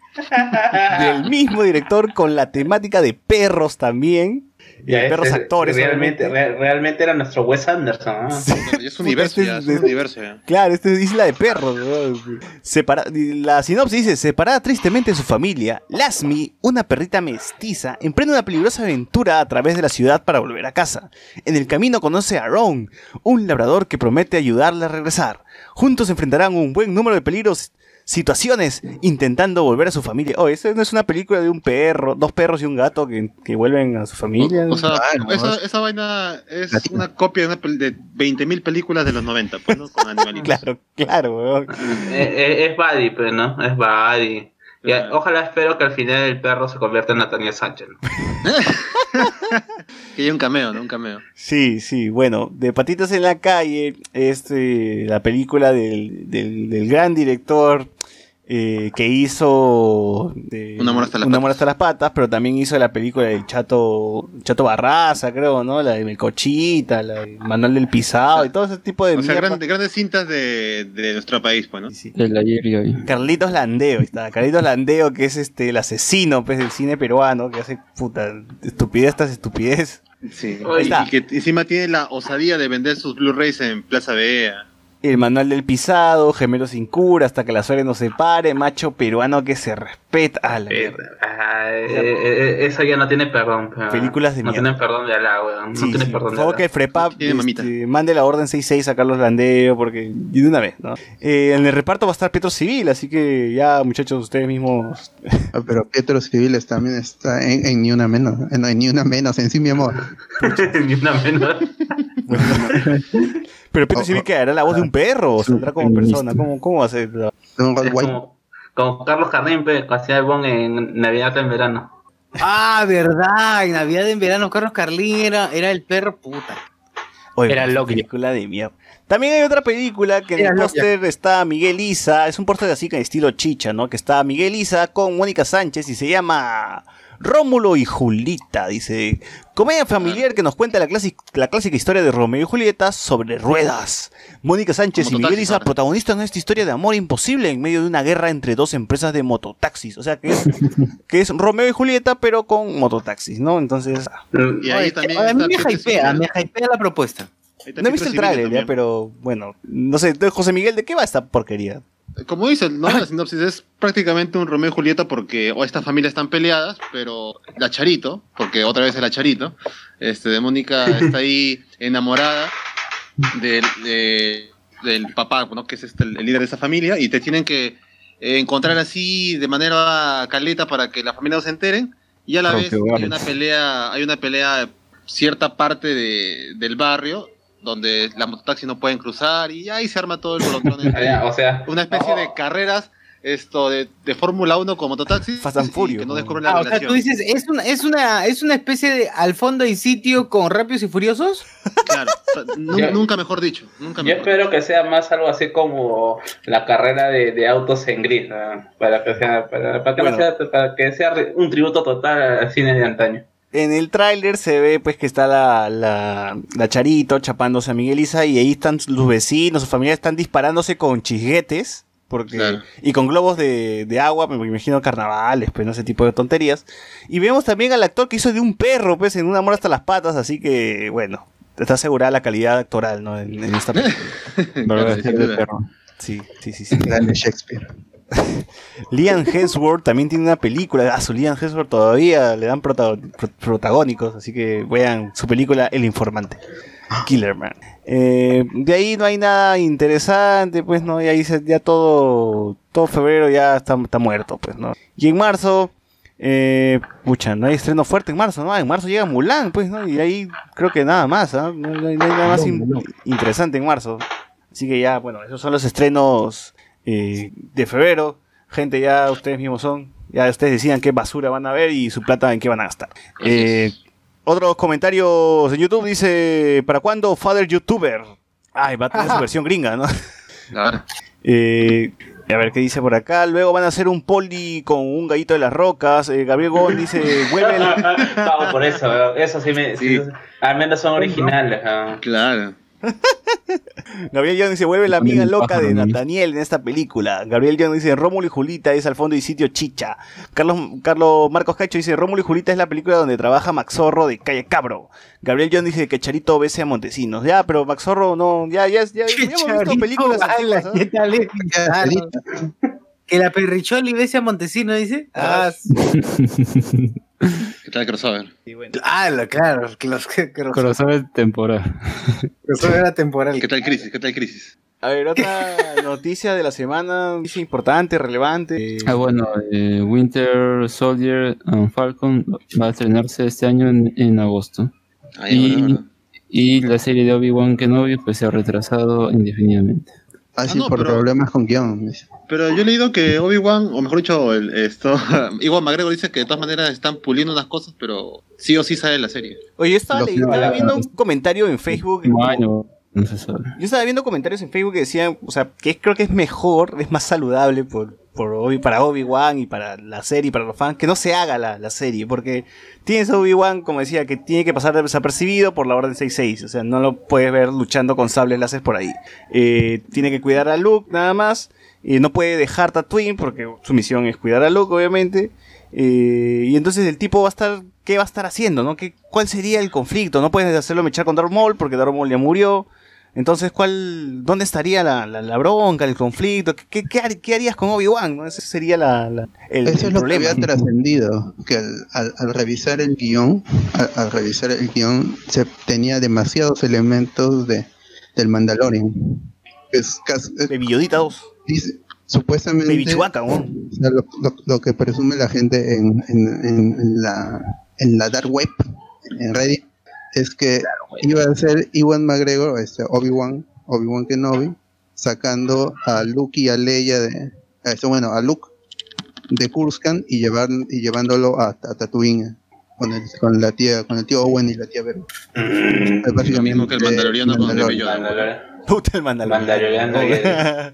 del mismo director con la temática de perros también. Y Ya, perros este, actores. Realmente, re- realmente era nuestro Wes Anderson. Es un universo ya, es un universo ya. Claro, esta es Isla de Perros. ¿no? Separa- la sinopsis dice, separada tristemente de su familia, Lasmi, una perrita mestiza, emprende una peligrosa aventura a través de la ciudad para volver a casa. En el camino conoce a Ron, un labrador que promete ayudarle a regresar. Juntos enfrentarán un buen número de peligros, situaciones, intentando volver a su familia. Oh, esa no es una película de un perro, dos perros y un gato que, que vuelven a su familia. O sea, esa, es- esa vaina es una copia de, una pel- de 20.000 películas de los 90, pues, ¿no? Con animalitos. Claro, claro, weón. Eh, eh, es Buddy, pues, ¿no? Es Buddy. Y, ojalá espero que al final el perro se convierta en Natalia Sánchez. Que hay un cameo, ¿no? Un cameo. Sí, sí, bueno, de Patitas en la calle es eh, la película del, del, del gran director eh, que hizo eh, Un amor hasta las Un amor hasta las patas, pero también hizo la película del Chato, Chato Barraza, creo, ¿no? La de Melcochita, la de Manuel del Pisado y todo ese tipo de O sea, mierda. gran- grandes cintas de, de nuestro país, pues, ¿no? El ayer y hoy. Carlitos Landeo, ahí está. Carlitos Landeo, que es este el asesino pues, del cine peruano, que hace puta estupidez tras estupidez. Sí. Ahí está. Y que encima tiene la osadía de vender sus Blu-rays en Plaza Bea. El manual del pisado, gemelo sin cura, hasta que la suerte nos separe, macho peruano que se respeta. A la mierda. Ah, eh, eh, eh, eso ya no tiene perdón. pero- Películas de No mierda. tienen perdón de Alá, weón. No Sí, tienen sí, perdón Por de favor Alá. que Frepap este, mande la orden 6-6 a Carlos Landeo, porque y de una vez, ¿no? Eh, en el reparto va a estar Pietro Civil, así que ya, muchachos, ustedes mismos. Ah, Pero Pietro Civiles también está en, en Ni Una Menos, en, en Ni Una Menos, en Sí Mi Amor. Ni una menos. Pero Pietro Civil que hará la voz de un perro, o saldrá como persona, ¿cómo, cómo va a ser? como, como Carlos Jardín, pe, que hacía el bon en Navidad en verano. Ah, verdad, en Navidad en verano Carlos Carlín era, era el perro puta. Oye, Era esa Loki. película de mierda. También hay otra película que en Era el póster está Miguel Isa, es un póster así que estilo chicha, ¿no? Que está Miguel Isa con Mónica Sánchez y se llama Rómulo y Julita, dice. Comedia familiar que nos cuenta la, clásica historia de Romeo y Julieta sobre ruedas. Mónica Sánchez y Miguel Isa, protagonistas en esta historia de amor imposible en medio de una guerra entre dos empresas de mototaxis. O sea, que es, que es Romeo y Julieta, pero con mototaxis, ¿no? Entonces, Y ahí Oye, también a mí me hypea, me hypea la propuesta. No he visto el ya, también. pero bueno, no sé, José Miguel, ¿de qué va esta porquería? Como dice, ¿no? La sinopsis es prácticamente un Romeo y Julieta porque o estas familias están peleadas, pero la Charito, porque otra vez es la Charito, este, de Mónica está ahí enamorada del, de- del papá, ¿no? que es este, el líder de esa familia, y te tienen que encontrar así de manera caleta para que la familia no se enteren, y a la vez hay una pelea, hay una pelea cierta parte de- del barrio donde las mototaxis no pueden cruzar y ahí se arma todo el bolotón entre- O sea, una especie de carreras esto de, de Fórmula 1 con mototaxis Fast and Furious, que no descubren la Ah, o sea, relación. tú dices, ¿es una, es una, es una especie de al fondo y sitio con rápidos y furiosos? Claro, Yo- nunca mejor dicho, nunca Yo mejor. espero que sea más algo así como la carrera de, de autos en gris, ¿no? para que sea, para, para que Bueno. sea, para que sea un tributo total al cine de antaño. En el tráiler se ve pues que está la, la, la Charito chapándose a Miguel Isa y ahí están los vecinos, sus familias están disparándose con chisguetes porque Claro. y con globos de, de agua, me imagino carnavales, pues no ese tipo de tonterías. Y vemos también al actor que hizo de un perro, pues en un amor hasta las patas, así que bueno, está asegurada la calidad actoral, ¿no? En, en esta película. Sí, sí, sí, sí. Grande Shakespeare. Liam Hemsworth también tiene una película. A su Liam Hemsworth todavía le dan protago- pro- protagónicos, así que vean su película El Informante. Killerman. Eh, de ahí no hay nada interesante, pues no, y ahí se- ya todo, todo febrero ya está, está muerto, pues no. Y en marzo, eh, pucha, no hay estreno fuerte en marzo, ¿no? En marzo llega Mulan, pues, ¿no? Y ahí creo que nada más, ¿ah? No, no hay, no hay nada más in- interesante en marzo. Así que ya, bueno, esos son los estrenos eh, de febrero. Gente, ya ustedes mismos son. Ya ustedes decidan qué basura van a ver y su plata en qué van a gastar. Eh, otros comentarios en YouTube dice: ¿Para cuándo Father YouTuber? Ay, va a tener su versión gringa, ¿no? Claro. Eh, a ver qué dice por acá. Luego van a hacer un poli con un gallito de las rocas. Eh, Gabriel Gon dice: vuelve el- Pago por eso, eso sí me... Sí. sí, al menos son originales. Claro. Gabriel Young dice, vuelve la amiga loca de. Nathaniel en esta película. Gabriel Young dice, Rómulo y Julita es al fondo y sitio Chicha. Carlos, Carlos Marcos Cacho dice, Rómulo y Julita es la película donde trabaja Maxorro de Calle Cabro. Gabriel Young dice que Charito bese a Montesinos. Ya, pero Maxorro no, ya, ya, ya, ya hemos visto películas ala, antiguas, ¿ah? ¿qué tal es? Ah, no. Que la perricholi bese a Montesino, dice. Ah, ¿Qué tal crossover? ah, lo- claro, los que los- Crossover temporal. eso era temporal. ¿Qué tal crisis? ¿Qué tal crisis? A ver, otra noticia de la semana, noticia importante, relevante. Ah, bueno, eh, Winter Soldier and Falcon va a estrenarse este año en, en agosto. Ahí, Y- bueno, bueno. Y la serie de Obi-Wan Kenobi pues se ha retrasado indefinidamente. Así Ah, no, por pero- problemas con guion. Pero yo he leído que Obi-Wan, o mejor dicho, el, esto, Iwan McGregor dice que de todas maneras están puliendo unas cosas, pero sí o sí sale la serie. Oye, yo estaba, Lo le- que- estaba viendo un comentario en Facebook. Año, no se sabe. Yo estaba viendo comentarios en Facebook que decían, o sea, que creo que es mejor, es más saludable por, por para Obi-Wan y para la serie, para los fans, que no se haga la, la serie, porque tienes a Obi-Wan, como decía, que tiene que pasar desapercibido por la Orden 66, o sea, no lo puedes ver luchando con sables láser por ahí. Eh, tiene que cuidar a Luke nada más, no puede dejar Tatooine, porque su misión es cuidar a Luke, obviamente. Eh, y entonces el tipo va a estar, ¿qué va a estar haciendo? ¿no? ¿Qué, ¿Cuál sería el conflicto? No puedes hacerlo mechar con Darth Maul, porque Darth Maul ya murió. Entonces, ¿cuál, ¿dónde estaría la, la, la bronca, el conflicto? ¿Qué, qué, qué har- qué harías con Obi-Wan? ¿no? Ese sería la, la- el, Eso el es lo que problema. había trascendido, que al, al- al revisar el guion, al, al revisar el guion, se tenía demasiados elementos de del Mandalorian. Es, cas- es- De Villodita 2. dice- supuestamente Baby Chewbacca, ¿no? lo, lo- lo que presume la gente en, en- en- en la, en la dark web, en Reddit, es que iba a ser Iwan McGregor, este, Obi-Wan, Obi-Wan Kenobi, sacando a Luke y a Leia de, a este, bueno, a Luke de Kurskan y llevar y llevándolo a, a Tatooine con el, con la tía, con el tío Owen y la tía Vero. Es Lo mismo que el Mandaloriano con Mandalorian. Baby Yoda. Puta el Mandaloriano.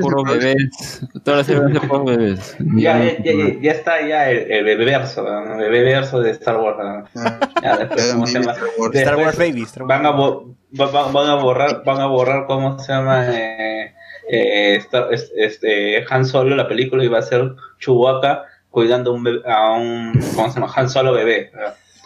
Puro bebés. Bebés. Ya, ya, ya, está ya el, el bebeverso, ¿no? el bebeverso de Star Wars. ¿no? Ya, después, ¿cómo se llama? Star Wars Después Baby. Star Wars Van a, bo- va- va- van a borrar, van a borrar, ¿cómo se llama? Eh, eh, Star- es- este, Han Solo, la película, y va a ser Chewbacca cuidando a un, bebé- a un ¿cómo se llama? Han Solo bebé.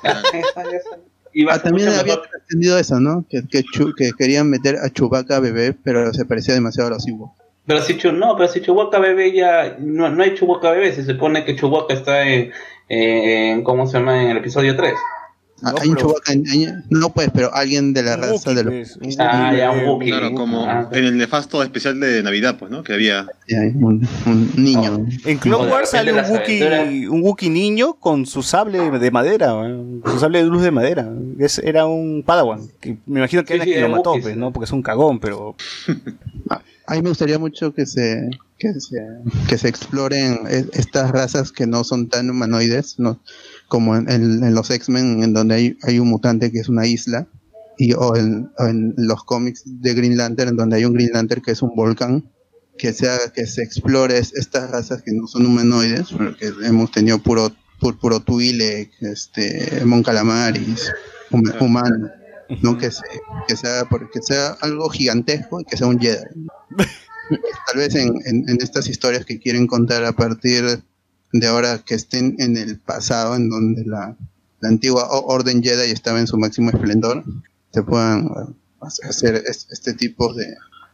Ah, también había mejor. trascendido eso, ¿no? Que, que, Chu- que querían meter a Chewbacca bebé, pero se parecía demasiado a los Ewoks. Pero si Chu- no, pero si Chewbacca bebé ya no, no hay Chewbacca bebé, se supone que Chewbacca está en, en ¿cómo se llama? En el episodio 3. Ah, No, hay un Chewbacca en- en- no pues, pero alguien de la Un raza de los pues, Ah, ya, un Wookiee. Claro, como Ah. en el nefasto especial de Navidad, pues, ¿no? Que había. Un, un niño. En Clone Wars sale un Wookiee, un Wookiee niño con su sable de madera, su sable de luz de madera. Es- era un Padawan. que me imagino que Sí, era sí, quien lo mató, pues. ¿no? Porque es un cagón, pero A mí me gustaría mucho que se que se, que se exploren e- estas razas que no son tan humanoides, ¿no? Como en, en- en los X-Men, en donde hay, hay un mutante que es una isla, y, o, en, o en los cómics de Green Lantern, en donde hay un Green Lantern que es un volcán, que se haga, que se explore es- estas razas que no son humanoides, porque hemos tenido puro, puro, puro Twi'lek, este, Mon Calamaris, hum- humano, ¿no? que, se, que, sea, que sea algo gigantesco y que sea un Jedi. Tal vez en, en- en estas historias que quieren contar a partir de ahora que estén en el pasado, en donde la, la antigua Orden Jedi estaba en su máximo esplendor, se puedan eh, hacer es- este tipo de,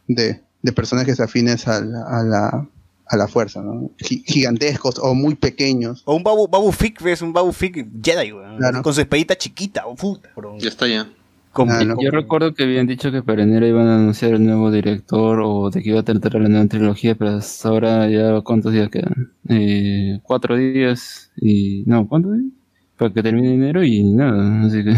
de, de personajes afines a la, a la, a la fuerza, ¿no? Gi- gigantescos o muy pequeños. O un Babu, Babu Fick, ¿ves? Un Babu Fick Jedi. Claro. Con su espadita chiquita, oh, puta, bro. Ya está ya. Ah, no. Yo recuerdo que habían dicho que para enero iban a anunciar el nuevo director o de que iba a tratar la nueva trilogía, pero hasta ahora ya cuántos días quedan. Eh, cuatro días y... No, ¿cuántos días? Para que termine enero y nada, así que...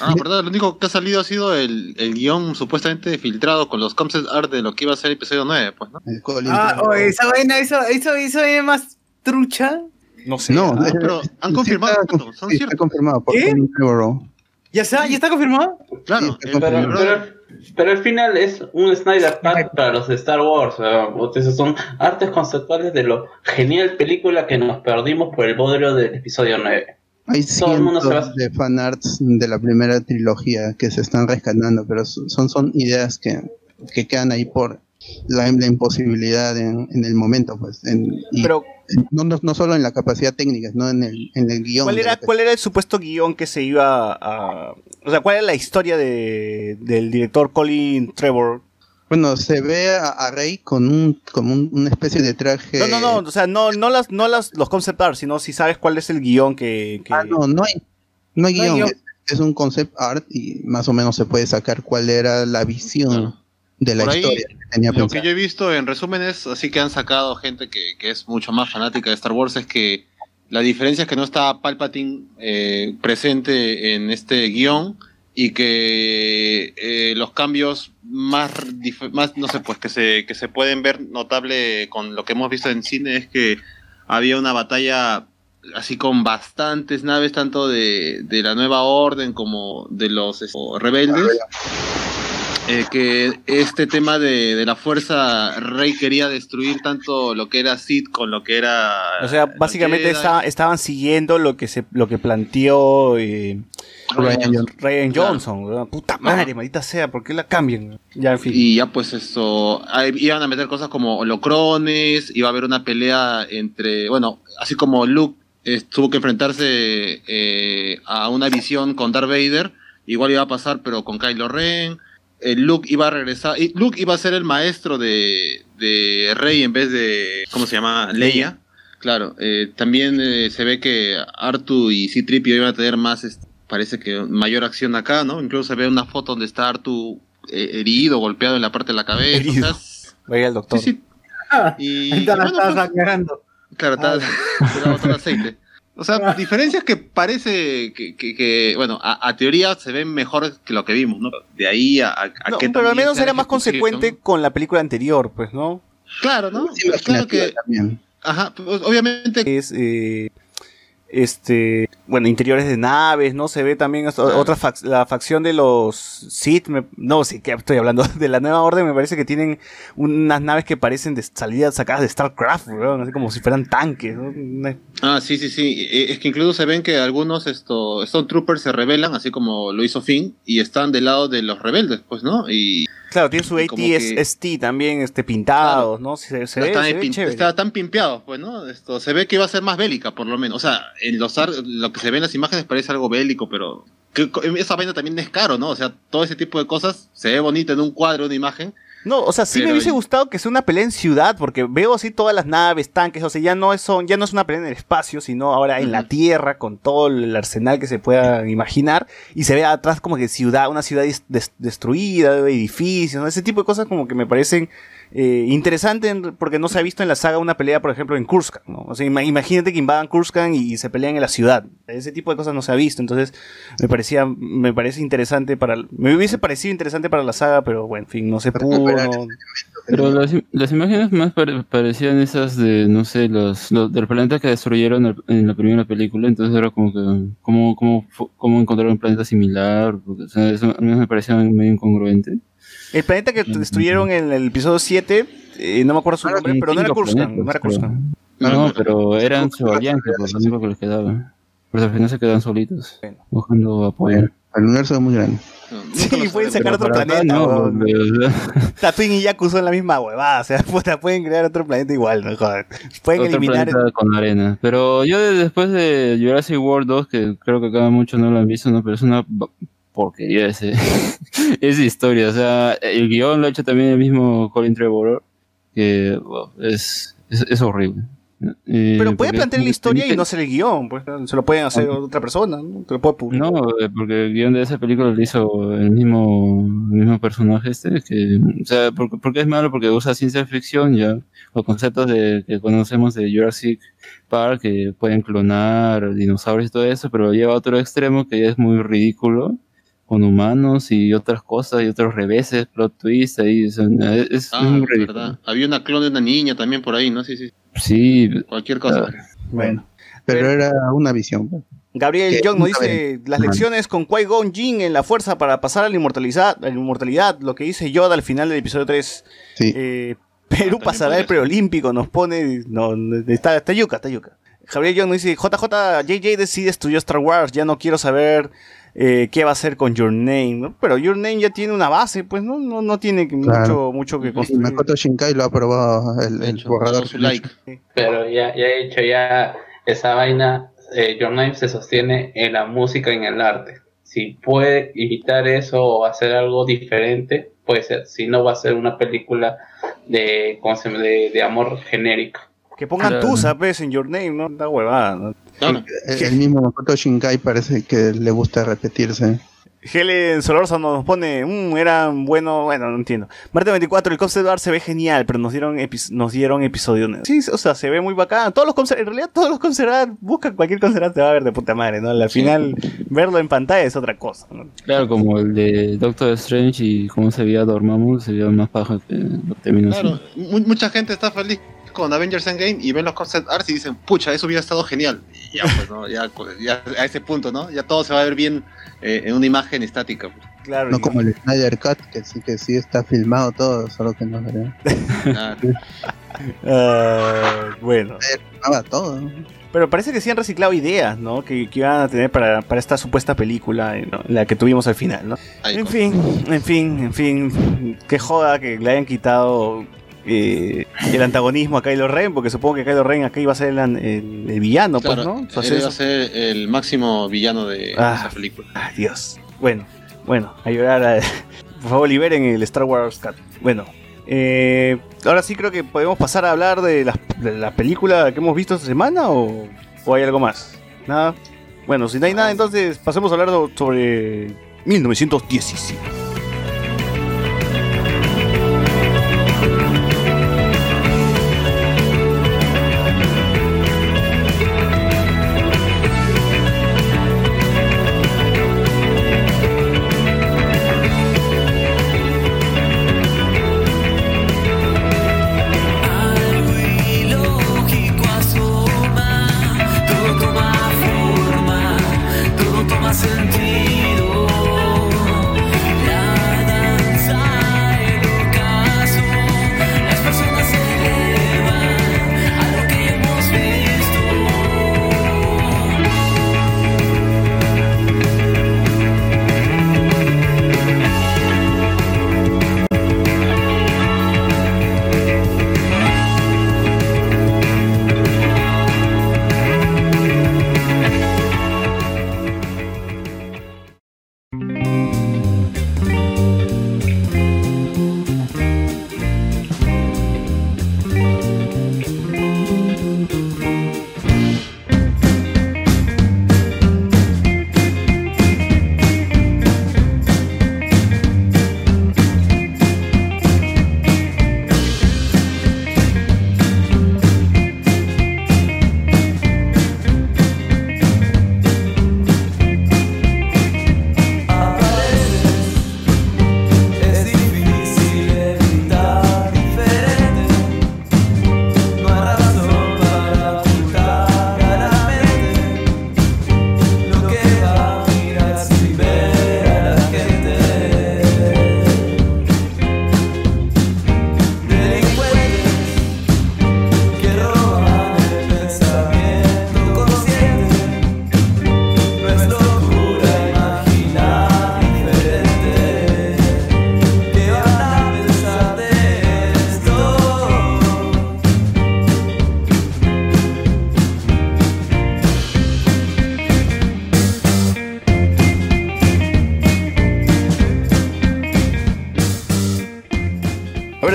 Ah, verdad, lo único que ha salido ha sido el, el guion supuestamente filtrado con los concept art de lo que iba a ser el episodio 9, pues, ¿no? Ah, oh, esa vaina, eso, eso, eso es más trucha. no sé. no, ah, pero han sí confirmado está- esto, son sí, está ciertos. confirmado por ¿Qué? ¿Ya está? ¿Ya está confirmado? Claro, Sí, pero- el Pero, pero, pero al final es un Snyder Cut para los de Star Wars. esos son artes conceptuales de lo genial película que nos perdimos por el bodrio del episodio 9. Hay Todo el mundo se cientos va- de fanarts de la primera trilogía que se están rescatando, pero son, son ideas que, que quedan ahí por la, la imposibilidad en, en el momento, pues. En, y Pero, no, no, no solo en la capacidad técnica, no en el, en el guion. ¿cuál era, ¿cuál era el supuesto guion que se iba a... O sea, ¿cuál era la historia de, del director Colin Trevor? Bueno, se ve a, a Rey con un con un- una especie de traje. No, no, no, o sea, no, no, las, no las, los concept art, sino si sabes cuál es el guion que... que- Ah, no, no hay, no hay No hay guion. guion. Es, es un concept art y más o menos se puede sacar cuál era la visión de la Por ahí, historia que tenía Lo que yo he visto en resúmenes, así que han sacado gente que, que es mucho más fanática de Star Wars, es que la diferencia es que no está Palpatine eh, presente en este guion y que eh, los cambios más, más, no sé, pues que se, que se pueden ver notable con lo que hemos visto en cine es que había una batalla así con bastantes naves, tanto de, de la nueva orden como de los este, rebeldes. Eh, que este tema de, de la fuerza, Rey quería destruir tanto lo que era Sith con lo que era. O sea, básicamente estaban siguiendo lo que se lo que planteó eh, Ryan Johnson. Ryan. Puta madre, maldita sea, ¿por qué la cambian? Ya, en fin. Y ya pues eso, ahí iban a meter cosas como holocrones, iba a haber una pelea entre, bueno, así como Luke eh, tuvo que enfrentarse eh, a una visión con Darth Vader, igual iba a pasar pero con Kylo Ren. Eh, Luke iba a regresar, y Luke iba a ser el maestro de, de Rey en vez de, ¿cómo se llama? Leia. Claro, eh, también eh, se ve que Artu y C-Tripio iban a tener más, parece que mayor acción acá, ¿no? Incluso se ve una foto donde está Artu eh, herido, golpeado en la parte de la cabeza. Herido. o sea, Vaya el doctor. sí, sí. Ah, Y, y Está, bueno, está pues, claro, está botado aceite. O sea, diferencias que parece que, que- que, bueno, a, a teoría se ven mejor que lo que vimos, ¿no? De ahí a, a, a No, que pero al menos era más consecuente con la película anterior, pues, ¿no? Claro, ¿no? Es Claro que, también. ajá, pues, obviamente Es, eh, este, bueno, interiores de naves, ¿no? Se ve también hasta- otra fac- la facción de los Sith, me- no, sí, que estoy hablando de la nueva orden, me parece que tienen unas naves que parecen de salidas sacadas de StarCraft, así como si fueran tanques, Ah, sí, sí, sí. Eh, Es que incluso se ven que algunos esto, Stone Troopers se rebelan, así como lo hizo Finn, y están del lado de los rebeldes, pues, ¿no? Y Claro, tiene su AT-ST también, este, pintados, ¿no? Se, se ve, están, se ve pin- chévere. está tan pimpeados, pues, ¿no? Esto, se ve que va a ser más bélica, por lo menos. O sea, en los ar- lo que se ve en las imágenes parece algo bélico, pero que- esa vaina también es caro, ¿no? O sea, todo ese tipo de cosas se ve bonito en un cuadro, una imagen. No, o sea, sí me hubiese gustado que sea una pelea en ciudad, porque veo así todas las naves, tanques, o sea, ya no es, son, ya no es una pelea en el espacio, sino ahora en la tierra, con todo el arsenal que se pueda imaginar, y se ve atrás como que ciudad, una ciudad des- des- destruida, edificios, ¿no? ese tipo de cosas como que me parecen eh, interesantes, en- porque no se ha visto en la saga una pelea, por ejemplo, en Kurskan, ¿no? O sea, ima- imagínate que invadan Kurskan y, se pelean en la ciudad, ese tipo de cosas no se ha visto, entonces me parecía, me parece interesante para, me hubiese parecido interesante para la saga, pero bueno, en fin, no se pudo, no- Pero las, las imágenes más pare- parecían esas de, no sé, los, los del planeta que destruyeron el- en la primera película, entonces era como que, ¿cómo, cómo, cómo encontrar un planeta similar? Porque, o sea, eso a mí me parecía medio incongruente. El planeta que destruyeron en el episodio 7, eh, no me acuerdo su nombre, pero no era Kurskan, no era. Kurskan. No, pero eran su alianza, por lo único que les quedaba. Pero al final se quedan solitos, buscando apoyo. El universo es muy grande. Sí, pueden sacar otro planeta. no, Tatooine y Yaku son la misma huevada, o sea, puta, pueden crear otro planeta igual, no joder. Pueden otro eliminar... planeta con arena. Pero yo de- después de Jurassic World 2, que creo que acá muchos no lo han visto, ¿no? Pero es una porquería ese, esa historia. O sea, el guion lo ha hecho también el mismo Colin Trevorrow, que es, es, es horrible. Eh, Pero puede plantear la historia y no ser el guion, pues se lo pueden hacer otra persona, ¿no? Te lo puede publicar. No, eh, porque el guion de esa película lo hizo el mismo, el mismo personaje este, que, o sea, porque, porque es malo porque usa ciencia ficción ya, los conceptos de, que conocemos de Jurassic Park, que pueden clonar dinosaurios y todo eso, pero lo lleva a otro extremo que ya es muy ridículo, con humanos y otras cosas y otros reveses, plot twist ahí, son- es, es Ah, verdad. Había una clon de una niña también por ahí, ¿no? Sí, sí. Sí, Cualquier cosa. Bueno. Pero era una visión. Gabriel Young nos dice las lecciones con Qui-Gon Jinn en la fuerza para pasar a la inmortalidad, la inmortalidad, lo que dice Yoda al final del episodio 3. Sí. Eh, Perú pasará el preolímpico, nos pone. No, está, está yuca, está yuca. Javier Young nos dice: JJ, JJ decide estudiar Star Wars, ya no quiero saber eh, qué va a hacer con Your Name, ¿no? Pero Your Name ya tiene una base, pues no, no, no tiene Claro. mucho, mucho que construir. Makoto Shinkai lo ha aprobado el, el borrador. su like. Pero ya, ya he hecho ya esa vaina, eh, Your Name se sostiene en la música y en el arte. Si puede imitar eso o hacer algo diferente, puede ser. Si no, va a ser una película de, de amor genérico. Que pongan Claro. Tusa, pues, en Your Name, ¿no? Da huevada, ¿no? El, el mismo Makoto Shinkai parece que le gusta repetirse. Helen Solórzano nos pone, "Mm, eran bueno, bueno, no entiendo. Marte 24, el concept art se ve genial, pero nos dieron epi- nos dieron episodio. Sí, o sea, se ve muy bacán. Todos los concept, en realidad todos los concept art, busca cualquier concept art te va a ver de puta madre, ¿no? Al final verlo en pantalla es otra cosa, ¿no? claro, como el de Doctor Strange y cómo se veía Dormammu, se veía más paja que lo terminó Claro, mucha gente está feliz con Avengers Endgame y ven los concept arts y dicen, pucha, eso hubiera estado genial. Y ya, pues, ¿no? Ya, pues, ya a ese punto, ¿no? Ya todo se va a ver bien eh, en una imagen estática. pues. Claro. No como el Snyder Cut, que sí que sí está filmado todo, solo que no se ve. Ah, bueno. Filmaba todo. ¿no? Pero parece que sí han reciclado ideas, ¿no? Que, que iban a tener para, para esta supuesta película, ¿no? la que tuvimos al final, ¿no? ahí, En con- fin, en fin, en fin. Que joda que le hayan quitado eh, el antagonismo a Kylo Ren, porque supongo que Kylo Ren acá iba a ser el, an- el- el villano, Claro, pues, ¿no? Él iba a ser el máximo villano de Ah. esa película. Ay, Dios. Bueno, bueno, a llorar. a- Por favor, liberen el Star Wars Cut. Bueno, eh, ahora sí creo que podemos pasar a hablar de la, de la película que hemos visto esta semana o, o hay algo más. Nada. Bueno, si no hay nada, entonces pasemos a hablar sobre 1917.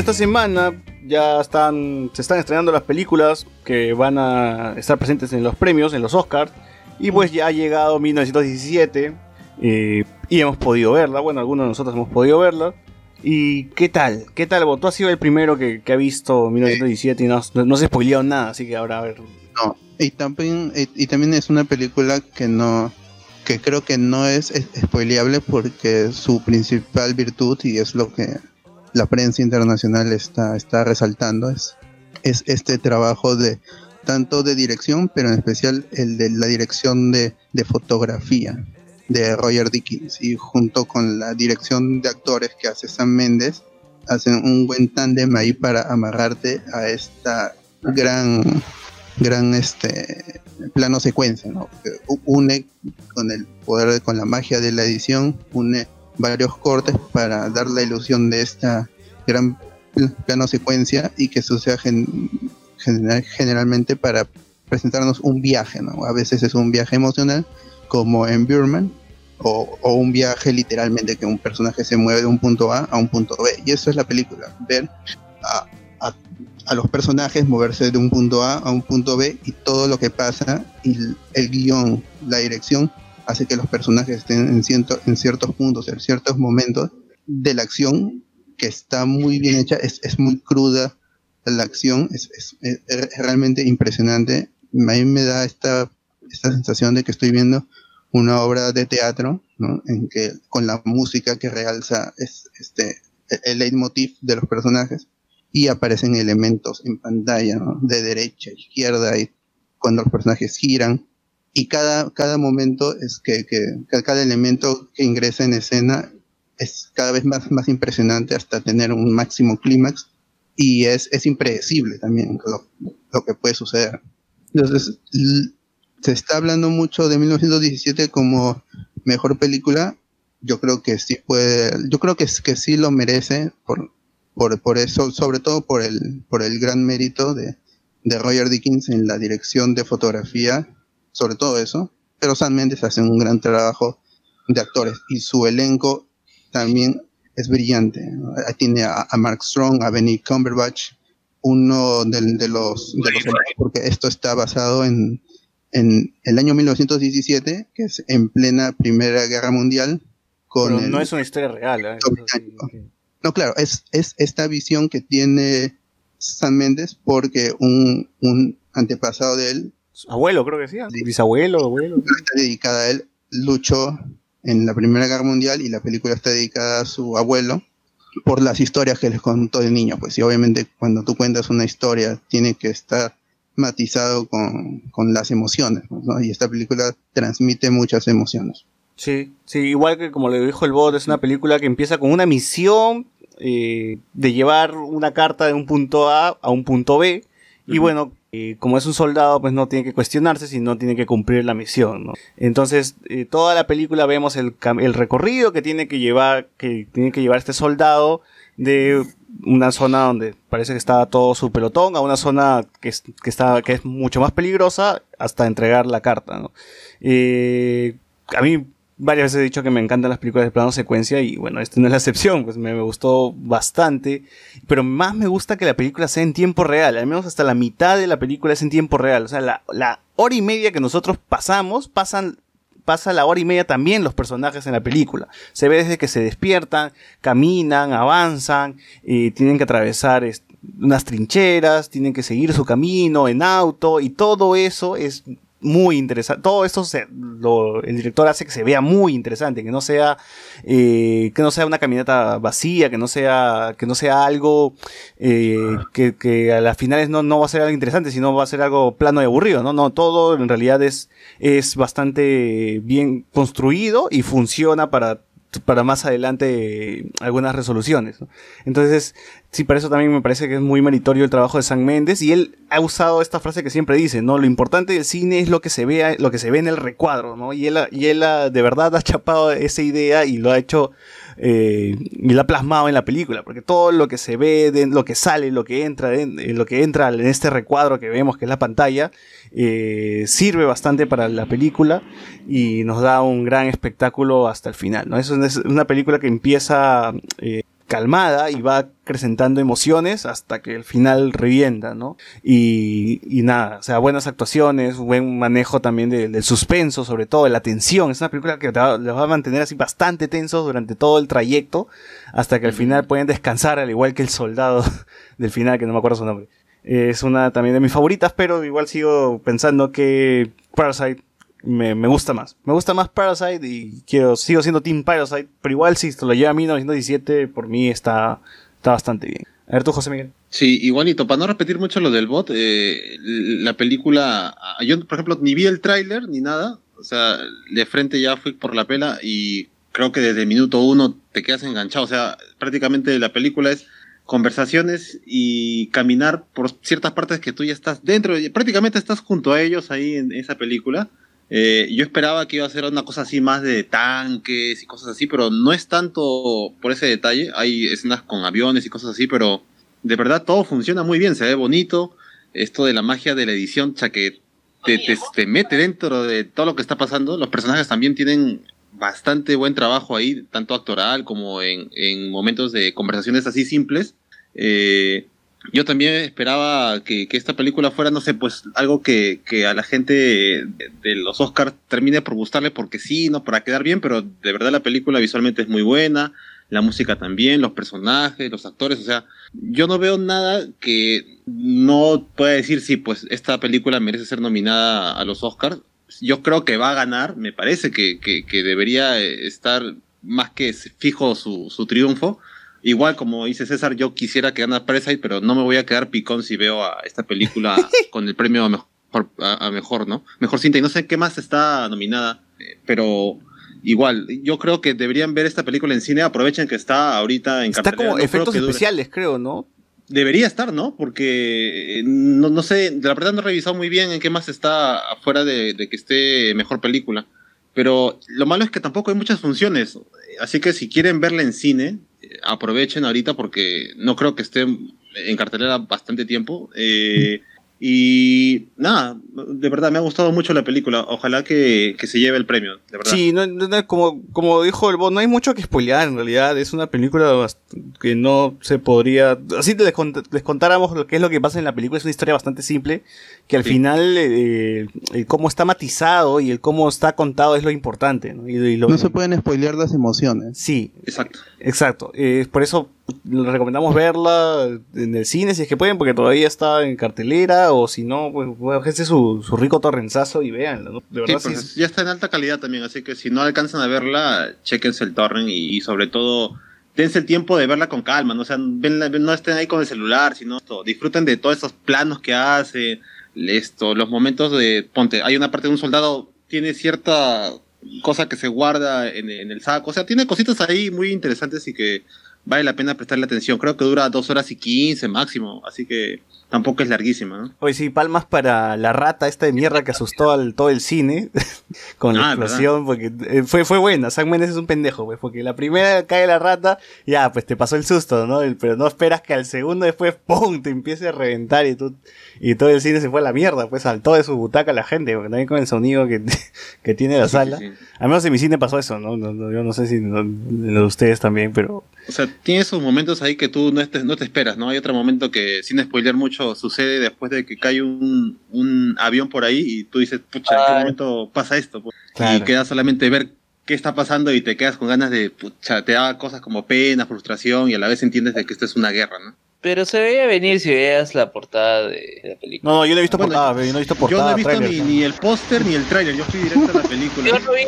Esta semana ya están, se están estrenando las películas que van a estar presentes en los premios, en los Oscars. Y pues ya ha llegado 1917 eh, y hemos podido verla. Bueno, algunos de nosotros hemos podido verla. ¿Y qué tal? ¿Qué tal? Vos? Tú has sido el primero que, que ha visto 1917 y no, no, no spoileó nada, así que ahora a ver. No, y también, y, también es una película que no, que creo que no es- spoileable porque su principal virtud, y es lo que la prensa internacional está, está resaltando, es, es este trabajo de tanto de dirección, pero en especial el de la dirección de, fotografía de Roger Dickens y junto con la dirección de actores que hace Sam Mendes hacen un buen tándem ahí para amarrarte a esta gran gran este plano secuencia ¿no? une con el poder de- con la magia de la edición une varios cortes para dar la ilusión de esta gran pl- plano secuencia y que sea gen- general- generalmente para presentarnos un viaje ¿no? a veces es un viaje emocional como en Birdman o, un viaje literalmente que un personaje se mueve de un punto A a un punto B y eso es la película ver a, a- a los personajes moverse de un punto A a un punto B y todo lo que pasa y el, el guion, la dirección hace que los personajes estén en, ciento- en ciertos puntos, en ciertos momentos de la acción que está muy bien hecha, es, es muy cruda la acción, es, es- es- realmente impresionante. A mí me da esta, esta sensación de que estoy viendo una obra de teatro, ¿no? En que con la música que realza es, este, el, leitmotiv de los personajes y aparecen elementos en pantalla. De derecha, izquierda, y cuando los personajes giran. Y cada, cada momento es que, que ca- cada elemento que ingresa en escena es cada vez más, más impresionante hasta tener un máximo clímax y es, es impredecible también lo, lo que puede suceder. Entonces, se está hablando mucho de 1917 como mejor película. Yo creo que sí puede, yo creo que, que sí lo merece por, por, por eso, sobre todo por el, por el gran mérito de, de Roger Dickens en la dirección de fotografía, sobre todo eso. Pero Sam Mendes hace un gran trabajo de actores y su elenco también es brillante. Tiene a, a Mark Strong, a Benny Cumberbatch, uno del- de, los, de los porque esto está basado en, en el año 1917, que es en plena Primera Guerra Mundial. Con Pero el- no es una historia real. ¿eh? no, claro, es, es esta visión que tiene Sam Mendes porque un, un antepasado de él, abuelo, creo que sí. Bisabuelo, abuelo. está dedicada a él, luchó en la Primera Guerra Mundial y la película está dedicada a su abuelo por las historias que les contó de niño. Pues y obviamente cuando tú cuentas una historia tiene que estar matizado con, con las emociones, ¿no? Y esta película transmite muchas emociones. Sí, sí, igual que como le dijo el bot, es una película que empieza con una misión eh, de llevar una carta de un punto A a un punto B. Y bueno, eh, como es un soldado, pues no tiene que cuestionarse, sino tiene que cumplir la misión. Entonces, eh, toda la película vemos el, recorrido que tiene que llevar, que tiene que llevar este soldado de una zona donde parece que está todo su pelotón a una zona que, es, que, está, que es mucho más peligrosa hasta entregar la carta. Eh, a mí varias veces he dicho que me encantan las películas de plano secuencia y bueno, esta no es la excepción, pues me, gustó bastante, pero más me gusta que la película sea en tiempo real, al menos hasta la mitad de la película es en tiempo real, o sea, la, hora y media que nosotros pasamos, pasan pasa la hora y media también los personajes en la película. Se ve desde que se despiertan, caminan, avanzan, tienen que atravesar unas trincheras, tienen que seguir su camino en auto y todo eso es muy interesante. Todo esto se- lo- el director hace que se vea muy interesante, que no sea eh, que no sea una caminata vacía, que no sea que no sea algo eh, que, que a las finales no, no va a ser algo interesante, sino va a ser algo plano y aburrido, ¿no? No, todo en realidad es, es bastante bien construido y funciona para para más adelante eh, algunas resoluciones. ¿no? Entonces, sí, para eso también me parece que es muy meritorio el trabajo de San Méndez y él ha usado esta frase que siempre dice, ¿no? Lo importante del cine es lo que se vea, lo que se ve en el recuadro, ¿no? Y él, y él de verdad ha chapado esa idea y lo ha hecho eh, y lo ha plasmado en la película, porque todo lo que se ve, de, lo que sale, lo que entra, en, en lo que entra en este recuadro que vemos que es la pantalla, eh, sirve bastante para la película y nos da un gran espectáculo hasta el final, ¿no? Es una película que empieza eh, calmada y va acrecentando emociones hasta que el final revienta, ¿no? Y, y nada, o sea, buenas actuaciones, buen manejo también de- del suspenso, sobre todo de la tensión. Es una película que te va, les va a mantener así bastante tensos durante todo el trayecto hasta que al final pueden descansar, al igual que el soldado del final, que no me acuerdo su nombre. Es una también de mis favoritas, pero igual sigo pensando que Parasite me, me gusta más. Me gusta más Parasite y quiero, sigo siendo Team Parasite, pero igual si se lo lleva a 1917, por mí está, está bastante bien. A ver tú, José Miguel. Sí, igualito, para no repetir mucho lo del bot, eh, la película, ah, yo por ejemplo ni vi el tráiler ni nada, o sea, de frente ya fui por la pela y creo que desde minuto uno te quedas enganchado, o sea, prácticamente la película es conversaciones y caminar por ciertas partes que tú ya estás dentro, prácticamente estás junto a ellos ahí en esa película. Eh, yo esperaba que iba a ser una cosa así más de tanques y cosas así, pero no es tanto por ese detalle. Hay escenas con aviones y cosas así, pero de verdad todo funciona muy bien, se ve bonito. Esto de la magia de la edición, ya que te, te- te mete dentro de todo lo que está pasando. Los personajes también tienen bastante buen trabajo ahí, tanto actoral como en, en momentos de conversaciones así simples. Eh, yo también esperaba que, que esta película fuera, no sé, pues algo que, que a la gente de, los Oscars termine por gustarle porque sí, no para quedar bien, pero de verdad la película visualmente es muy buena, la música también, los personajes, los actores, o sea, yo no veo nada que no pueda decir, sí, pues esta película merece ser nominada a los Oscars. Yo creo que va a ganar, me parece que, que, que debería eh, estar más que fijo su, su triunfo. Igual, como dice César, yo quisiera que gane Parasite, pero no me voy a quedar picón si veo a esta película con el premio a mejor, a, a mejor, ¿no? Mejor cinta. Y no sé qué más está nominada, eh, pero igual, yo creo que deberían ver esta película en cine. Aprovechen que está ahorita en Está como No efectos especiales, creo, ¿no? Debería estar, ¿no? Porque eh, no, no sé, la verdad no he revisado muy bien en qué más está afuera de, de que esté mejor película. Pero lo malo es que tampoco hay muchas funciones. Así que si quieren verla en cine, aprovechen ahorita porque no creo que esté en cartelera bastante tiempo. Eh, y nada, de verdad me ha gustado mucho la película. Ojalá que, que se lleve el premio, de verdad. Sí, no, no- no, como, como dijo el bot, no hay mucho que spoilear en realidad. Es una película que no se podría. Así les, cont- les contáramos lo que es lo que pasa en la película. Es una historia bastante simple. Que al Sí. final, eh, el cómo está matizado y el cómo está contado es lo importante. ¿no? Y, y lo- No se pueden spoilear las emociones. Sí, Exacto. exacto. Eh, por eso les recomendamos verla en el cine si es que pueden, porque todavía está en cartelera. O si no, pues bájense su, su rico torrenzazo y véanla. ¿no? De verdad, sí pues, es- ya está en alta calidad también, así que si no alcanzan a verla, chequense el torrent y, y sobre todo dense el tiempo de verla con calma, no, o sea, venla- no estén ahí con el celular, sino esto, disfruten de todos esos planos que hace, esto, los momentos de, ponte, hay una parte de un soldado, tiene cierta cosa que se guarda en, en el saco, o sea, tiene cositas ahí muy interesantes y que vale la pena prestarle atención, creo que dura dos horas y quince máximo, así que tampoco es larguísima, ¿no? Oye, sí, palmas para la rata esta de mierda que asustó al todo el cine con la Ah, explosión, porque eh, fue, fue buena. Sam Mendes es un pendejo, pues, porque la primera cae la rata, ya, pues te pasó el susto, ¿no? El- Pero no esperas que al segundo después, ¡pum! te empiece a reventar y tú, y todo el cine se fue a la mierda, pues saltó de su butaca la gente, porque también con el sonido que, que tiene la Sí, sala. sí, sí. Al menos en mi cine pasó eso, ¿no? No- no, yo no sé si en lo de ustedes también, pero O sea, tiene esos momentos ahí que tú no te, no te esperas, ¿no? Hay otro momento que, sin spoiler mucho, sucede después de que cae un, un avión por ahí y tú dices, pucha, ¿en qué momento pasa esto? pues? Claro. Y queda solamente ver qué está pasando y te quedas con ganas de, pucha, te da cosas como pena, frustración y a la vez entiendes de que esto es una guerra, ¿no? Pero se veía venir si veías la portada de la película. no, no, yo no he visto Bueno, portada, yo no he visto Yo portada. no he visto tráiler, ni, ¿no? ni el póster ni el tráiler, yo fui directo a la película. Yo no vi,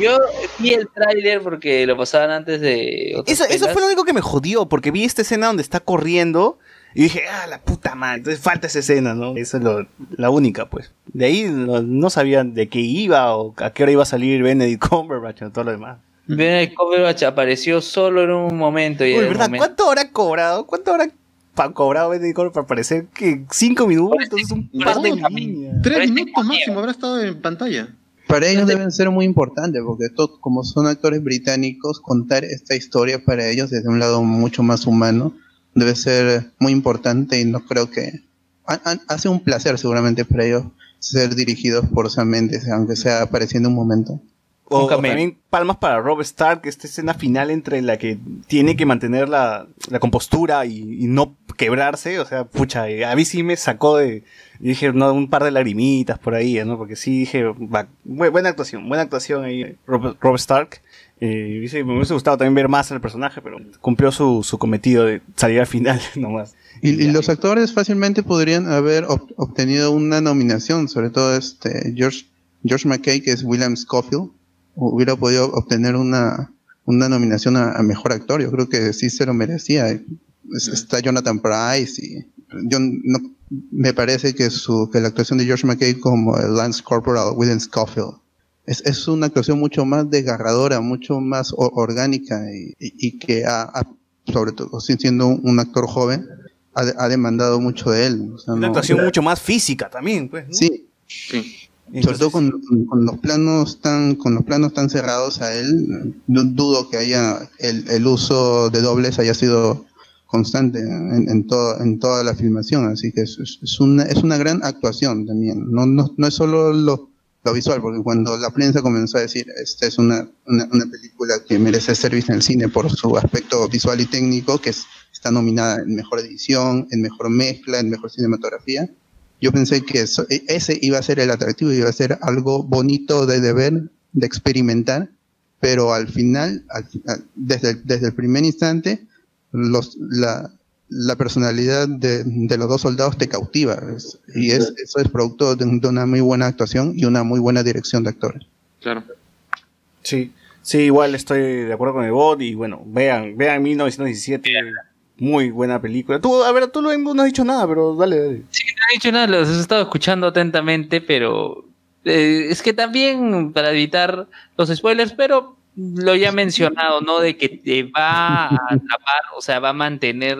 yo, vi el tráiler porque lo pasaban antes de otras Eso, eso fue lo único que me jodió, porque vi esta escena donde está corriendo y dije, ah, la puta madre, entonces falta esa escena, ¿no? Esa es lo- la única, pues. De ahí no, no sabían de qué iba o a qué hora iba a salir Benedict Cumberbatch o todo lo demás. Benedict Cumberbatch apareció solo en un momento y Uy, en el ¿verdad? momento- ¿Cuánto habrá cobrado? ¿Cuánto habrá cobrado Benedict Cumberbatch para parecer que cinco minutos? Es un par de líneas. Tres minutos máximo habrá estado en pantalla. Para ellos deben ser muy importantes, porque to- como son actores británicos, contar esta historia para ellos desde un lado mucho más humano debe ser muy importante y no creo que... ha- ha- hace un placer seguramente para ellos ser dirigidos por Sam Mendes, aunque sea apareciendo un momento. O, también palmas para Rob Stark, esta escena final entre la que tiene que mantener la, la compostura y, y no quebrarse. O sea, pucha, eh, a mí sí me sacó de. dije, no, un par de lagrimitas por ahí, ¿no? Porque sí dije, va, buena actuación, buena actuación ahí, Rob, Rob Stark. Eh, me hubiese gustado también ver más al personaje, pero cumplió su, su cometido de salir al final nomás. Y, y los actores fácilmente podrían haber ob- obtenido una nominación, sobre todo este George, George McKay, que es William Scofield, hubiera podido obtener una, una nominación a, a mejor actor. Yo creo que sí se lo merecía. Es- Está Jonathan Price y yo no, me parece que su que la actuación de George McKay como el Lance Corporal William Scofield es, es una actuación mucho más desgarradora, mucho más o- orgánica y, y- y que ha, ha- sobre todo si- siendo un, actor joven ha, ha demandado mucho de él. o sea, Una no- actuación mucho más física también, pues. ¿no? Sí, sobre todo con, los planos tan con los planos tan cerrados a él, du- dudo que haya el, el uso de dobles haya sido constante en, en, todo- en toda la filmación, así que es, es- es una, es una gran actuación también, no, no, no es solo lo, lo visual, porque cuando la prensa comenzó a decir, esta es una, una, una película que merece ser vista en el cine por su aspecto visual y técnico, que es- está nominada en mejor edición, en mejor mezcla, en mejor cinematografía, yo pensé que eso- e- ese iba a ser el atractivo, iba a ser algo bonito de, de ver, de experimentar, pero al final, al fi- al- desde, el- desde el primer instante, los, la, la personalidad de, de los dos soldados te cautiva. y es, eso es producto de, un- de una muy buena actuación y una muy buena dirección de actores. Claro. Sí, sí, igual estoy de acuerdo con el bot y bueno, vean, vean 1917, muy buena película. Tú, a ver, tú lo no has dicho nada, pero dale, dale. No he dicho nada, los he estado escuchando atentamente, pero eh, es que también para evitar los spoilers, pero lo ya mencionado, ¿no? De que te va a atrapar, o sea, va a mantener,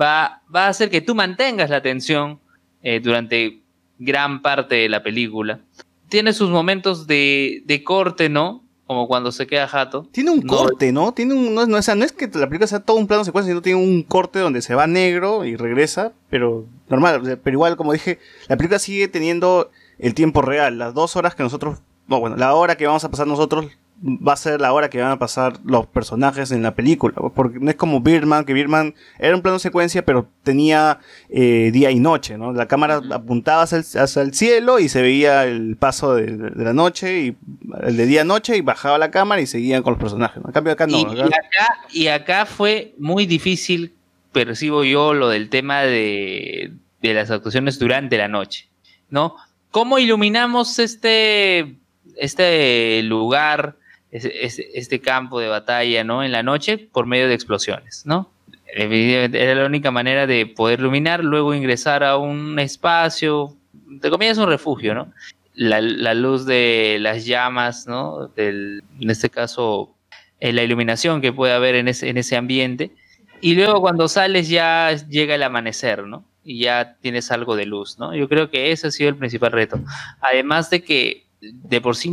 va, va a hacer que tú mantengas la atención eh, durante gran parte de la película. Tiene sus momentos de, de corte, ¿no? Como cuando se queda jato. Tiene un No, corte, ¿no? Tiene un, no, no, o sea, no es que la película sea todo un plano secuencia, sino tiene un corte donde se va negro y regresa, pero normal, pero igual, como dije, la película sigue teniendo el tiempo real, las dos horas que nosotros, no, bueno, la hora que vamos a pasar nosotros va a ser la hora que van a pasar los personajes en la película, porque no es como Birdman, que Birdman era un plano secuencia, pero tenía eh, día y noche, ¿no? La cámara apuntaba hacia el, hacia el cielo y se veía el paso de, de la noche y el de día a noche y bajaba la cámara y seguían con los personajes. ¿no? En cambio acá no. y, acá- y acá, y acá fue muy difícil, percibo yo, lo del tema de, de las actuaciones durante la noche, ¿no? ¿Cómo iluminamos este, este lugar, este, campo de batalla, ¿no? En la noche por medio de explosiones, ¿no? Era la única manera de poder iluminar, luego ingresar a un espacio, te comillas un refugio, ¿no? La, la luz de las llamas, ¿no? Del, en este caso, eh, la iluminación que puede haber en ese, en ese ambiente. Y luego cuando sales ya llega el amanecer, ¿no? Y ya tienes algo de luz, ¿no? Yo creo que ese ha sido el principal reto. Además de que de por sí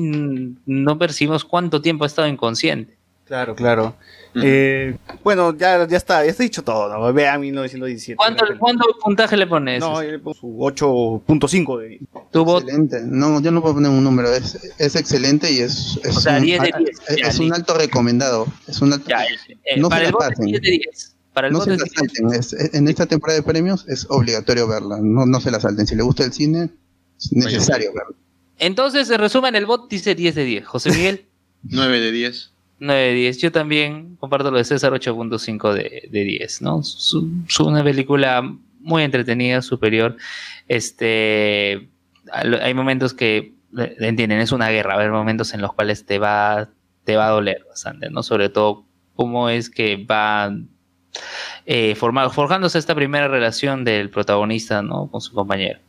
no percibimos cuánto tiempo ha estado inconsciente. Claro, claro. Eh, bueno, ya, ya está, ya está dicho todo, ¿no? Vean 1917. ¿Cuánto, ¿Cuánto puntaje le pones? No, yo le pongo su 8.5 de. Excelente. No, yo no puedo poner un número. Es, es excelente y es, es, O sea, un, 10 de a- 10, es- ya, es un alto recomendado. Es un alto, Ya, eh, no para se el la bot es pasen. 10 de 10. Para el no se la 10. salten. Es- en esta temporada de premios es obligatorio verla. No, no se la salten. Si le gusta el cine, es necesario verla. Entonces, en resumen, el bot dice 10 de 10. José Miguel, 9 de 10. 9 de 10. Yo también comparto lo de César, 8.5 de, de 10, ¿no? Es un- es una película muy entretenida, superior. Este, hay momentos que, eh, entienden, es una guerra, haber momentos en los cuales te va, te va a doler bastante, ¿no? Sobre todo cómo es que va eh, forjándose esta primera relación del protagonista, ¿no? Con su compañero.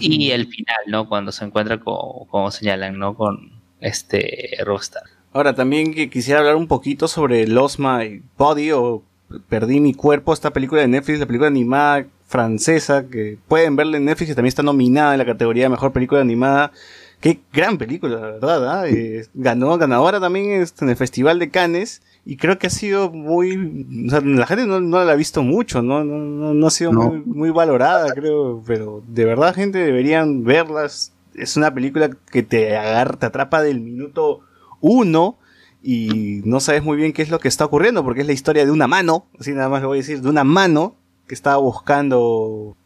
Y el final, ¿no? Cuando se encuentra, con, como señalan, ¿no? Con este Rockstar. Ahora, también que quisiera hablar un poquito sobre Lost My Body o Perdí mi cuerpo, esta película de Netflix, la película animada francesa, que pueden verla en Netflix, que también está nominada en la categoría de Mejor Película Animada. Qué gran película, la verdad. ¿ah? Eh, ganó ganadora también este, en el Festival de Cannes y creo que ha sido muy... O sea, la gente no, no la ha visto mucho, no, no, no, no ha sido No. muy, muy valorada, creo, pero de verdad, gente, deberían verlas. Es una película que te agarra, te atrapa del minuto 1 y no sabes muy bien qué es lo que está ocurriendo porque es la historia de una mano, así nada más lo voy a decir, de una mano que estaba buscando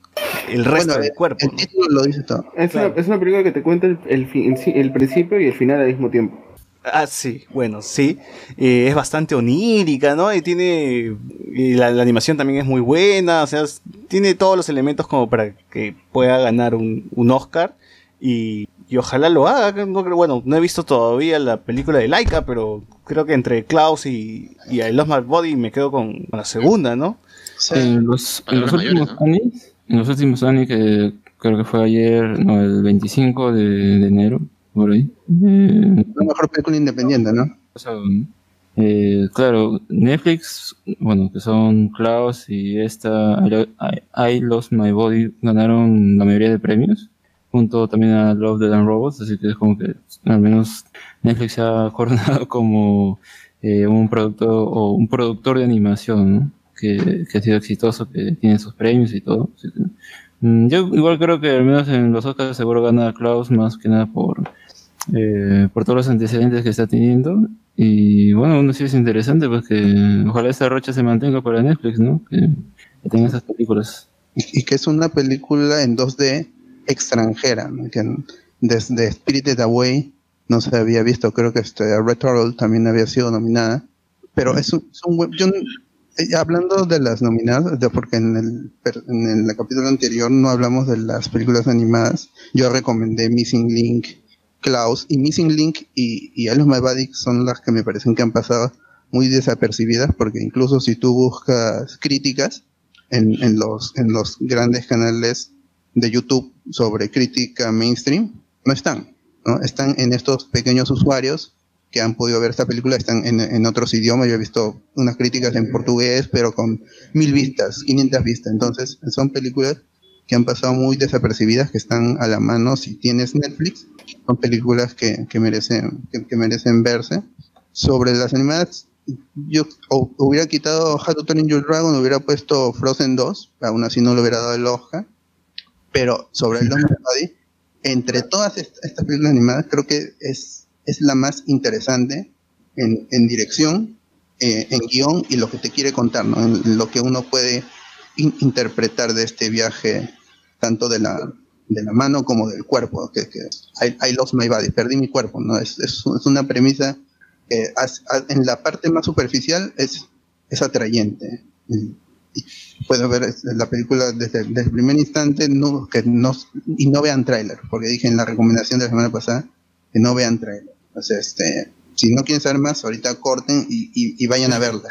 el resto Bueno, del cuerpo. El título lo dice todo. Es, Claro. una, es una película que te cuenta el, el, el principio y el final al mismo tiempo. Ah, sí, bueno, sí. Eh, es bastante onírica, ¿no? Y tiene. y la, la animación también es muy buena, o sea, es- tiene todos los elementos como para que pueda ganar un, un Oscar. Y, y ojalá lo haga. No creo- bueno, no he visto todavía la película de Laika, pero creo que entre Klaus y, y I Lost My Body me quedo con, con la segunda, ¿no? En los, en los Palabras últimos mayores, años, en los últimos años que creo que fue ayer, no, el 25 de, de enero, por ahí. eh, La mejor película independiente, ¿no? o sea, eh, claro, Netflix, bueno, que son Klaus y esta I, Lo- I- I Lost My Body ganaron la mayoría de premios, junto también a Love, Death and Robots, así que es como que al menos Netflix se ha coronado como eh, un productor o un productor de animación, ¿no? que, que ha sido exitoso, que tiene sus premios y todo. así que, mm, yo igual creo que al menos en los Oscars seguro gana Klaus más que nada por eh, por todos los antecedentes que está teniendo. Y bueno, aún así es interesante, pues que ojalá esta rocha se mantenga para Netflix, ¿no? Que, que tenga esas películas. Y, y que es una película en 2D extranjera, ¿no? que desde Spirited Away no se había visto, creo que este Red también había sido nominada, pero es un, es un buen- yo, eh, hablando de las nominadas, de- porque en el, en el capítulo anterior no hablamos de las películas animadas, yo recomendé Missing Link, Klaus, y Missing Link y, y My Body son las que me parecen que han pasado muy desapercibidas, porque incluso si tú buscas críticas, en, en los, en los grandes canales de YouTube sobre crítica mainstream, no están. ¿no? Están en estos pequeños usuarios que han podido ver esta película, están en, en otros idiomas. Yo he visto unas críticas en portugués, pero con mil vistas, 500 vistas. Entonces, son películas que han pasado muy desapercibidas, que están a la mano si tienes Netflix. Son películas que, que merecen, que, que merecen verse. Sobre las animadas, yo o- hubiera quitado How to Train Your Dragon, hubiera puesto Frozen 2, aún así no le hubiera dado el Oscar. Pero sobre el Body, entre todas est- estas películas animadas, creo que es, es la más interesante en, en dirección, eh, en guion y lo que te quiere contar, ¿no? En lo que uno puede in- interpretar de este viaje, tanto de la, de la mano como del cuerpo, que, que I, I lost my body, perdí mi cuerpo, ¿no? Es, es, es una premisa que as- a- en la parte más superficial es, es atrayente. Y, y puedo ver la película desde, desde el primer instante no, que no, y no vean tráiler, porque dije en la recomendación de la semana pasada que no vean tráiler. O sea, este, si no quieren saber más, ahorita corten y, y- y vayan a verla.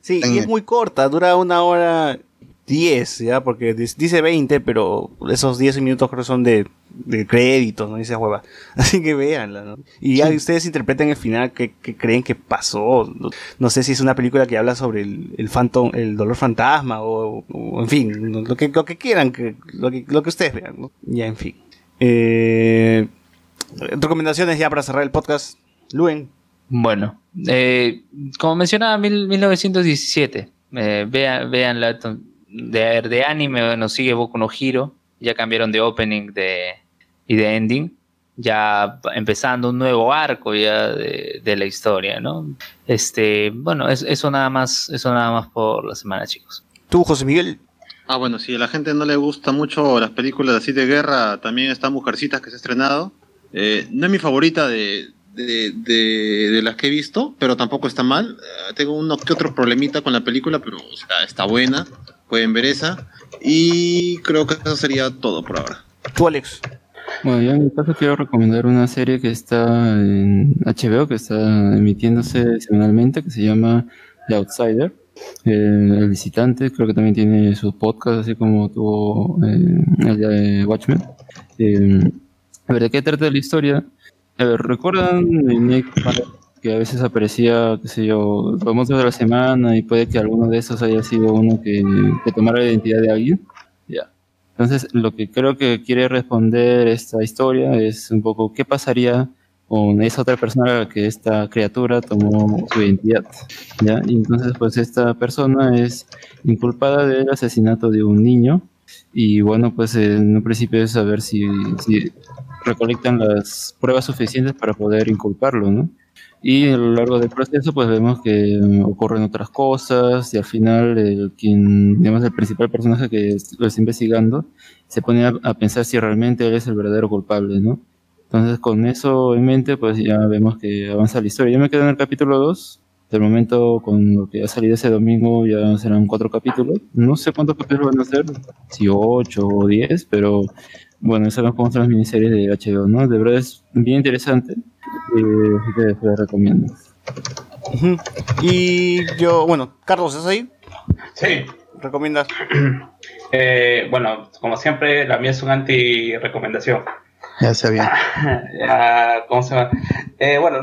Sí, y es muy corta, dura una hora 10, ¿ya? Porque dice 20, pero esos 10 minutos creo que son de, de créditos, ¿no? Dice hueva. Así que véanla, ¿no? Y ya ustedes interpreten el final que, que creen que pasó. No, no sé si es una película que habla sobre el, el phantom, el dolor fantasma o, o en fin, lo que, lo que quieran, que, lo, que, lo que ustedes vean, ¿no? Ya, en fin. Eh, recomendaciones ya para cerrar el podcast. Luen. Bueno, eh, como mencionaba, mil- 1917. Eh, vean, veanla. De, de anime nos sigue Boku no Hero. Ya cambiaron de opening de, y de ending. Ya empezando un nuevo arco ya de, de la historia, ¿no? Este, bueno, es- eso nada más, eso nada más por la semana, chicos. Tú, José Miguel. Ah, bueno, si a la gente no le gusta mucho las películas así de guerra, también está Mujercitas que se ha estrenado. Eh, no es mi favorita de, de, de- de las que he visto, pero tampoco está mal. Eh, tengo uno que otro problemita con la película, pero o sea, está buena. Pueden ver esa. Y creo que eso sería todo por ahora. Tú, Alex. Bueno, yo en mi caso quiero recomendar una serie que está en HBO, que está emitiéndose semanalmente, que se llama The Outsider. Eh, el visitante creo que también tiene su podcast, así como tuvo eh, el de Watchmen. Eh, a ver, ¿de qué trata la historia? A ver, ¿recuerdan Nick que a veces aparecía, qué sé yo, famosos de la semana y puede que alguno de esos haya sido uno que, que tomara la identidad de alguien? Ya. Entonces, lo que creo que quiere responder esta historia es un poco qué pasaría con esa otra persona a la que esta criatura tomó su identidad. ¿ya? Y entonces, pues esta persona es inculpada del asesinato de un niño y bueno, pues en un principio es saber si, si recolectan las pruebas suficientes para poder inculparlo, ¿no? Y a lo largo del proceso, pues vemos que mm, ocurren otras cosas y al final el, quien, digamos, el principal personaje que lo está investigando se pone a, a pensar si realmente él es el verdadero culpable, ¿no? Entonces con eso en mente, pues ya vemos que avanza la historia. Yo me quedo en el capítulo 2. De momento, con lo que ha salido ese domingo, ya serán cuatro capítulos. No sé cuántos capítulos van a ser, si ocho o diez, pero bueno, son como son las miniseries de HBO, ¿no? De verdad es bien interesante. Eh, así que se las recomiendo. Y yo, bueno, Carlos, ¿estás ahí? Sí. ¿Recomiendas? Eh, bueno, como siempre, la mía es una anti-recomendación. Ya sabía. Ya, ¿Cómo se llama? Eh, bueno,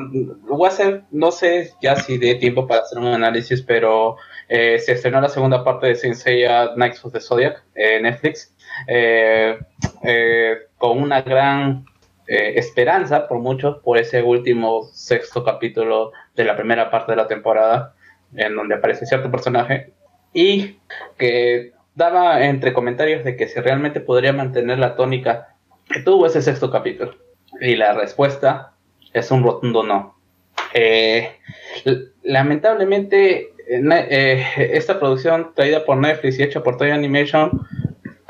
voy a hacer, no sé ya si dé tiempo para hacer un análisis, pero eh, se estrenó la segunda parte de Saint Seiya Knights of the Zodiac en Netflix, eh, eh, con una gran eh, esperanza por muchos por ese último sexto capítulo de la primera parte de la temporada, en donde aparece cierto personaje, y que daba entre comentarios de que si realmente podría mantener la tónica que tuvo ese sexto capítulo. Y la respuesta es un rotundo no. Lamentablemente, esta producción traída por Netflix y hecha por Toy Animation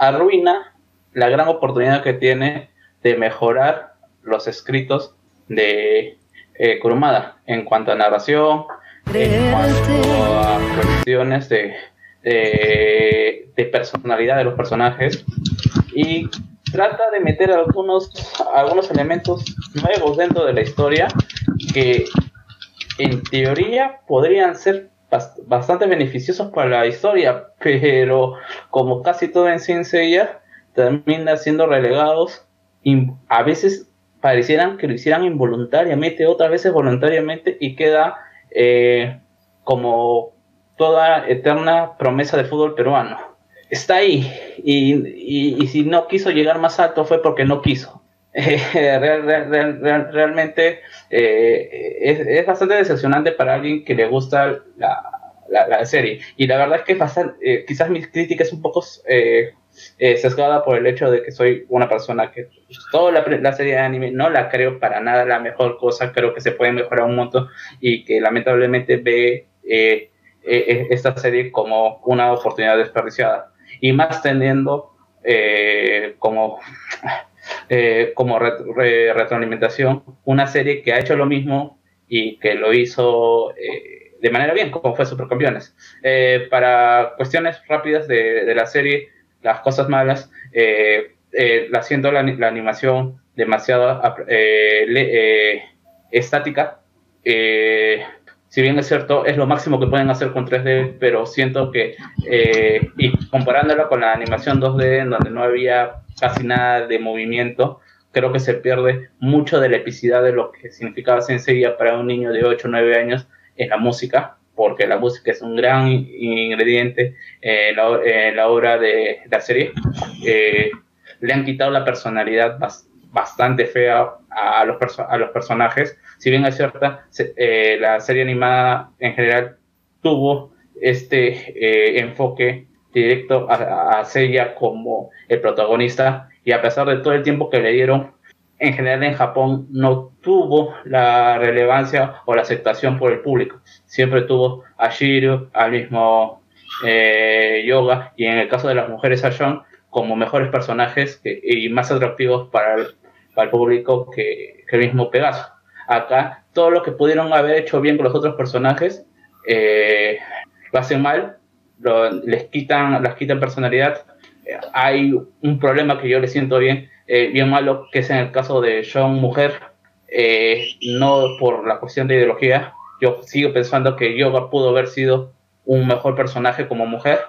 arruina la gran oportunidad que tiene de mejorar los escritos de eh, Kurumada en cuanto a narración, en cuanto a cuestiones de, de, de personalidad de los personajes. Y trata de meter algunos, algunos elementos nuevos dentro de la historia que en teoría podrían ser bastante beneficiosos para la historia, pero como casi todo en Saint Seiya, termina siendo relegados y a veces parecieran que lo hicieran involuntariamente, otras veces voluntariamente y queda eh, como toda eterna promesa del fútbol peruano. Está ahí y- y si no quiso llegar más alto fue porque no quiso. Real- real- real- real- realmente eh, es, bastante decepcionante para alguien que le gusta la, la- serie. Y la verdad es que eh, quizás mi crítica es un poco eh, eh, sesgada por el hecho de que soy una persona que toda la, la serie de anime no la creo para nada la mejor cosa, creo que se puede mejorar un montón y que lamentablemente ve eh, eh, esta serie como una oportunidad desperdiciada. Y más teniendo eh, como eh, como re- re- retroalimentación una serie que ha hecho lo mismo y que lo hizo eh, de manera bien, como fue Supercampeones. Eh, para cuestiones rápidas de, la serie, las cosas malas, la- haciendo la, animación demasiado estática, eh, si bien es cierto, es lo máximo que pueden hacer con 3D, pero siento que, eh, y comparándolo con la animación 2D, en donde no había casi nada de movimiento, creo que se pierde mucho de la epicidad de lo que significaba Senseiya para un niño de 8 o 9 años en la música, porque la música es un gran ingrediente en la, en la obra de la serie. Eh, le han quitado la personalidad bas- bastante fea a los, a los personajes. Si bien es cierta, se- eh, la serie animada en general tuvo este eh, enfoque directo a, a Seiya como el protagonista y a pesar de todo el tiempo que le dieron, en general en Japón no tuvo la relevancia o la aceptación por el público. Siempre tuvo a Shiro, al mismo eh, Yoga y en el caso de las mujeres a Shon como mejores personajes y más atractivos para el, público que el mismo Pegaso. Acá todo lo que pudieron haber hecho bien con los otros personajes eh, lo hacen mal, lo- les quitan, les quitan personalidad. Eh, hay un problema que yo le siento bien, eh, bien malo, que es en el caso de John Mujer, eh, no por la cuestión de ideología. Yo sigo pensando que Yoga pudo haber sido un mejor personaje como mujer,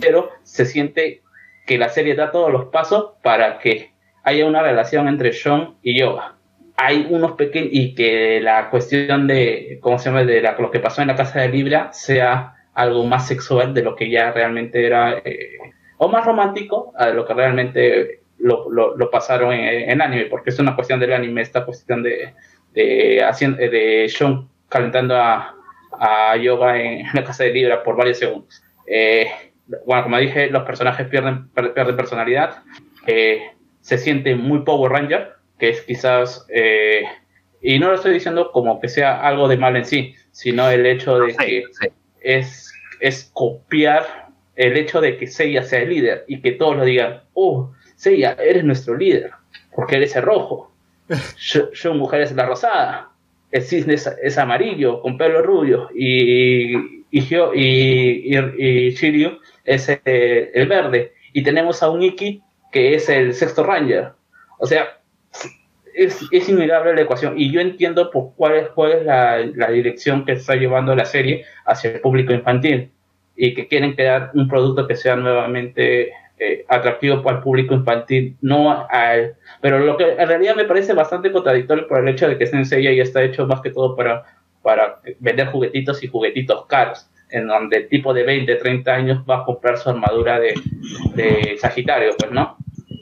pero se siente que la serie da todos los pasos para que haya una relación entre John y Yoga. Hay unos pequeños y que la cuestión de, ¿cómo se llama?, de la- lo que pasó en la casa de Libra sea algo más sexual de lo que ya realmente era, eh, o más romántico a lo que realmente lo, pasaron en, en anime, porque es una cuestión del anime, esta cuestión de, de, haciendo, de John calentando a, a Yoga en la casa de Libra por varios segundos. Eh, bueno, como dije, los personajes pierden, pierden personalidad. eh, se siente muy Power Ranger, que es quizás eh, Y no lo estoy diciendo como que sea algo de mal en sí, sino el hecho de que es, es copiar el hecho de que Seiya sea el líder y que todos lo digan, oh, Seiya, eres nuestro líder, porque eres el rojo. Yo, yo mujer es la rosada, el cisne es, es amarillo, con pelo rubio, y, y, y, y- Shiryu es eh, el verde. Y tenemos a un Iki que es el sexto ranger. O sea, es, es innegable la ecuación. Y yo entiendo por cuál es, cuál es la, la dirección que está llevando la serie hacia el público infantil. Y que quieren crear un producto que sea nuevamente eh, atractivo para el público infantil, no al... Pero lo que en realidad me parece bastante contradictorio por el hecho de que Sensei ya está hecho más que todo para, para vender juguetitos y juguetitos caros, en donde el tipo de 20, 30 años va a comprar su armadura de, de Sagitario, pues, ¿no?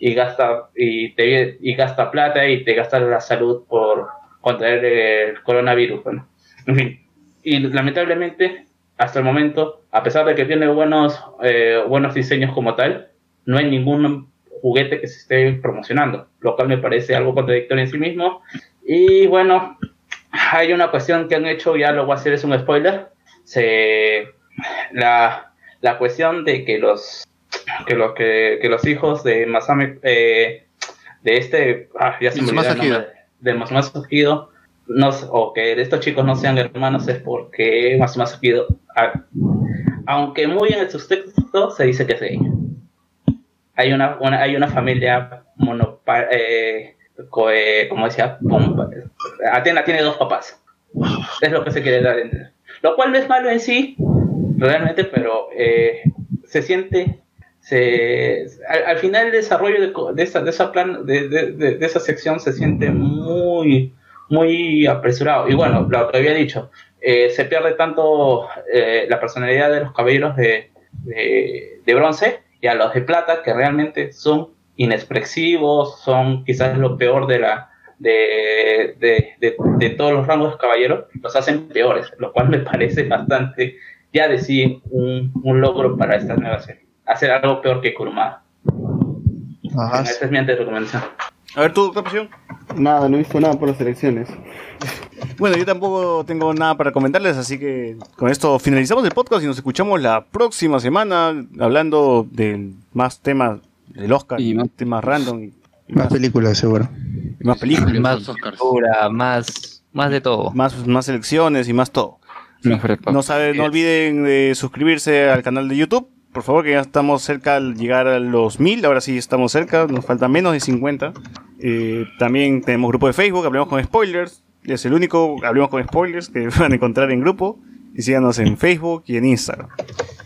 Y gasta, y, te, y gasta plata y te gasta la salud por contraer el coronavirus, bueno. En fin, y lamentablemente, hasta el momento, a pesar de que tiene buenos, eh, buenos diseños como tal, no hay ningún juguete que se esté promocionando, lo cual me parece algo contradictorio en sí mismo. Y bueno, hay una cuestión que han hecho, ya lo voy a hacer, es un spoiler. Se, la, la cuestión de que los, que los, que, que los hijos de Masame, eh, de este, ah, ya se me olvidó el Masahiro. nombre, de Masumasa Kido, no, o que estos chicos no sean hermanos es porque Masumasa Kido, ah, aunque muy en sus textos se dice que es ella. Hay una, una- hay una familia monopa, eh, co- eh, como decía, Atena tiene dos papás. Es lo que se quiere dar. Lo cual no es malo en sí, realmente, pero eh, se siente. Se, al, al final el desarrollo de, de esa, de, esa plan, de, esa sección se siente muy, muy apresurado. Y bueno, lo que había dicho, eh, se pierde tanto eh, la personalidad de los caballeros de, de, bronce y a los de plata, que realmente son inexpresivos, son quizás lo peor de la de, de, de- todos los rangos de caballeros, los hacen peores, lo cual me parece bastante ya de sí un, un logro para esta nueva serie. Hacer algo peor que Kurumada. Ajá. Esa es mi anterecomendación. A ver, tú, ¿qué pasión? Nada, no he visto nada por las elecciones. Bueno, yo tampoco tengo nada para comentarles, así que con esto finalizamos el podcast y nos escuchamos la próxima semana hablando de más temas del Oscar y más temas random y, y Más películas, seguro. y más películas. Más cultura, más, más de todo. Más, más elecciones y más todo. No, sabe, no olviden de suscribirse al canal de YouTube. Por favor, que ya estamos cerca al llegar a los mil. Ahora sí estamos cerca, nos falta menos de 50. Eh, también tenemos grupo de Facebook, Hablemos con Spoilers. Es el único Hablemos con Spoilers que van a encontrar en grupo. Y síganos en Facebook y en Instagram.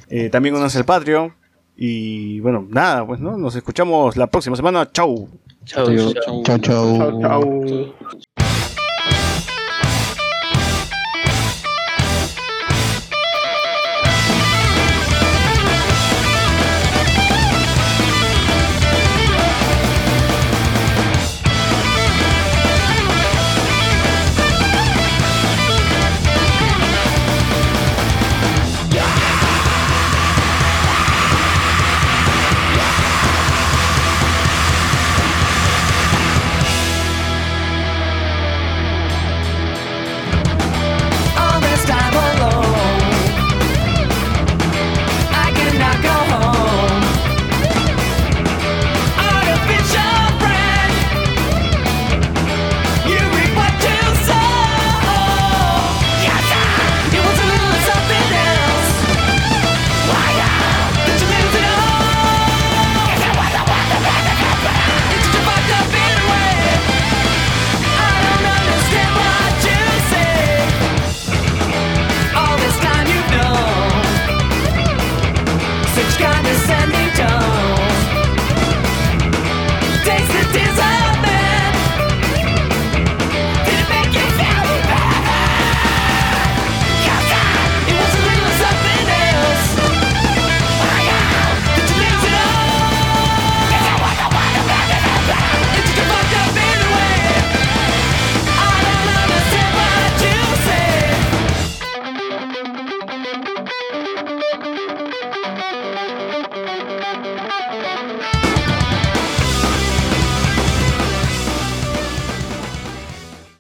Eh, también únanse al Patreon. Y bueno, nada, pues no, nos escuchamos la próxima semana. Chau. Chau, Chau, chau. Chau, chau.